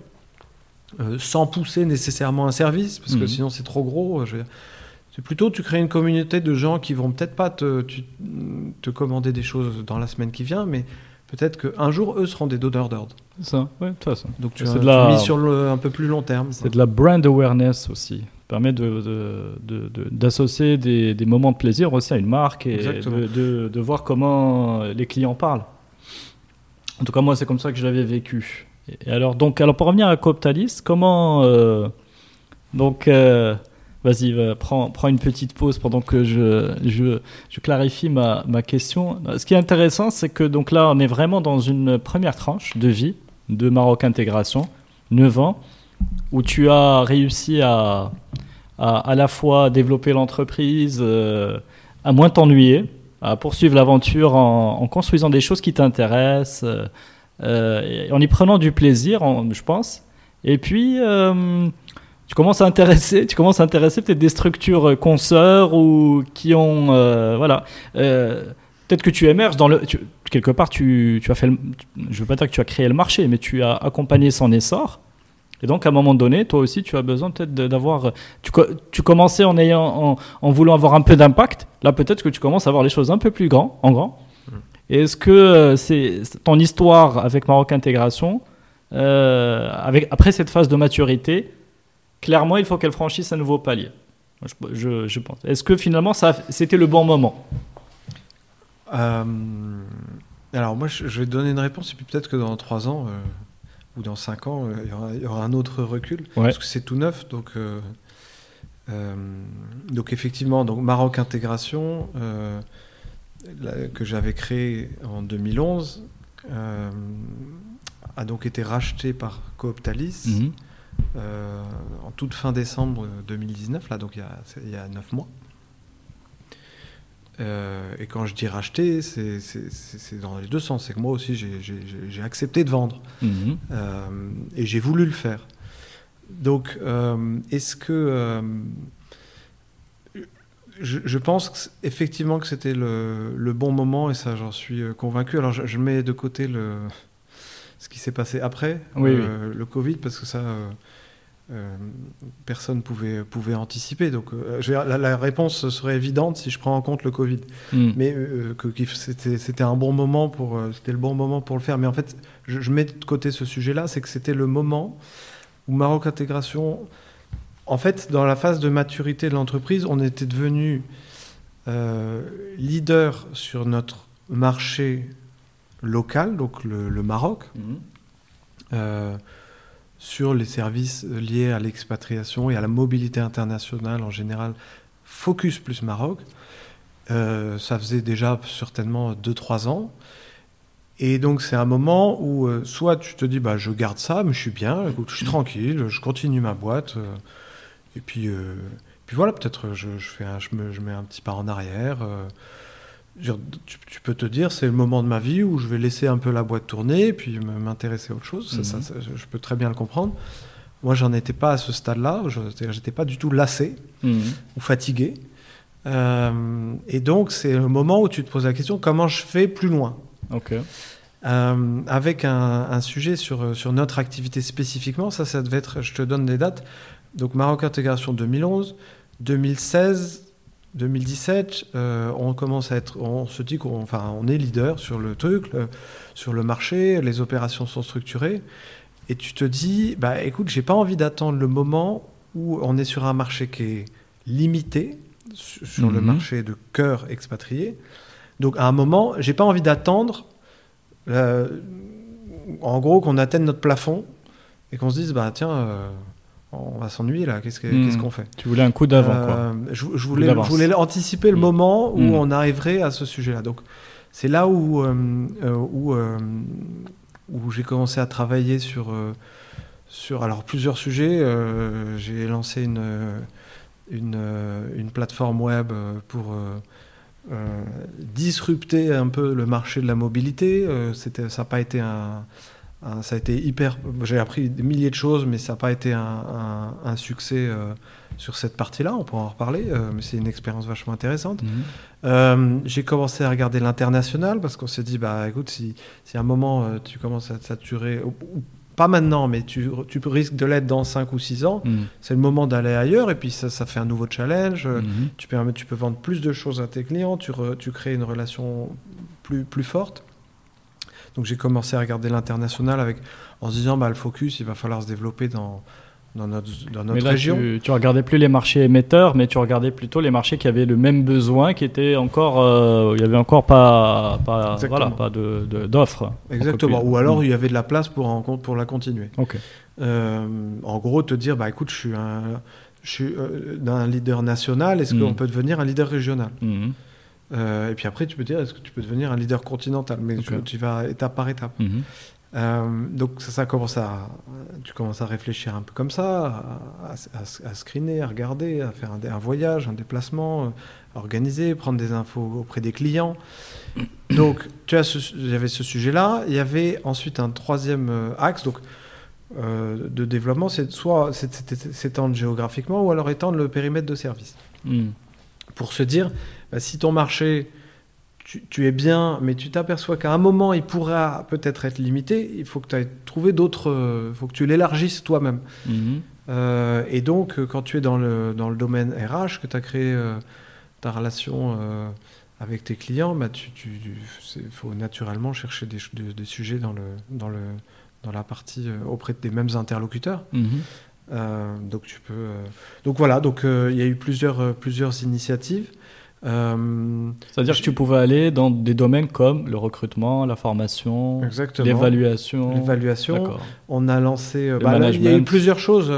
Euh, sans pousser nécessairement un service, parce que mhm. sinon c'est trop gros. C'est plutôt tu crées une communauté de gens qui vont peut-être pas te, te, commander des choses dans la semaine qui vient, mais peut-être qu'un jour eux seront des donneurs d'ordre. Ça, oui, de toute façon. Donc tu, as, la... mis sur le, un peu plus long terme. C'est de la brand awareness aussi. permet d'associer de, de, des, des, moments de plaisir aussi à une marque et de, voir comment les clients parlent. En tout cas, moi, c'est comme ça que je l'avais vécu. Alors, donc, alors pour revenir à Cooptalis, comment. Euh, donc, euh, vas-y, prends, prends, une petite pause pendant que je, je, je clarifie ma, ma, question. Ce qui est intéressant, c'est que donc là, on est vraiment dans une première tranche de vie de Maroc Intégration, 9 ans, où tu as réussi à à, à la fois développer l'entreprise, euh, à moins t'ennuyer, à poursuivre l'aventure en, construisant des choses qui t'intéressent euh, en y prenant du plaisir, je pense. Et puis, euh, tu commences à intéresser, tu commences à intéresser peut-être des structures euh, consoeurs ou qui ont, voilà. peut-être que tu émerges dans le, quelque part, tu, tu as fait, je veux pas dire que tu as créé le marché, mais tu as accompagné son essor. Et donc, à un moment donné, toi aussi, tu as besoin peut-être d'avoir. Tu, commençais en, ayant, en, voulant avoir un peu d'impact. Là, peut-être que tu commences à voir les choses un peu plus grand, en grand. Est-ce que euh, c'est ton histoire avec Maroc Intégration, euh, avec, après cette phase de maturité, clairement, il faut qu'elle franchisse un nouveau palier je, je, pense. Est-ce que finalement, c'était le bon moment? Euh, Alors, moi, je, vais te donner une réponse, et puis peut-être que dans trois ans ou dans cinq ans, il y, aura, un autre recul, parce que c'est tout neuf. Donc, donc effectivement, donc Maroc Intégration que j'avais créé en 2011 euh, a donc été racheté par Cooptalis mhm. euh, en toute fin décembre 2019, là, donc il y a, il y a 9 mois. Euh, et quand je dis racheter, c'est dans les deux sens. C'est que moi aussi, j'ai accepté de vendre. Mhm. et j'ai voulu le faire. Donc, est-ce que je, pense effectivement que c'était le, bon moment et ça, j'en suis euh, convaincu. Alors, je, mets de côté le, ce qui s'est passé après euh, le Covid parce que ça, personne pouvait pouvait anticiper. Donc la, la, réponse serait évidente si je prends en compte le Covid. Mm. Mais que, c'était c'était un bon moment pour c'était le bon moment pour le faire. Mais en fait, je, je mets de côté ce sujet-là, c'est que c'était le moment où Maroc Intégration en fait, dans la phase de maturité de l'entreprise, on était devenu euh, leader sur notre marché local, donc le, Maroc, Mhm. euh, sur les services liés à l'expatriation et à la mobilité internationale en général, focus plus Maroc. Euh, ça faisait déjà certainement 2-3 ans. Et donc c'est un moment où euh, soit tu te dis bah je garde ça, mais je suis bien, je suis tranquille, je continue ma boîte. Euh, et puis, euh, puis voilà, peut-être je, je fais un- je, me, je mets un petit pas en arrière. euh, tu, tu peux te dire c'est le moment de ma vie où je vais laisser un peu la boîte tourner et puis m'intéresser à autre chose. Ça, Mhm. ça, je peux très bien le comprendre. Moi, j'en étais pas à ce stade-là. Je n'étais pas du tout lassé Mhm. ou fatigué. Euh, et donc, c'est le moment où tu te poses la question comment je fais plus loin? Ok. euh, avec un, un sujet sur, sur notre activité spécifiquement. Ça, ça devait être, je te donne des dates. Donc, Maroc Intégration 2011, 2016, 2017, euh, on commence à être, on se dit qu'on enfin, on est leader sur le truc, le- sur le marché, les opérations sont structurées. Et tu te dis, bah écoute, j'ai pas envie d'attendre le moment où on est sur un marché qui est limité, su- sur le Mhm. marché de cœur expatrié. Donc à un moment, j'ai pas envie d'attendre, euh, en gros, qu'on atteigne notre plafond et qu'on se dise, bah tiens, euh, on va s'ennuyer là, qu'est-ce que- qu'est-ce qu'on fait? Tu voulais un coup d'avant, euh, je, je voulais, d'avance. je voulais anticiper le Mm. moment où Mm. on arriverait à ce sujet-là. Donc, c'est là où, euh, euh, où, euh, où j'ai commencé à travailler sur, sur alors, plusieurs sujets. J'ai lancé une, une, une plateforme web pour disrupter un peu le marché de la mobilité. C'était, ça n'a pas été un- ça a été hyper. J'ai appris des milliers de choses, mais ça n'a pas été un, un- un succès euh, sur cette partie-là. On pourra en reparler, euh, mais c'est une expérience vachement intéressante. Mhm. Euh, j'ai commencé à regarder l'international parce qu'on s'est dit, bah écoute, si, si à un moment tu commences à te saturer, ou, ou pas maintenant, mais tu, tu risques de l'être dans 5 ou 6 ans, Mhm. c'est le moment d'aller ailleurs et puis ça, ça fait un nouveau challenge. Mhm. tu, peux, tu peux vendre plus de choses à tes clients, tu, re- tu crées une relation plus, plus forte. Donc j'ai commencé à regarder l'international avec en se disant bah, le focus il va falloir se développer dans, dans notre, dans notre Mais là, région. tu, tu regardais plus les marchés émetteurs, mais tu regardais plutôt les marchés qui avaient le même besoin, qui étaient encore, euh, il y avait encore pas, pas, voilà, pas de, d'offres. Exactement. Ou alors plus. il y avait de la place pour, en, pour la continuer. Ok. Euh, en gros, te dire bah écoute, je suis un, je suis euh, un leader national, est-ce Mm. qu'on peut devenir un leader régional? Mhm. Euh, Et puis après, tu peux dire est-ce que tu peux devenir un leader continental? Mais tu, vas étape par étape. Mhm. Euh, donc ça, ça commence à, tu commences à réfléchir un peu comme ça, à, à- à screener, à regarder, à faire un, un voyage, un déplacement, euh, à organiser, prendre des infos auprès des clients. Donc tu as il y avait ce sujet-là. Il y avait ensuite un troisième euh, axe donc, euh, de développement, c'est soit s'étendre géographiquement ou alors étendre le périmètre de service. Mhm. Pour se dire, bah, si ton marché tu, tu es bien, mais tu t'aperçois qu'à un moment, il pourra peut-être être limité, il faut que tu ailles trouver d'autres. Il faut que tu l'élargisses toi-même. Mhm. Euh, et donc, euh, quand tu es dans le, dans le domaine RH, que tu as créé euh, ta relation euh, avec tes clients, bah, tu, tu, il faut naturellement chercher des, ch- des- des sujets dans, le, dans, le, dans la partie euh, auprès des mêmes interlocuteurs. Mhm. Euh, donc tu peux. euh, Donc voilà. Donc euh, il y a eu plusieurs euh, plusieurs initiatives. Euh, C'est-à-dire que tu pouvais aller dans des domaines comme le recrutement, la formation, l'évaluation. L'évaluation. On a lancé. euh, bah, là, il y a eu plusieurs choses.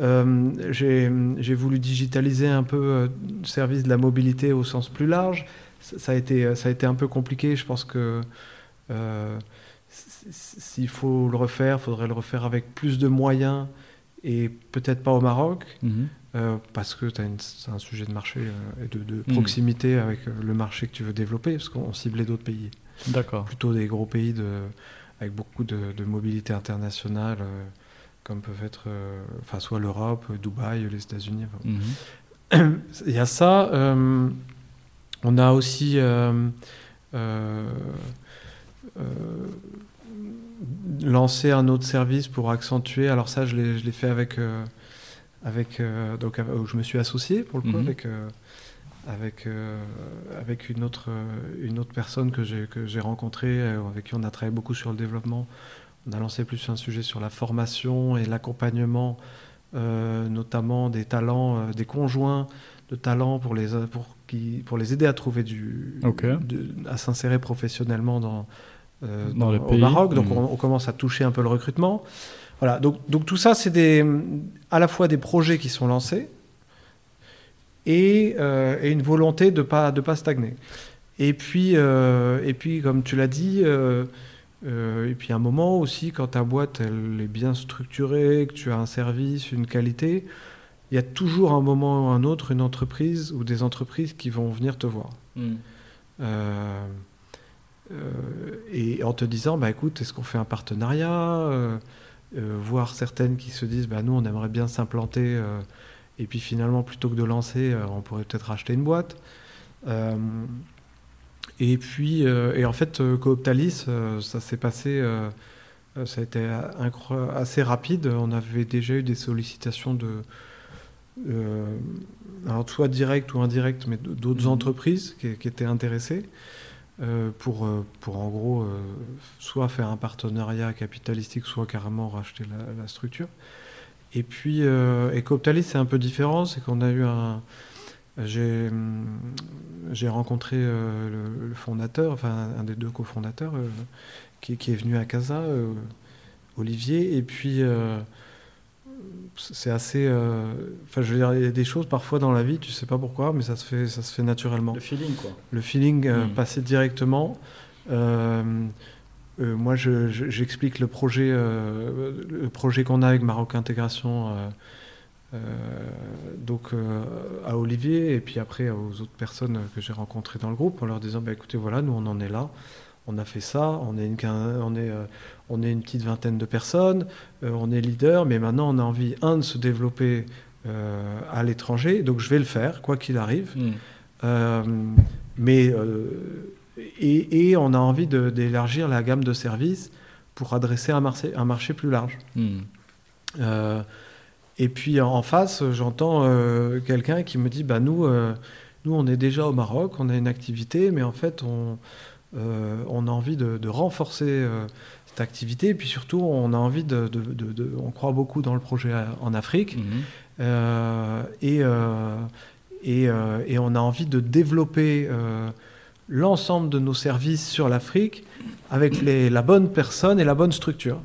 euh, J'ai voulu digitaliser un peu le service de la mobilité au sens plus large. Ça, ça a été ça a été un peu compliqué. Je pense que s'il faut le refaire, il faudrait le refaire avec plus de moyens et peut-être pas au Maroc. Mhm. Euh, parce que tu as c'est un sujet de marché euh, et de, de Mm. proximité avec euh, le marché que tu veux développer, parce qu'on ciblait d'autres pays, D'accord. plutôt des gros pays de, avec beaucoup de, de mobilité internationale, euh, comme peuvent être enfin, soit l'Europe, Dubaï, les États-Unis. enfin. Mhm. *coughs* Il y a ça. on a aussi lancé un autre service pour accentuer. Alors ça, je l'ai fait avec, avec donc où je me suis associé pour le coup Mhm. avec avec avec une autre une autre personne que j'ai que j'ai rencontrée euh, avec qui on a travaillé beaucoup sur le développement. On a lancé plus un sujet sur la formation et l'accompagnement, euh, notamment des talents, euh, des conjoints de talents pour les pour qui pour les aider à trouver du de- à s'insérer professionnellement dans euh, Dans le au pays. Maroc. Donc Mhm. on, on commence à toucher un peu le recrutement. Voilà. Donc donc tout ça c'est à la fois des projets qui sont lancés et, euh, et une volonté de pas de pas stagner. Et puis euh, et puis comme tu l'as dit. euh, et puis un moment aussi, quand ta boîte elle est bien structurée, que tu as un service, une qualité, il y a toujours un moment ou un autre une entreprise ou des entreprises qui vont venir te voir. Mm. Euh, euh, et en te disant, bah écoute, est-ce qu'on fait un partenariat euh, euh, Voir certaines qui se disent, bah nous on aimerait bien s'implanter, euh, et puis finalement plutôt que de lancer, euh, on pourrait peut-être acheter une boîte. Et puis, et en fait, Cooptalis, ça s'est passé, ça a été assez rapide. On avait déjà eu des sollicitations de, euh, alors soit direct ou indirect, mais d'autres Mhm. entreprises qui, qui étaient intéressées euh, pour, euh, pour en gros euh, soit faire un partenariat capitalistique, soit carrément racheter la, structure. Et puis, euh, c'est un peu différent, c'est qu'on a eu un. J'ai rencontré le, fondateur, enfin un des deux cofondateurs, qui, est venu à Casa, Olivier, et puis c'est assez. euh, Enfin, je veux dire, il y a des choses parfois dans la vie, tu sais pas pourquoi, mais ça se fait, ça se fait naturellement. Le feeling, quoi. Le feeling euh, Mm. passait directement. Euh, euh, moi, je- je- j'explique le projet, le projet qu'on a avec Maroc Intégration, donc à Olivier et puis après aux autres personnes que j'ai rencontrées dans le groupe, en leur disant, bah, écoutez, voilà, nous on en est là, on a fait ça, on est une, quin- on est, euh, on est une petite vingtaine de personnes, euh, on est leader, mais maintenant on a envie un de se développer euh, à l'étranger, donc je vais le faire quoi qu'il arrive. Mm. Euh, mais euh, et, et on a envie d'élargir la gamme de services pour adresser un marché, un marché plus large. Mm. Euh, et puis en face, j'entends quelqu'un qui me dit bah nous, nous on est déjà au Maroc, on a une activité, mais en fait on, euh, on a envie de, de renforcer euh, cette activité. Et puis surtout, on a envie de, de- de- de- on croit beaucoup dans le projet en Afrique. Mhm. Euh, et, et, et on a envie de développer l'ensemble de nos services sur l'Afrique avec les- la bonne personne et la bonne structure.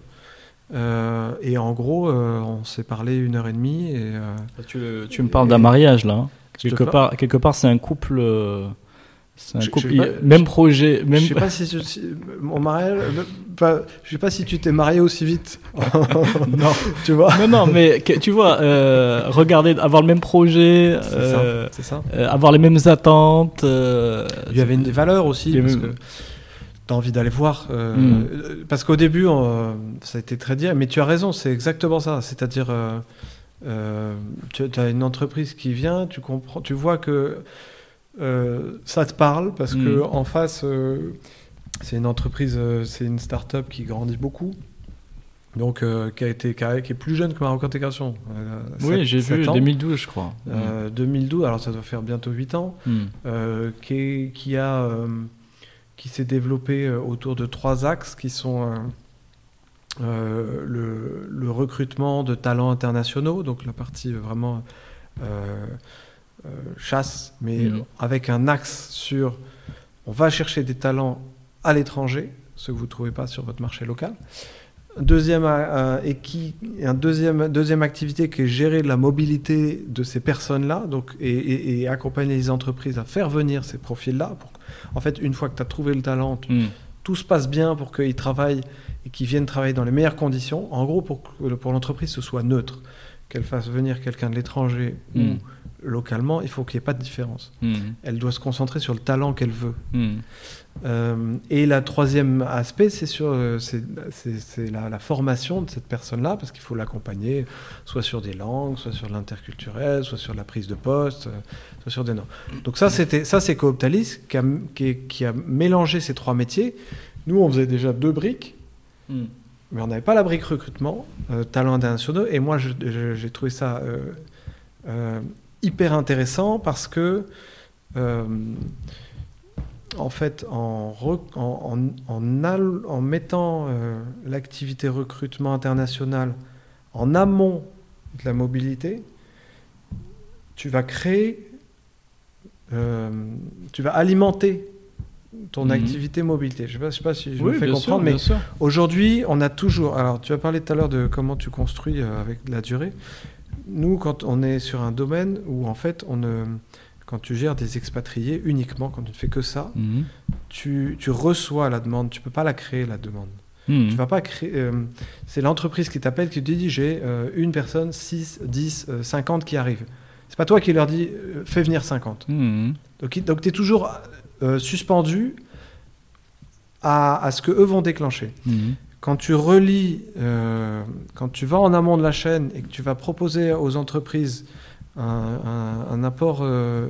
Et en gros, on s'est parlé une heure et demie. Et, Tu, tu me parles d'un mariage, là. hein. Quelque part, quelque part c'est un couple. C'est un Je- couple. je sais pas- il- même projet. Même... Je sais pas si, si- mon mariage, pas- je sais pas si tu t'es marié aussi vite. *laughs* non. *laughs* tu vois? non, non, mais tu vois, euh, regarder, avoir le même projet, euh, ça. Euh, avoir les mêmes attentes. euh, Il y avait une des valeurs aussi, y parce avait- que tu as envie d'aller voir. euh, Mm. Parce qu'au début, on- ça a été très dit, mais tu as raison, c'est exactement ça. C'est-à-dire, tu as une entreprise qui vient, tu, comprends, tu vois que ça te parle, parce Mm. que en face, euh, c'est une entreprise, euh, c'est une start-up qui grandit beaucoup. Donc, euh, qui, a été, qui, est plus jeune que Maroc Intégration. Euh, Oui, j'ai vu ans. 2012, je crois. Euh, 2012, alors ça doit faire bientôt 8 ans Mm. euh, qui, est- qui a euh, qui s'est développé euh, autour de trois axes qui sont euh, euh, le, le recrutement de talents internationaux, donc la partie vraiment euh, euh, chasse, mais Mhm. avec un axe sur on va chercher des talents à l'étranger, ceux que vous ne trouvez pas sur votre marché local. Deuxième, euh, et qui, un deuxième, deuxième activité qui est gérer la mobilité de ces personnes-là donc, et, et- et accompagner les entreprises à faire venir ces profils-là. pour- En fait, une fois que tu as trouvé le talent, tu- Mm. tout se passe bien pour qu'ils travaillent et qu'ils viennent travailler dans les meilleures conditions. En gros, pour que pour l'entreprise, ce soit neutre. Qu'elle fasse venir quelqu'un de l'étranger Mm. ou localement, il faut qu'il n'y ait pas de différence. Mm. Elle doit se concentrer sur le talent qu'elle veut. Mm. Euh, et la troisième aspect, c'est sur euh, c'est la, la formation de cette personne-là, parce qu'il faut l'accompagner, soit sur des langues, soit sur l'interculturel, soit sur la prise de poste, euh, soit sur des noms. Donc ça, c'était ça, c'est Cooptalis qui a, qui, a mélangé ces trois métiers. Nous, on faisait déjà deux briques, Mm. mais on n'avait pas la brique recrutement, euh, talents internationaux. Et moi, j'ai trouvé ça euh, hyper intéressant parce que, euh, en fait, en, en, en- mettant euh, l'activité recrutement international en amont de la mobilité, tu vas créer, euh, tu vas alimenter ton Mhm. activité mobilité. Je ne sais, pas- je sais pas si je Oui, me fais comprendre, sûr, mais. Aujourd'hui, on a toujours. Alors, tu as parlé tout à l'heure de comment tu construis avec la durée. Nous, quand on est sur un domaine où, en fait, on ne, quand tu gères des expatriés uniquement, quand tu ne fais que ça, Mhm. tu, tu reçois la demande. Tu peux pas la créer, la demande. Mhm. Tu vas pas créer. euh, c'est l'entreprise qui t'appelle, qui te dit j'ai euh, une personne, 6, 10, euh, 50 qui arrivent. C'est pas toi qui leur dis euh, fais venir 50. Mhm. Donc, donc tu es toujours suspendu à, à ce que eux vont déclencher. Quand tu relis, euh, quand tu vas en amont de la chaîne et que tu vas proposer aux entreprises un, un- un apport euh,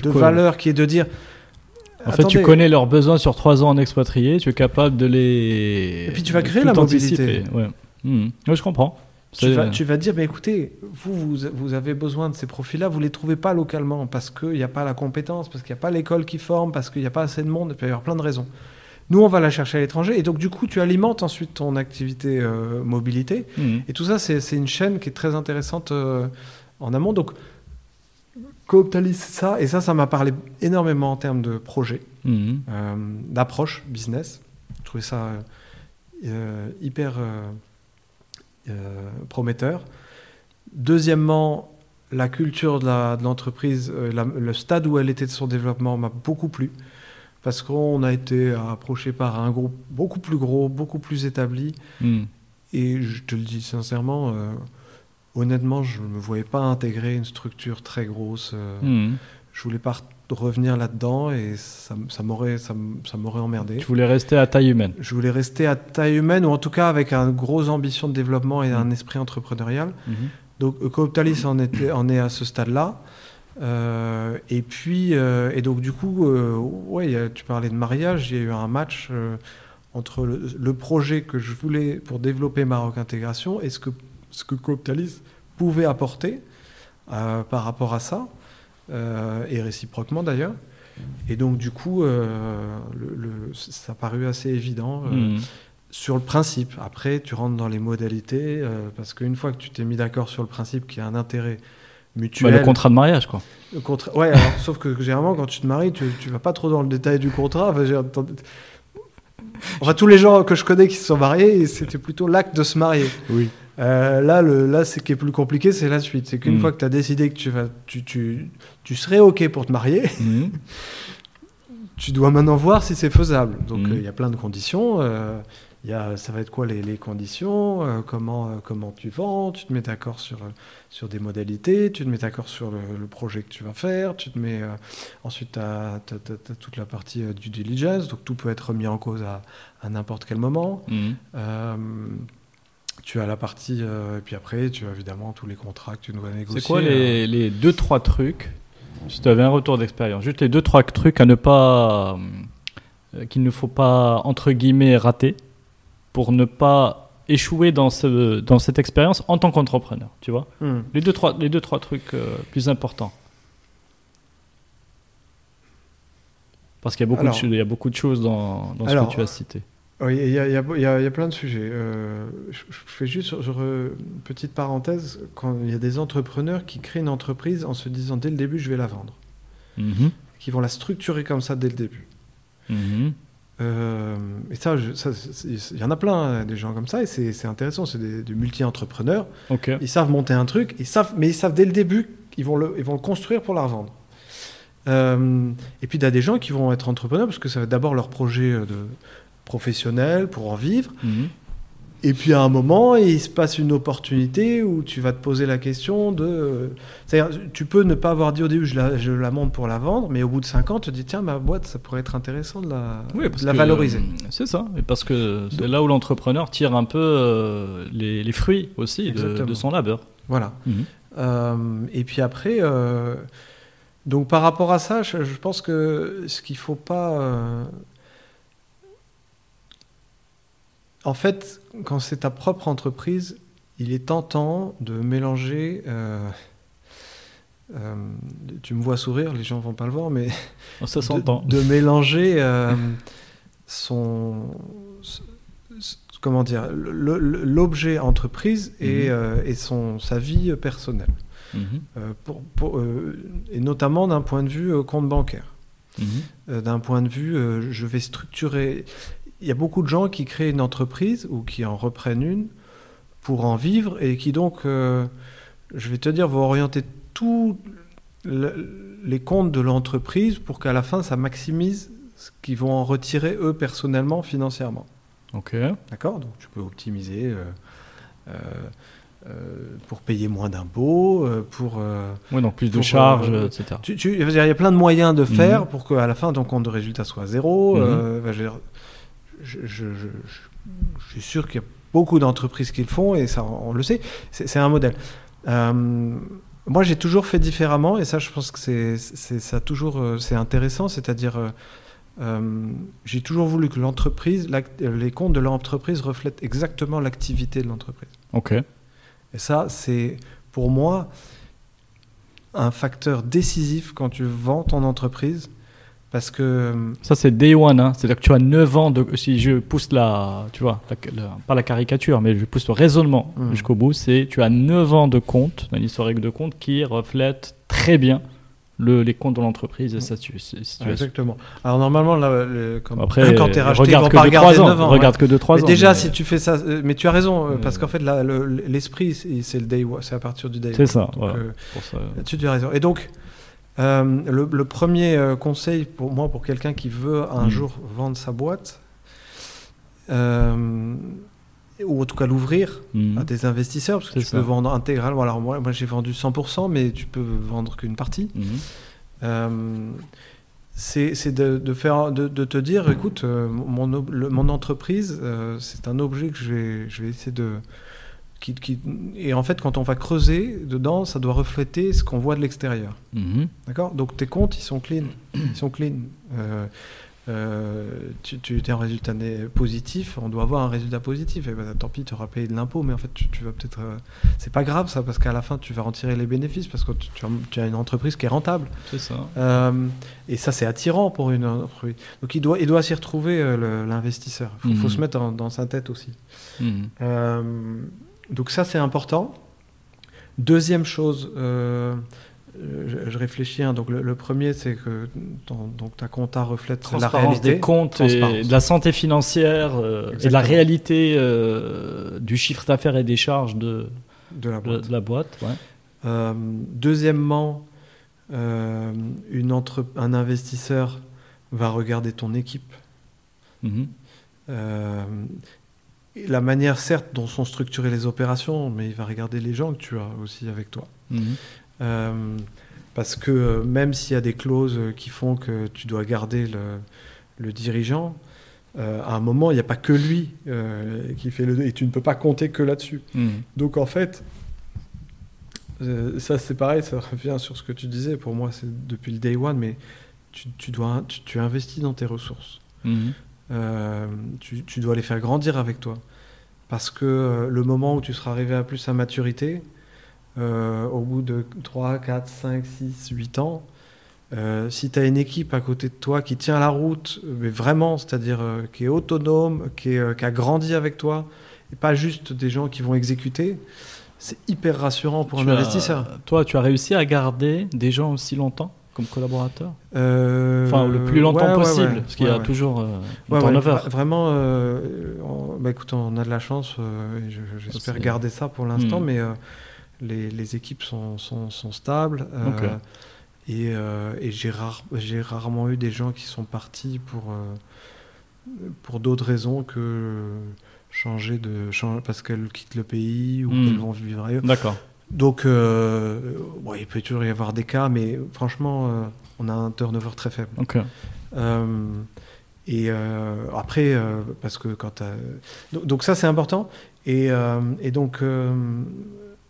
de valeur qui est de dire. En fait, tu connais leurs besoins sur trois ans en expatrié, tu es capable de les. Et puis tu vas créer la mobilité. Ouais. Mhm. Ouais, je comprends. Tu vas, tu vas dire, mais écoutez, vous, vous, vous avez besoin de ces profils-là, vous ne les trouvez pas localement parce qu'il n'y a pas la compétence, parce qu'il n'y a pas l'école qui forme, parce qu'il n'y a pas assez de monde, il peut y avoir plein de raisons. Nous, on va la chercher à l'étranger, et donc du coup, tu alimentes ensuite ton activité euh, mobilité. Mhm. Et tout ça, c'est une chaîne qui est très intéressante euh, en amont. Donc, Cooptalis, c'est ça, et ça, ça m'a parlé énormément en termes de projet, Mhm. euh, d'approche business. Je trouvais ça hyper prometteur. Deuxièmement, la culture de l'entreprise, le stade où elle était de son développement m'a beaucoup plu. Parce qu'on a été approché par un groupe beaucoup plus gros, beaucoup plus établi. Mhm. Et je te le dis sincèrement, euh, honnêtement, je ne me voyais pas intégrer une structure très grosse. euh, Mhm. Je voulais pas re- revenir là-dedans et ça, m'aurait ça, m'aurait emmerdé. Tu voulais rester à taille humaine. Je voulais rester à taille humaine ou en tout cas avec une grosse ambition de développement et Mm. un esprit entrepreneurial. Mhm. Donc Cooptalis en, était, en est à ce stade-là. Euh, et puis, euh, et donc du coup, euh, ouais, tu parlais de mariage, il y a eu un match euh, entre le, le projet que je voulais pour développer Maroc Intégration et ce que, ce que Cooptalis pouvait apporter par rapport à ça, et réciproquement d'ailleurs. Et donc du coup, le- le- ça a paru assez évident. Mhm. sur le principe. Après, tu rentres dans les modalités, parce qu'une fois que tu t'es mis d'accord sur le principe qu'il y a un intérêt Bah, le contrat de mariage, quoi. le Ouais, alors, *laughs* sauf que généralement, quand tu te maries, tu, tu vas pas trop dans le détail du contrat. Enfin, tous les gens que je connais qui se sont mariés, c'était plutôt l'acte de se marier. Oui. Euh, là, le, là, ce qui est plus compliqué, c'est la suite. C'est qu'une Mm. fois que tu as décidé que tu, vas, tu, tu, tu serais OK pour te marier, Mhm. *laughs* tu dois maintenant voir si c'est faisable. Donc, euh, il y a plein de conditions. euh, il y a, ça va être quoi les, les conditions euh, comment, euh, comment tu vends Tu te mets d'accord sur, euh, sur des modalités Tu te mets d'accord sur le, le projet que tu vas faire Tu te mets, euh, ensuite, tu as, toute la partie du diligence. Donc, tout peut être mis en cause à, à n'importe quel moment. Mhm. Tu as la partie... et puis après, tu as évidemment tous les contrats que tu dois négocier. C'est quoi les, les deux, trois trucs, si tu avais un retour d'expérience, juste les deux, trois trucs à ne pas. qu'il ne faut pas, entre guillemets, rater? Pour ne pas échouer dans, ce, dans cette expérience en tant qu'entrepreneur, tu vois hmm. les deux, trois, les deux, trois trucs euh, plus importants. Parce qu'il y, a beaucoup de Alors- cho- il y a beaucoup de choses dans, dans ce que tu as cité. Oui, il y, y y y a plein de sujets. Euh, je, je fais juste sur, sur, une petite parenthèse. Quand il y a des entrepreneurs qui créent une entreprise en se disant dès le début, je vais la vendre, Mhm. qui vont la structurer comme ça dès le début. Mhm. Euh, et ça, il y en a plein, hein, des gens comme ça, et c'est intéressant. C'est des, des multi-entrepreneurs. Ils savent monter un truc, ils savent, mais ils savent dès le début qu'ils vont le, ils vont le construire pour la revendre. Euh, et puis, il y a des gens qui vont être entrepreneurs parce que ça va être d'abord leur projet euh, de professionnel pour en vivre. Mhm. Et puis à un moment, il se passe une opportunité où tu vas te poser la question de. C'est-à-dire, tu peux ne pas avoir dit au début je la, je la monte pour la vendre, mais au bout de 5 ans, tu te dis tiens, ma boîte, ça pourrait être intéressant de la, Oui, parce de la que, valoriser. euh, C'est ça, et parce que c'est là où l'entrepreneur tire un peu euh, les, les fruits aussi de, son labeur. Voilà. Mhm. Euh, et puis après, euh, donc par rapport à ça, je, je pense que ce qu'il faut pas. euh, En fait, quand c'est ta propre entreprise, il est tentant de mélanger. euh, euh, tu me vois sourire, les gens vont pas le voir, mais de, mélanger euh, son, comment dire, l'objet entreprise et, Mhm. euh, et son sa vie personnelle, Mhm. Euh, pour, pour, euh, et notamment d'un point de vue compte bancaire. Mhm. D'un point de vue, je vais structurer. Il y a beaucoup de gens qui créent une entreprise ou qui en reprennent une pour en vivre et qui donc, euh, je vais te dire, vont orienter tous le- les comptes de l'entreprise pour qu'à la fin, ça maximise ce qu'ils vont en retirer eux personnellement, financièrement. Ok. D'accord? Donc tu peux optimiser euh, euh, euh, pour payer moins d'impôts, euh, pour... euh, Oui, donc plus de charges, etc. tu- tu- il y a plein de moyens de faire Mhm. pour qu'à la fin ton compte de résultat soit zéro. Mhm. ben, je, veux dire, je- je- je- je- je suis sûr qu'il y a beaucoup d'entreprises qui le font et ça, on le sait. C'est un modèle. Euh, moi, j'ai toujours fait différemment et ça, je pense que c'est c'est- ça a toujours euh, c'est intéressant. C'est-à-dire, euh, j'ai toujours voulu que l'entreprise, les comptes de l'entreprise reflètent exactement l'activité de l'entreprise. Ok. Et ça, c'est pour moi un facteur décisif quand tu vends ton entreprise. Parce que euh, Ça, c'est day one. Hein. C'est-à-dire que tu as 9 ans de. Si je pousse la. Tu vois, la- la- pas la caricature, mais je pousse le raisonnement Mhm. jusqu'au bout. C'est tu as 9 ans de compte, un historique de compte qui reflète très bien le, les comptes de l'entreprise et sa situ- situation. exactement. Alors normalement, là, le- comme- Après, quand tu es racheté, ils regarde vont que pas de regarder 3 ans. 9 ans. regarde ouais. que de 3 Mais ans. déjà, mais si tu fais ça, euh, mais tu as raison, euh, parce qu'en fait, l'esprit, c'est c'est le day one, c'est à partir du day C'est one. ça, Donc, voilà. euh, ça. Là-dessus, tu as raison. Et donc, euh, le, le premier euh, conseil pour moi, pour quelqu'un qui veut un Mhm. jour vendre sa boîte, euh, ou en tout cas l'ouvrir Mhm. à des investisseurs, parce que tu ça. peux vendre intégralement. Alors moi, moi j'ai vendu 100%, mais tu peux vendre qu'une partie. Euh, c'est de, de faire, de, de te dire, écoute, mon, le- mon entreprise, c'est un objet que je vais, je vais essayer de... Qui, qui- et en fait, quand on va creuser dedans, ça doit refléter ce qu'on voit de l'extérieur. Mhm. D'accord? Donc tes comptes, ils sont clean. Ils sont clean. Euh, euh, tu, tu es un résultat positif, on doit avoir un résultat positif. Et ben, tant pis, tu auras payé de l'impôt, mais en fait, tu, tu vas peut-être. euh, c'est pas grave ça, parce qu'à la fin, tu vas en tirer les bénéfices, parce que tu, tu as, as une entreprise qui est rentable. C'est ça. Euh, et ça, c'est attirant pour une entreprise. Donc il doit, il doit s'y retrouver, l'investisseur. Il faut, faut Mhm. se mettre dans, dans sa tête aussi. Mhm. Donc ça, c'est important. Deuxième chose, euh, je, je réfléchis. hein. donc le, le premier, c'est que ton- donc ta compta reflète la réalité. des comptes et de la santé financière euh, et de la réalité euh, du chiffre d'affaires et des charges de, de la boîte. de la boîte. ouais. Deuxièmement, une entre- un investisseur va regarder ton équipe. Mhm. La manière, certes, dont sont structurées les opérations, mais il va regarder les gens que tu as aussi avec toi. Mhm. Euh, parce que euh, même s'il y a des clauses qui font que tu dois garder le, le dirigeant, euh, à un moment, il n'y a pas que lui euh, qui fait le... Et tu ne peux pas compter que là-dessus. Mhm. Donc en fait, ça c'est pareil, ça revient sur ce que tu disais. Pour moi, c'est depuis le day one, mais tu, tu dois, tu, tu investis dans tes ressources. Mhm. Euh, tu, tu dois les faire grandir avec toi. Parce que euh, le moment où tu seras arrivé à plus à maturité, euh, au bout de 3, 4, 5, 6, 8 ans, euh, si tu as une équipe à côté de toi qui tient la route, mais vraiment, c'est-à-dire euh, qui est autonome, qui, est, euh, qui a grandi avec toi, et pas juste des gens qui vont exécuter, c'est hyper rassurant pour Tu un investisseur. Toi, tu as réussi à garder des gens aussi longtemps? Comme collaborateurs Euh, Enfin, le plus longtemps ouais, possible, ouais, parce qu'il y a toujours euh, un ouais, turnover. vra- vraiment, euh, on, bah, écoute, on a de la chance, euh, je- j'espère garder ça pour l'instant, Hmm. mais euh, les, les équipes sont, sont, sont stables. euh. Et, euh, et j'ai rare, j'ai rarement eu des gens qui sont partis pour, euh, pour d'autres raisons que changer de changer, parce qu'elles quittent le pays ou Hmm. qu'elles vont vivre ailleurs. D'accord. Donc, euh, bon, il peut toujours y avoir des cas, mais franchement, euh, on a un turnover très faible. Euh, et après, parce que quand donc, donc ça c'est important. Et, et donc,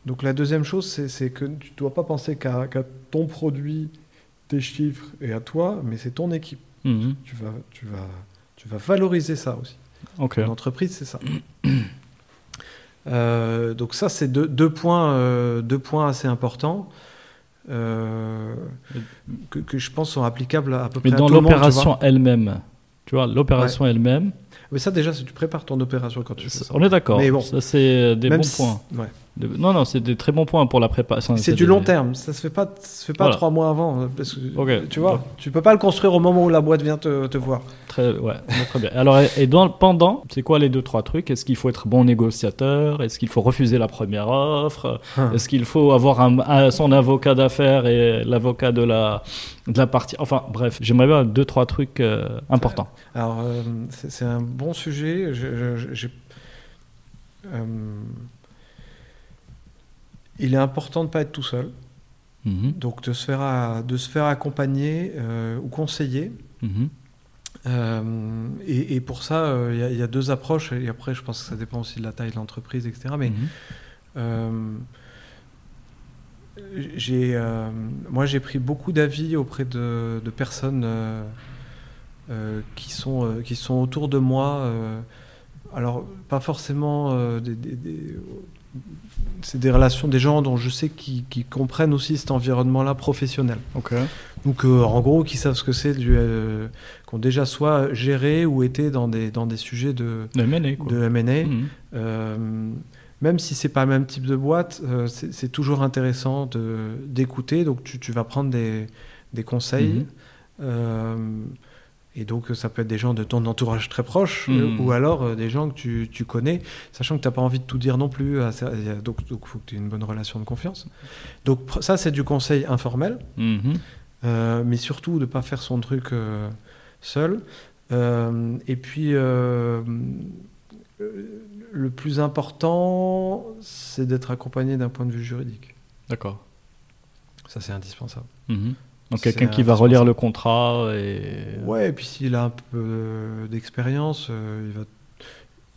donc la deuxième chose, c'est que tu ne dois pas penser qu'à ton produit, tes chiffres et à toi, mais c'est ton équipe. Mhm. Tu vas, tu vas, tu vas valoriser ça aussi. Ok. Ton entreprise, c'est ça. *clears throat* Euh, donc ça, c'est deux, deux points, euh, deux points assez importants euh, que, que je pense sont applicables à, à peu Mais près dans l'opération elle-même, tu vois, l'opération elle-même, Mais ça, déjà, c'est tu prépares ton opération quand tu fais ça. on est d'accord. Bon. Ça, c'est des bons si- points. ouais. De- Non, non, c'est des très bons points pour la préparation. C'est du des- long terme. Ça se fait pas, se fait pas Voilà. trois mois avant. euh, Parce que. Tu vois, tu peux pas le construire au moment où la boîte vient te, te voir. Très, ouais, ouais, très bien. Alors, et- dans pendant, c'est quoi les deux, trois trucs? Est-ce qu'il faut être bon négociateur? Est-ce qu'il faut refuser la première offre? Hum. Est-ce qu'il faut avoir un, un- son avocat d'affaires et l'avocat de la, de la partie? Enfin, bref, j'aimerais bien deux, trois trucs euh, importants. Alors, euh, c'est un bon sujet. Je- je- j'ai- euh, il est important de ne pas être tout seul. Mhm, Donc, de se faire, à- de se faire accompagner euh, ou conseiller. mhm, Euh, et, et pour ça, euh, il y a- il y, a deux approches. Et après, je pense que ça dépend aussi de la taille de l'entreprise, etc. Mais mhm. J'ai, moi, j'ai pris beaucoup d'avis auprès de, de personnes qui, sont, qui sont autour de moi. alors, pas forcément des, des- des- c'est des relations, des gens dont je sais qui, qui comprennent aussi cet environnement-là professionnel. Donc, euh, en gros, qui savent ce que c'est, euh, qui ont déjà soit géré ou été dans des, dans des sujets de, de M&A. Mhm. Euh, même si c'est pas le même type de boîte, euh, c'est toujours intéressant d'écouter. Donc tu, tu vas prendre des, des conseils. Mhm. Euh, et donc ça peut être des gens de ton entourage très proche euh, Mhm. ou alors euh, des gens que tu, tu connais, sachant que tu n'as pas envie de tout dire non plus. à donc il faut que tu aies une bonne relation de confiance. Donc ça c'est du conseil informel. Euh, mais surtout de ne pas faire son truc euh, seul. Euh, et puis, euh, euh, le plus important, c'est d'être accompagné d'un point de vue juridique. D'accord. Ça, c'est indispensable. Mhm. Donc quelqu'un qui va relire le contrat et. Ouais, et puis s'il a un peu d'expérience, euh, il, va...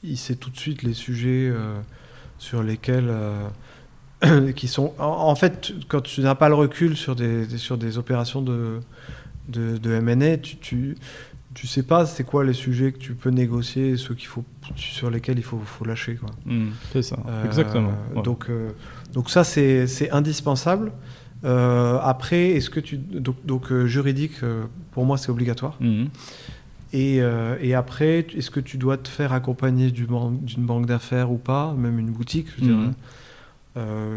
il sait tout de suite les sujets euh, sur lesquels. euh, *coughs* qui sont. En, fait, quand tu n'as pas le recul sur des, sur des opérations de, de, de M&A, tu, tu, tu sais pas c'est quoi les sujets que tu peux négocier et ceux qu'il faut, sur lesquels il faut, faut lâcher. Quoi. Mhm, C'est ça. Euh, Exactement. Ouais. Donc, euh, donc ça, c'est c'est indispensable. Euh, après, est-ce que tu. Donc, donc euh, juridique, euh, pour moi, c'est obligatoire. Mhm. Et, et après, est-ce que tu dois te faire accompagner du d'une banque d'affaires ou pas, même une boutique je. Mhm.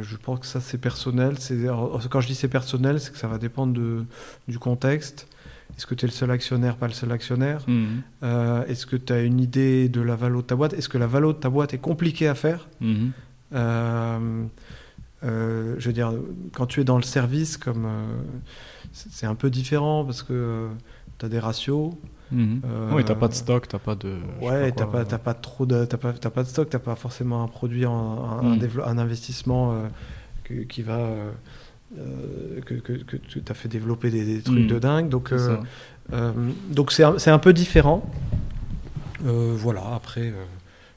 Je pense que ça c'est personnel. Alors, Quand je dis c'est personnel, c'est que ça va dépendre de, du contexte. Est-ce que tu es le seul actionnaire, pas le seul actionnaire? Mhm. Est-ce que tu as une idée de la valo de ta boîte? Est-ce que la valo de ta boîte est compliquée à faire? Euh, euh, je veux dire, quand tu es dans le service, comme euh, c'est un peu différent parce que tu as des ratios. Mhm. Euh, Oui, t'as pas de stock, t'as pas de. Ouais, pas t'as pas, t'as pas trop de, t'as pas, t'as pas de stock, t'as pas forcément un produit, un, un investissement euh, que- qui va, euh, euh, que, que, que tu as fait développer des, des trucs Mm. de dingue. Donc, euh, euh, donc c'est un, c'est un peu différent. Euh, voilà. Après, euh,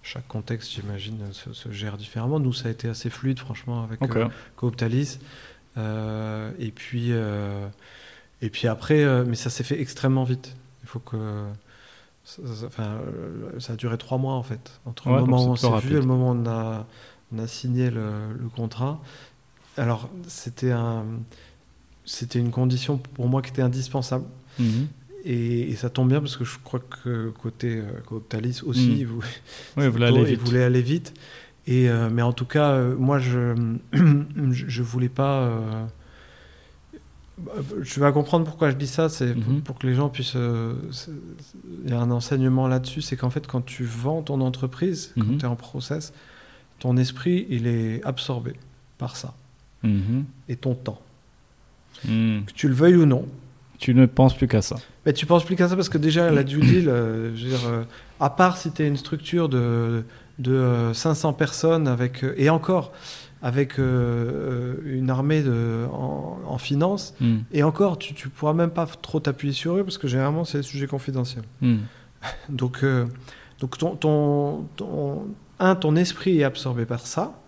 chaque contexte, j'imagine, se, se gère différemment. Nous, ça a été assez fluide, franchement, avec Ok. euh, Cooptalis. Euh, et puis, euh, et puis après, euh, mais ça s'est fait extrêmement vite. Il faut que ça, ça- enfin, ça a duré trois mois en fait entre Ouais, le moment où on s'est vu et le moment où on a, on a signé le, le contrat. Alors c'était un, c'était une condition pour moi qui était indispensable. Mhm. Et, et ça tombe bien parce que je crois que côté euh, Cooptalis aussi, Mm. Oui, vous voulez aller vite. voulait aller vite. Et, euh, mais en tout cas, euh, moi, je *clears throat* je voulais pas. euh, bah, Je vais comprendre pourquoi je dis ça. C'est pour- Mhm. pour que les gens puissent. Il y a un enseignement là-dessus, c'est qu'en fait, quand tu vends ton entreprise, quand Mhm. tu es en process, ton esprit, il est absorbé par ça Mhm. et ton temps, Mhm. que tu le veuilles ou non. Tu ne penses plus qu'à ça. Mais tu penses plus qu'à ça parce que déjà, la due deal, euh, je veux dire, euh, à part si tu es une structure de, de euh, 500 personnes avec, euh, et encore avec euh, euh, une armée de, en, en finance, Mhm. et encore, tu, tu pourras même pas trop t'appuyer sur eux parce que généralement, c'est des sujets confidentiels. Mhm. *laughs* Donc, euh, donc ton, ton, ton- un, ton esprit est absorbé par ça,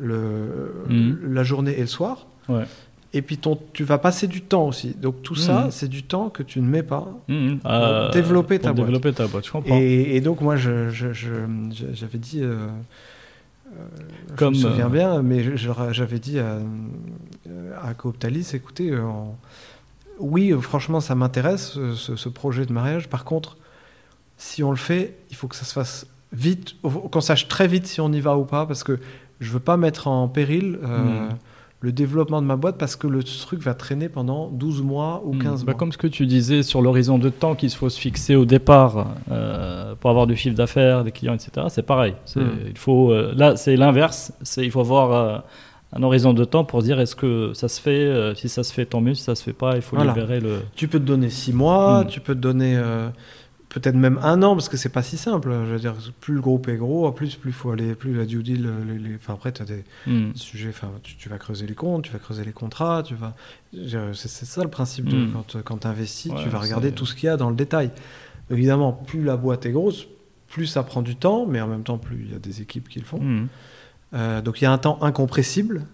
le, Mhm. la journée et le soir. Ouais. Et puis ton, tu vas passer du temps aussi. Donc tout ça, Mhm. c'est du temps que tu ne mets pas. Mhm. Pour Euh, développer ta pour boîte. développer ta boîte, je comprends. Et, et donc moi, je, je- je- je- j'avais dit, euh, euh, Comme, je me souviens euh, bien, mais j'avais dit à, à Cooptalis, écoutez, en- oui, franchement, ça m'intéresse ce, projet de mariage. Par contre, si on le fait, il faut que ça se fasse vite, qu'on sache très vite si on y va ou pas, parce que je veux pas mettre en péril. Mhm. Le développement de ma boîte parce que le truc va traîner pendant 12 mois ou Hmm. 15 Bah, mois. Comme ce que tu disais sur l'horizon de temps qu'il faut se fixer au départ euh, pour avoir du chiffre d'affaires, des clients, etc. C'est pareil. Hmm. Il faut, euh, là, c'est l'inverse. Il faut avoir euh, un horizon de temps pour dire est-ce que ça se fait. si ça se fait, tant mieux. Si ça se fait pas, il faut Voilà. libérer le. Tu peux te donner six mois, Mm. tu peux te donner peut-être même un an, parce que c'est pas si simple. Je veux dire, plus le groupe est gros, en plus, plus faut aller, plus la due deal. euh, les- les- Enfin, après, tu as des Hmm. sujets. Enfin, tu, tu vas creuser les comptes, tu vas creuser les contrats, tu vas. C'est ça le principe de Mm. quand, quand tu investis, Ouais, tu vas regarder tout ce qu'il y a dans le détail. Évidemment, plus la boîte est grosse, plus ça prend du temps, mais en même temps, plus il y a des équipes qui le font. Hmm. Euh, donc il y a un temps incompressible,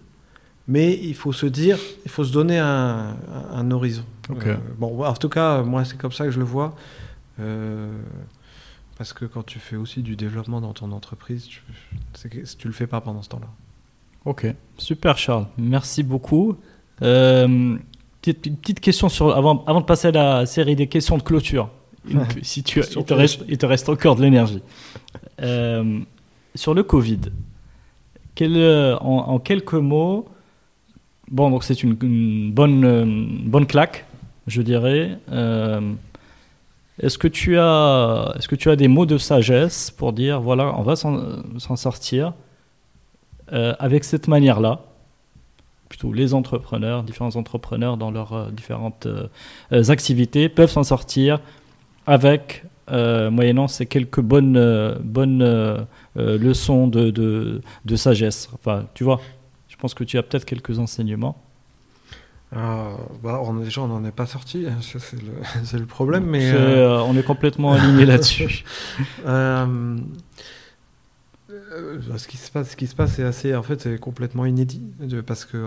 mais il faut se dire, il faut se donner un, horizon. Euh, bon, en tout cas, moi c'est comme ça que je le vois. Euh, parce que quand tu fais aussi du développement dans ton entreprise, tu, tu le fais pas pendant ce temps-là. Ok, super Charles, merci beaucoup. Euh, petite, une petite question sur, avant, avant de passer à la série des questions de clôture. Une- *laughs* si tu, il, te reste, il te reste encore de l'énergie. Euh, sur le Covid, quel, euh, en, en quelques mots, bon, donc c'est une, une bonne, une bonne claque, je dirais. Euh, est-ce que tu as, est-ce que tu as des mots de sagesse pour dire, voilà, on va s'en sortir euh, avec cette manière-là, plutôt les entrepreneurs, différents entrepreneurs dans leurs euh, différentes euh, activités peuvent s'en sortir avec, moyennant ces quelques bonnes, bonnes leçons de, de, de sagesse. Enfin, tu vois, je pense que tu as peut-être quelques enseignements. Ah, bah, on, déjà, on n'en est pas sorti, hein, *laughs* c'est le, problème. Mais euh, euh, on est complètement aligné *laughs* là-dessus. Euh, ce qui se passe, ce qui se passe, c'est assez, en fait, c'est complètement inédit, de- parce que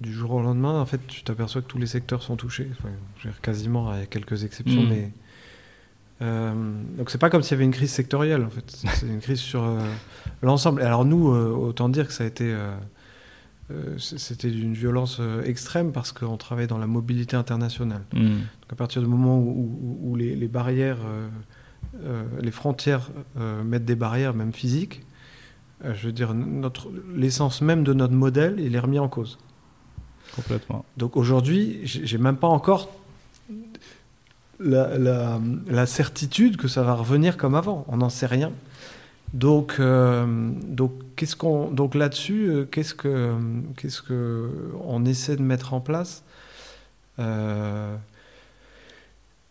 du jour au lendemain, en fait, tu t'aperçois que tous les secteurs sont touchés, Enfin, je veux dire, quasiment, à quelques exceptions, Mm. mais euh, donc c'est pas comme s'il y avait une crise sectorielle, en fait, c'est une crise sur euh, l'ensemble. Alors nous, euh, autant dire que ça a été, c'était d'une violence euh, extrême parce qu'on travaille dans la mobilité internationale. Hmm. Donc à partir du moment où, où- où les, les barrières, euh, euh, les frontières euh, mettent des barrières, même physiques, euh, je veux dire, notre, l'essence même de notre modèle, il est remis en cause. Complètement. Donc aujourd'hui, j'ai j'ai même pas encore la, la- la certitude que ça va revenir comme avant. On n'en sait rien. Donc, euh, donc, qu'est-ce qu'on, donc là-dessus, euh, qu'est-ce que, qu'est-ce que on essaie de mettre en place Euh,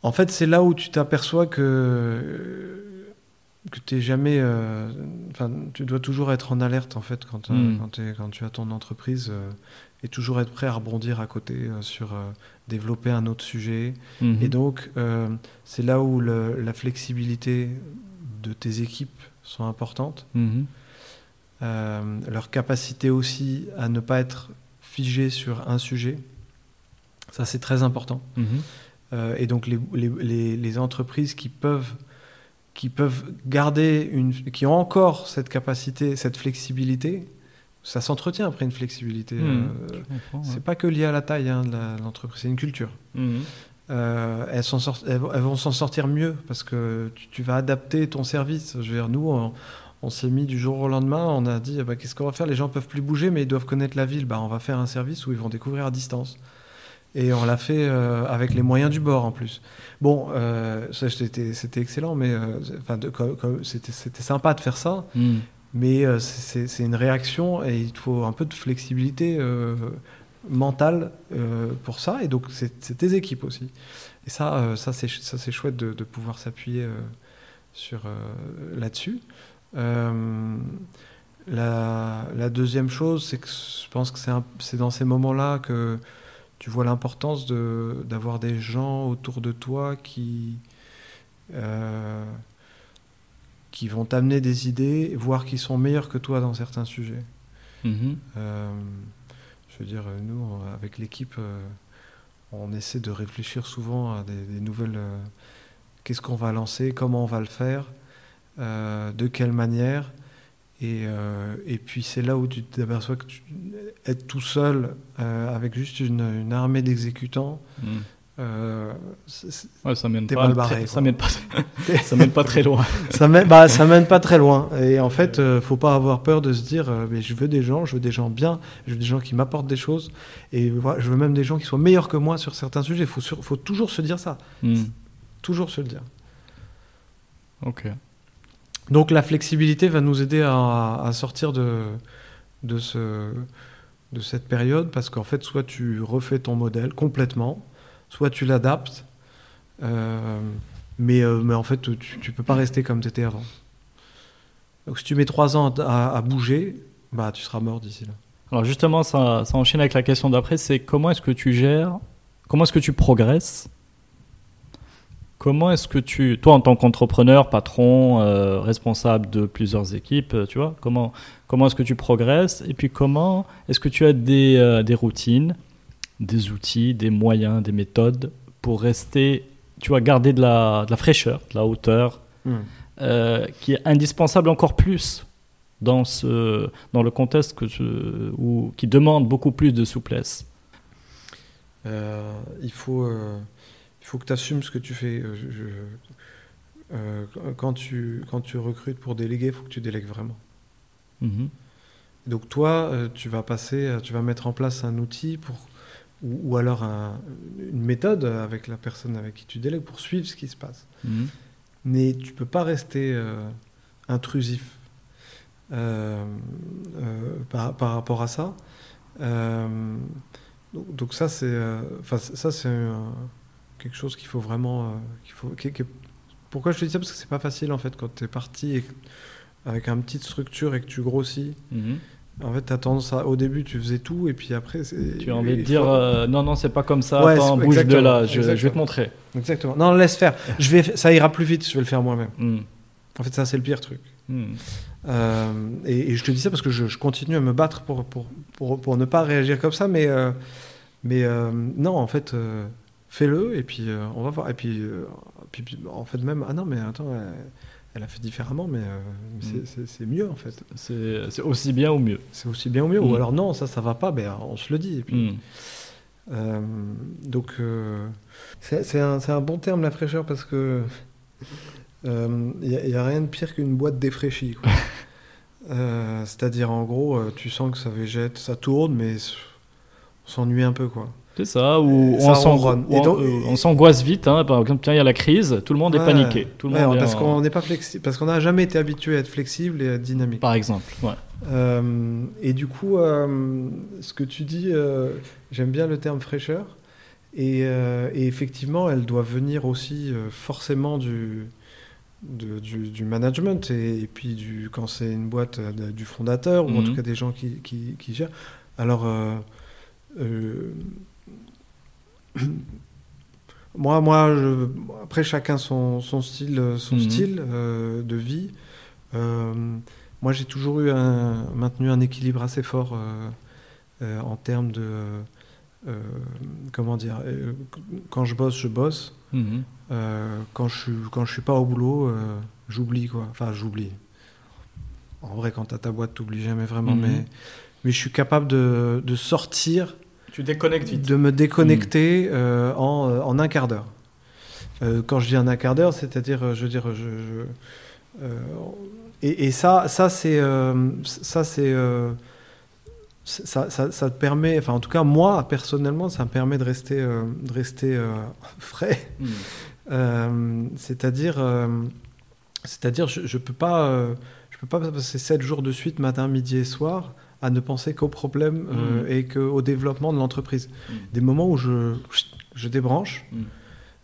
En fait, c'est là où tu t'aperçois que que t'es jamais, euh, enfin, tu dois toujours être en alerte en fait quand, euh, Mm. quand, tu as ton entreprise euh, et toujours être prêt à rebondir à côté euh, sur développer un autre sujet. Mhm. Et donc, c'est là où le- la flexibilité de tes équipes sont importantes. Mhm. Euh, leur capacité aussi à ne pas être figé sur un sujet. Ça, c'est très important. Mhm. Euh, et donc, les, les- les- les entreprises qui peuvent, qui peuvent garder une. qui ont encore cette capacité, cette flexibilité, ça s'entretient après une flexibilité. Mhm. Euh, ouais. c'est pas que lié à la taille hein, de l'entreprise, c'est une culture. Mhm. Euh, elles, vont- s'en sortir mieux parce que tu, tu vas adapter ton service. Je veux dire, nous, on, on s'est mis du jour au lendemain, on a dit bah, qu'est-ce qu'on va faire? Les gens peuvent plus bouger, mais ils doivent connaître la ville. Bah, on va faire un service où ils vont découvrir à distance. Et on l'a fait euh, avec les moyens du bord en plus. Bon, euh, ça, c'était excellent, mais euh, c'était sympa de faire ça. Mhm. Mais c'est une réaction et il faut un peu de flexibilité mentale euh, pour ça. Et donc, c'est tes équipes aussi. Et ça, euh, ça c'est chouette de, de pouvoir s'appuyer euh, sur euh, là-dessus. La, la deuxième chose, c'est que je pense que c'est dans ces moments-là que tu vois l'importance de- d'avoir des gens autour de toi qui, qui vont t'amener des idées, voire qui sont meilleurs que toi dans certains sujets. Mhm. Euh, Je veux dire, nous, avec l'équipe, on essaie de réfléchir souvent à des, nouvelles. Qu'est-ce qu'on va lancer Comment on va le faire De quelle manière et, et, puis c'est là où tu t'aperçois que tu, être tout seul avec juste une, armée d'exécutants, mm. Euh, ça mène pas, barré, ça mène pas, *laughs* *laughs* ça mène pas très loin. *laughs* ça mène, bah, ça mène pas très loin. Et en fait, euh, faut pas avoir peur de se dire, euh, mais je veux des gens, je veux des gens bien, je veux des gens qui m'apportent des choses, et je veux même des gens qui soient meilleurs que moi sur certains sujets. Il faut, faut toujours se dire ça, hmm. toujours se le dire. Ok. Donc la flexibilité va nous aider à, à sortir de, de ce de cette période parce qu'en fait, soit tu refais ton modèle complètement, soit tu l'adaptes, euh, mais, euh, mais en fait, tu ne peux pas rester comme tu étais avant. Donc si tu mets trois ans à, bouger, bah, tu seras mort d'ici là. Alors justement, ça, enchaîne avec la question d'après, c'est comment est-ce que tu gères, comment est-ce que tu progresses? Comment est-ce que tu, toi en tant qu'entrepreneur, patron, euh, responsable de plusieurs équipes, tu vois, comment, comment est-ce que tu progresses? Et puis comment est-ce que tu as des, des routines? Des outils, des moyens, des méthodes pour rester, tu vois, garder de la, de la fraîcheur, de la hauteur, hmm. euh, qui est indispensable encore plus dans, ce, dans le contexte que où, qui demande beaucoup plus de souplesse euh, il, faut, euh, il faut que tu assumes ce que tu fais. quand, tu, quand tu recrutes pour déléguer, il faut que tu délègues vraiment. Mhm. Donc toi, tu vas passer, tu vas mettre en place un outil pour ou, alors une méthode avec la personne avec qui tu délègues pour suivre ce qui se passe. Mhm. Mais tu peux pas rester euh, intrusif euh, euh, par, par, rapport à ça. Donc, donc, ça c'est, ça c'est quelque chose qu'il faut vraiment, qu'il faut. pourquoi je te dis ça? Parce que c'est pas facile en fait quand tu es parti avec une petite structure et que tu grossis. Mhm. En fait, tu as tendance à. Au début, tu faisais tout, et puis après. Tu as envie de dire euh, non, non, c'est pas comme ça, attends, bouge de là, je, vais te montrer. Exactement. Non, laisse faire. Je vais, ça ira plus vite, je vais le faire moi-même. Hmm. En fait, ça, c'est le pire truc. Hmm. Euh, et, je te dis ça parce que je, continue à me battre pour, pour, pour, pour, ne pas réagir comme ça, mais, euh, mais non, en fait, fais-le, et puis on va voir. Et puis, puis, en fait, même. Ah non, mais attends elle a fait différemment, mais, euh, mm. c'est mieux en fait. C'est aussi bien ou mieux? C'est aussi bien ou mieux. Ou mm. alors non, ça, ça va pas, ben, on se le dit. Et puis, mm. euh, donc, euh, c'est un, un, bon terme la fraîcheur parce que il n'y a, rien de pire qu'une boîte défraîchie. *laughs* C'est-à-dire en gros, tu sens que ça végète, ça tourne, mais on s'ennuie un peu quoi. C'est ça, ou on s'angoisse vite. Hein, par exemple, il y a la crise, tout le monde est paniqué. Tout le monde parce qu'on n'est pas flexible, parce qu'on n'a jamais été habitué à être flexible et à être dynamique. Par exemple. Ouais. Euh, et du coup, euh, ce que tu dis, euh, j'aime bien le terme fraîcheur. Et, et, effectivement, elle doit venir aussi forcément du, du, du, management et, puis du, quand c'est une boîte du fondateur ou en mhm. tout cas des gens qui, qui, qui gèrent. Alors *coughs* moi, moi après chacun son, son style, son mhm. style euh, de vie. Euh, moi, j'ai toujours eu un, maintenu un équilibre assez fort euh, en termes de comment dire. quand je bosse, je bosse. Mhm. quand je suis quand je suis pas au boulot, j'oublie quoi. Enfin, j'oublie. En vrai, quand tu as ta boîte, t'oublies jamais vraiment. Mhm. Mais mais je suis capable de, de sortir tu déconnectes vite. De me déconnecter euh, en, euh, en, un quart d'heure. Euh, quand je dis en un quart d'heure, c'est-à-dire, je veux dire, je, et, et, ça, ça c'est, ça c'est, ça, ça, ça, te permet, enfin en tout cas moi personnellement, ça me permet de rester, de rester *laughs* frais. Hmm. c'est-à-dire, c'est-à-dire, je, je peux pas, je peux pas passer 7 jours de suite, matin, midi et soir à ne penser qu'au problème euh, mm. et qu'au développement de l'entreprise. Mm. Des moments où je, je débranche mm.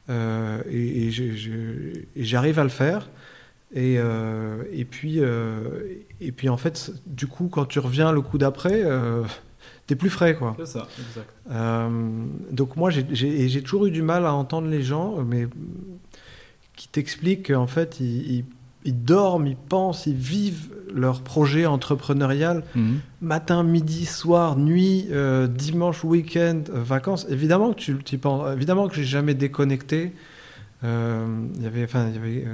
euh, et, j'arrive à le faire. Et, euh, et, puis, et puis, en fait, du coup, quand tu reviens le coup d'après, t'es plus frais. quoi. C'est ça, exact. donc, moi, j'ai toujours eu du mal à entendre les gens, mais qui t'expliquent qu'en fait, ils, ils dorment, ils pensent, ils vivent leur projet entrepreneurial Mhm. matin, midi, soir, nuit, euh, dimanche, week-end, euh, vacances. Évidemment que tu, tu penses. Évidemment que j'ai jamais déconnecté. Euh, Il y avait, enfin, il y avait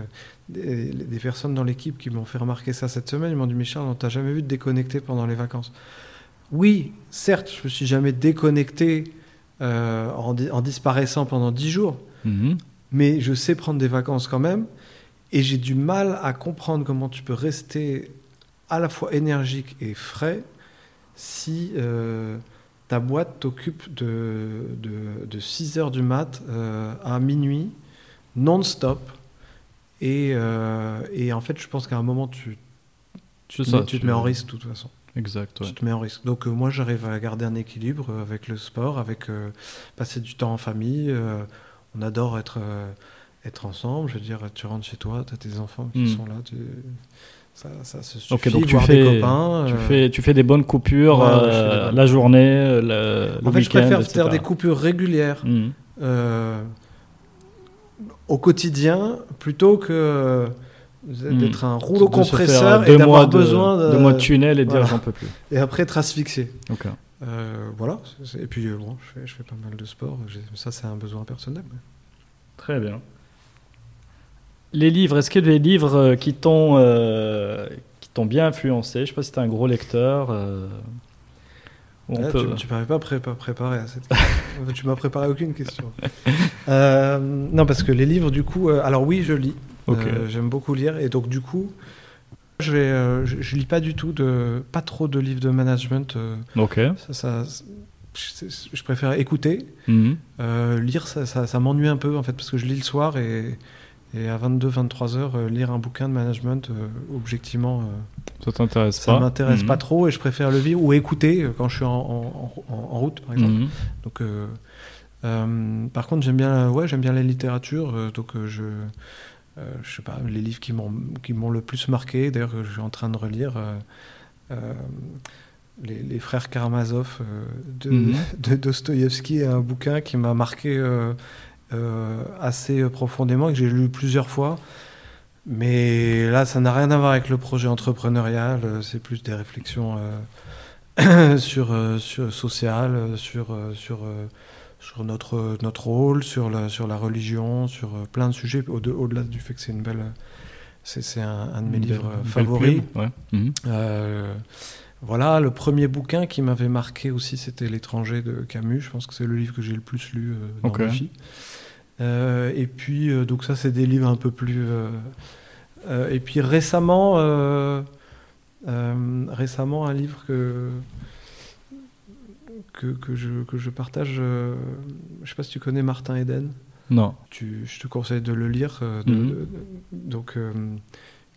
des, des personnes dans l'équipe qui m'ont fait remarquer ça cette semaine. Ils m'ont dit Michel, on t'a jamais vu te déconnecter pendant les vacances. Oui, certes, je me suis jamais déconnecté en disparaissant pendant dix jours, Mhm. mais je sais prendre des vacances quand même. Et j'ai du mal à comprendre comment tu peux rester à la fois énergique et frais si euh, ta boîte t'occupe de, de, de 6 heures du mat euh, à minuit, non-stop. Et, euh, et en fait, je pense qu'à un moment, tu, tu, te, ça, mets, tu te mets en risque de toute façon. Exact. ouais. Tu te mets en risque. Donc euh, moi, j'arrive à garder un équilibre avec le sport, avec euh, passer du temps en famille. euh, on adore être, être ensemble. Je veux dire, tu rentres chez toi, tu as tes enfants qui Mm. sont là. tu- ça, ça se suffit. Ok, donc tu voir fais, des copains. tu, euh, fais, tu fais des bonnes coupures Ouais, euh, la journée, le, le En fait, je préfère etc. faire des coupures régulières Mhm. euh, au quotidien plutôt que d'être un rouleau De compresseur et d'avoir de, besoin de, deux mois de tunnel et de Voilà. dire j'en peux plus. et après être asphyxié. Ok. Euh, voilà. Et puis bon, je fais, je fais pas mal de sport. Ça, c'est un besoin personnel. Très bien. Les livres, est-ce qu'il y a des livres euh, qui t'ont euh, qui t'ont bien influencé Je sais pas si tu un gros lecteur. euh, où on Là, peut... Tu, tu m'avais pas pré- pas préparé à cette *laughs* question. tu m'as préparé aucune question. Euh, non, parce que les livres, du coup, alors oui, je lis. Ok. Euh, J'aime beaucoup lire et donc du coup, je, je lis pas du tout de, pas trop de livres de management. Ok. ça, ça- je, je préfère écouter. Mhm. Lire, ça, ça, ça m'ennuie un peu en fait parce que je lis le soir et, et à 22-23 heures, euh, lire un bouquin de management, euh, objectivement. euh, Ça t'intéresse ça pas m'intéresse Mhm. pas trop et je préfère le lire ou écouter quand je suis en, en- en- en route, par exemple. Mhm. Donc, par contre, j'aime bien, ouais, j'aime bien la littérature. donc, je, euh, je sais pas, les livres qui m'ont qui m'ont le plus marqué. D'ailleurs, je suis en train de relire. euh, euh, les, les frères Karamazov de, Mhm. *laughs* de Dostoïevski, un bouquin qui m'a marqué assez profondément et que j'ai lu plusieurs fois. Mais là, ça n'a rien à voir avec le projet entrepreneurial. euh, C'est plus des réflexions euh, *coughs* sur, euh, sur social, euh, sur, euh, sur, euh, sur notre, notre rôle, sur la, sur la religion, sur euh, plein de sujets, au- au-delà du fait que c'est une belle. C'est c'est un, un de mes Une livres belle- euh, une belle favoris. plume, ouais. Mhm. Euh, voilà, le premier bouquin qui m'avait marqué aussi, c'était L'étranger de Camus. Je pense que c'est le livre que j'ai le plus lu euh, dans Ok. ma vie. Euh, et puis, euh, donc ça, c'est des livres un peu plus. euh, et puis récemment, récemment, un livre que que, que je, que je partage. euh, je sais pas si tu connais Martin Eden. Non. Tu, je te conseille de le lire. euh, de- Mhm. de- donc, euh,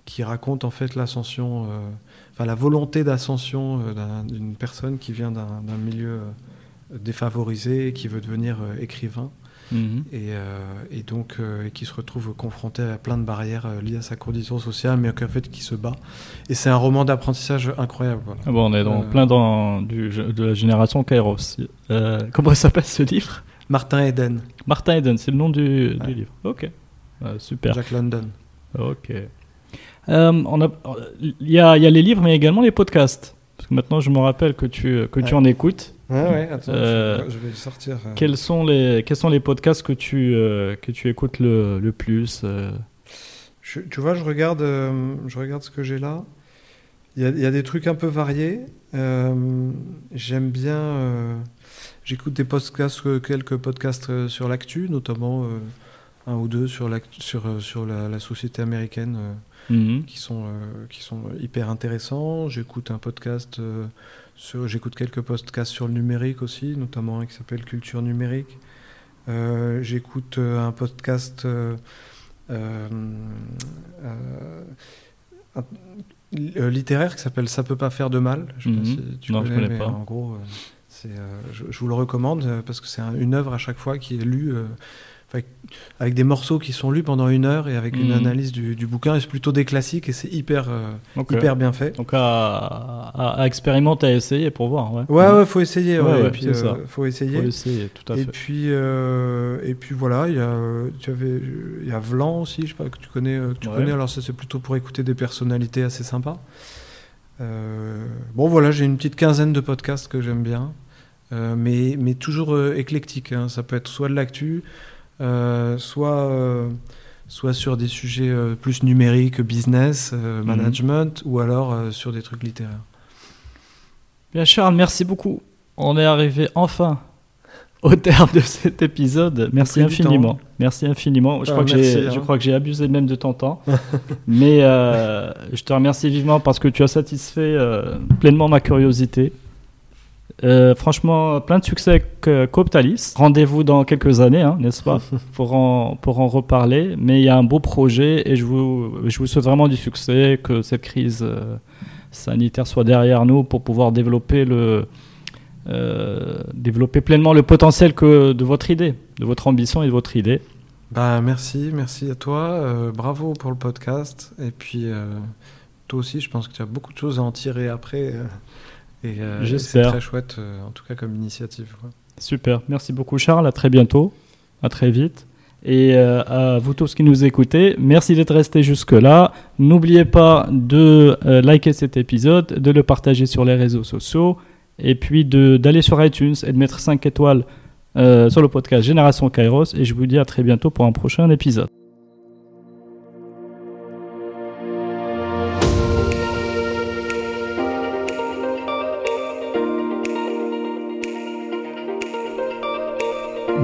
qui raconte en fait l'ascension, enfin la volonté d'ascension d'un- d'une personne qui vient d'un milieu défavorisé et qui veut devenir écrivain Mhm. et, euh, et donc euh, et qui se retrouve confronté à plein de barrières euh, liées à sa condition sociale, mais qu'en fait qui se bat. Et c'est un roman d'apprentissage incroyable. voilà. Ah bon, on est dans, Euh, plein dans du, de la génération Kairos. Euh, comment s'appelle ce livre? Martin Eden, Martin Eden, c'est le nom du, du Ouais. livre. Ok. Euh, super. Jack London. Ok. Euh, y, il y a les livres, mais également les podcasts. Parce que maintenant, je me rappelle que tu, que tu en écoutes. Ouais, ouais, attends, Euh, je, vais le sortir. euh. Quels sont les, quels sont les podcasts que tu, euh, que tu écoutes le, le plus euh? Je- tu vois, je regarde, euh, je regarde ce que j'ai là. Il y, a, il y a des trucs un peu variés. Euh, J'aime bien. euh, J'écoute des podcasts, euh, quelques podcasts euh, sur l'actu, notamment euh, un ou deux sur, sur, euh, sur la, la société américaine euh, Mhm. qui, sont, euh, qui sont hyper intéressants. J'écoute un podcast. euh, sur- J'écoute quelques podcasts sur le numérique aussi, notamment un qui s'appelle Culture numérique. Euh, J'écoute euh, un podcast. euh, euh, euh, un- euh, littéraire qui s'appelle Ça peut pas faire de mal. Je sais pas Mhm. si tu Non, je connais, connais mais pas. en gros, euh, c'est, euh, je, je vous le recommande euh, parce que c'est un- une œuvre à chaque fois qui est lue. Avec des morceaux qui sont lus pendant une heure et avec une Mhm. analyse du, du bouquin. Et c'est plutôt des classiques et c'est hyper, euh, hyper bien fait. Donc à, à- à expérimenter, à essayer pour voir. Ouais, Ouais, ouais, faut essayer. Ouais, Ouais, ouais, et puis, c'est ça. euh, faut essayer. Faut essayer, tout à Et fait. puis, euh, et puis voilà, il y a, tu avais, il y a Vlan aussi, je sais pas que tu connais, que tu connais. Alors ça c'est plutôt pour écouter des personnalités assez sympas. Euh, bon voilà, j'ai une petite quinzaine de podcasts que j'aime bien, euh, mais mais toujours euh, éclectique. hein. Ça peut être soit de l'actu, soit euh, soit sur des sujets euh, plus numériques, business, euh, Mhm. management, ou alors euh, sur des trucs littéraires. Bien Charles, merci beaucoup. On est arrivé enfin au terme de cet épisode. Merci infiniment. temps. Merci infiniment. Je, Ah, crois, que merci, j'ai, hein. je crois que j'ai abusé même de ton temps. *laughs* Mais euh, je te remercie vivement parce que tu as satisfait euh, pleinement ma curiosité. Euh, franchement, plein de succès avec euh, Cooptalis. Rendez-vous dans quelques années, hein, n'est-ce pas, *laughs* pour en, pour en reparler. Mais il y a un beau projet et je vous, je vous souhaite vraiment du succès, que cette crise euh, sanitaire soit derrière nous pour pouvoir développer le, euh, développer pleinement le potentiel que de votre idée, de votre ambition et de votre idée. Bah, merci, merci à toi. euh, bravo pour le podcast. Et puis, euh, toi aussi, je pense que tu as beaucoup de choses à en tirer après. Euh, et c'est très chouette, euh, en tout cas, comme initiative. quoi. Super, merci beaucoup Charles, à très bientôt, à très vite. Et euh, à vous tous qui nous écoutez, merci d'être restés jusque-là. N'oubliez pas de euh, liker cet épisode, de le partager sur les réseaux sociaux, et puis de- d'aller sur iTunes et de mettre 5 étoiles euh, sur le podcast Génération Kairos. Et je vous dis à très bientôt pour un prochain épisode.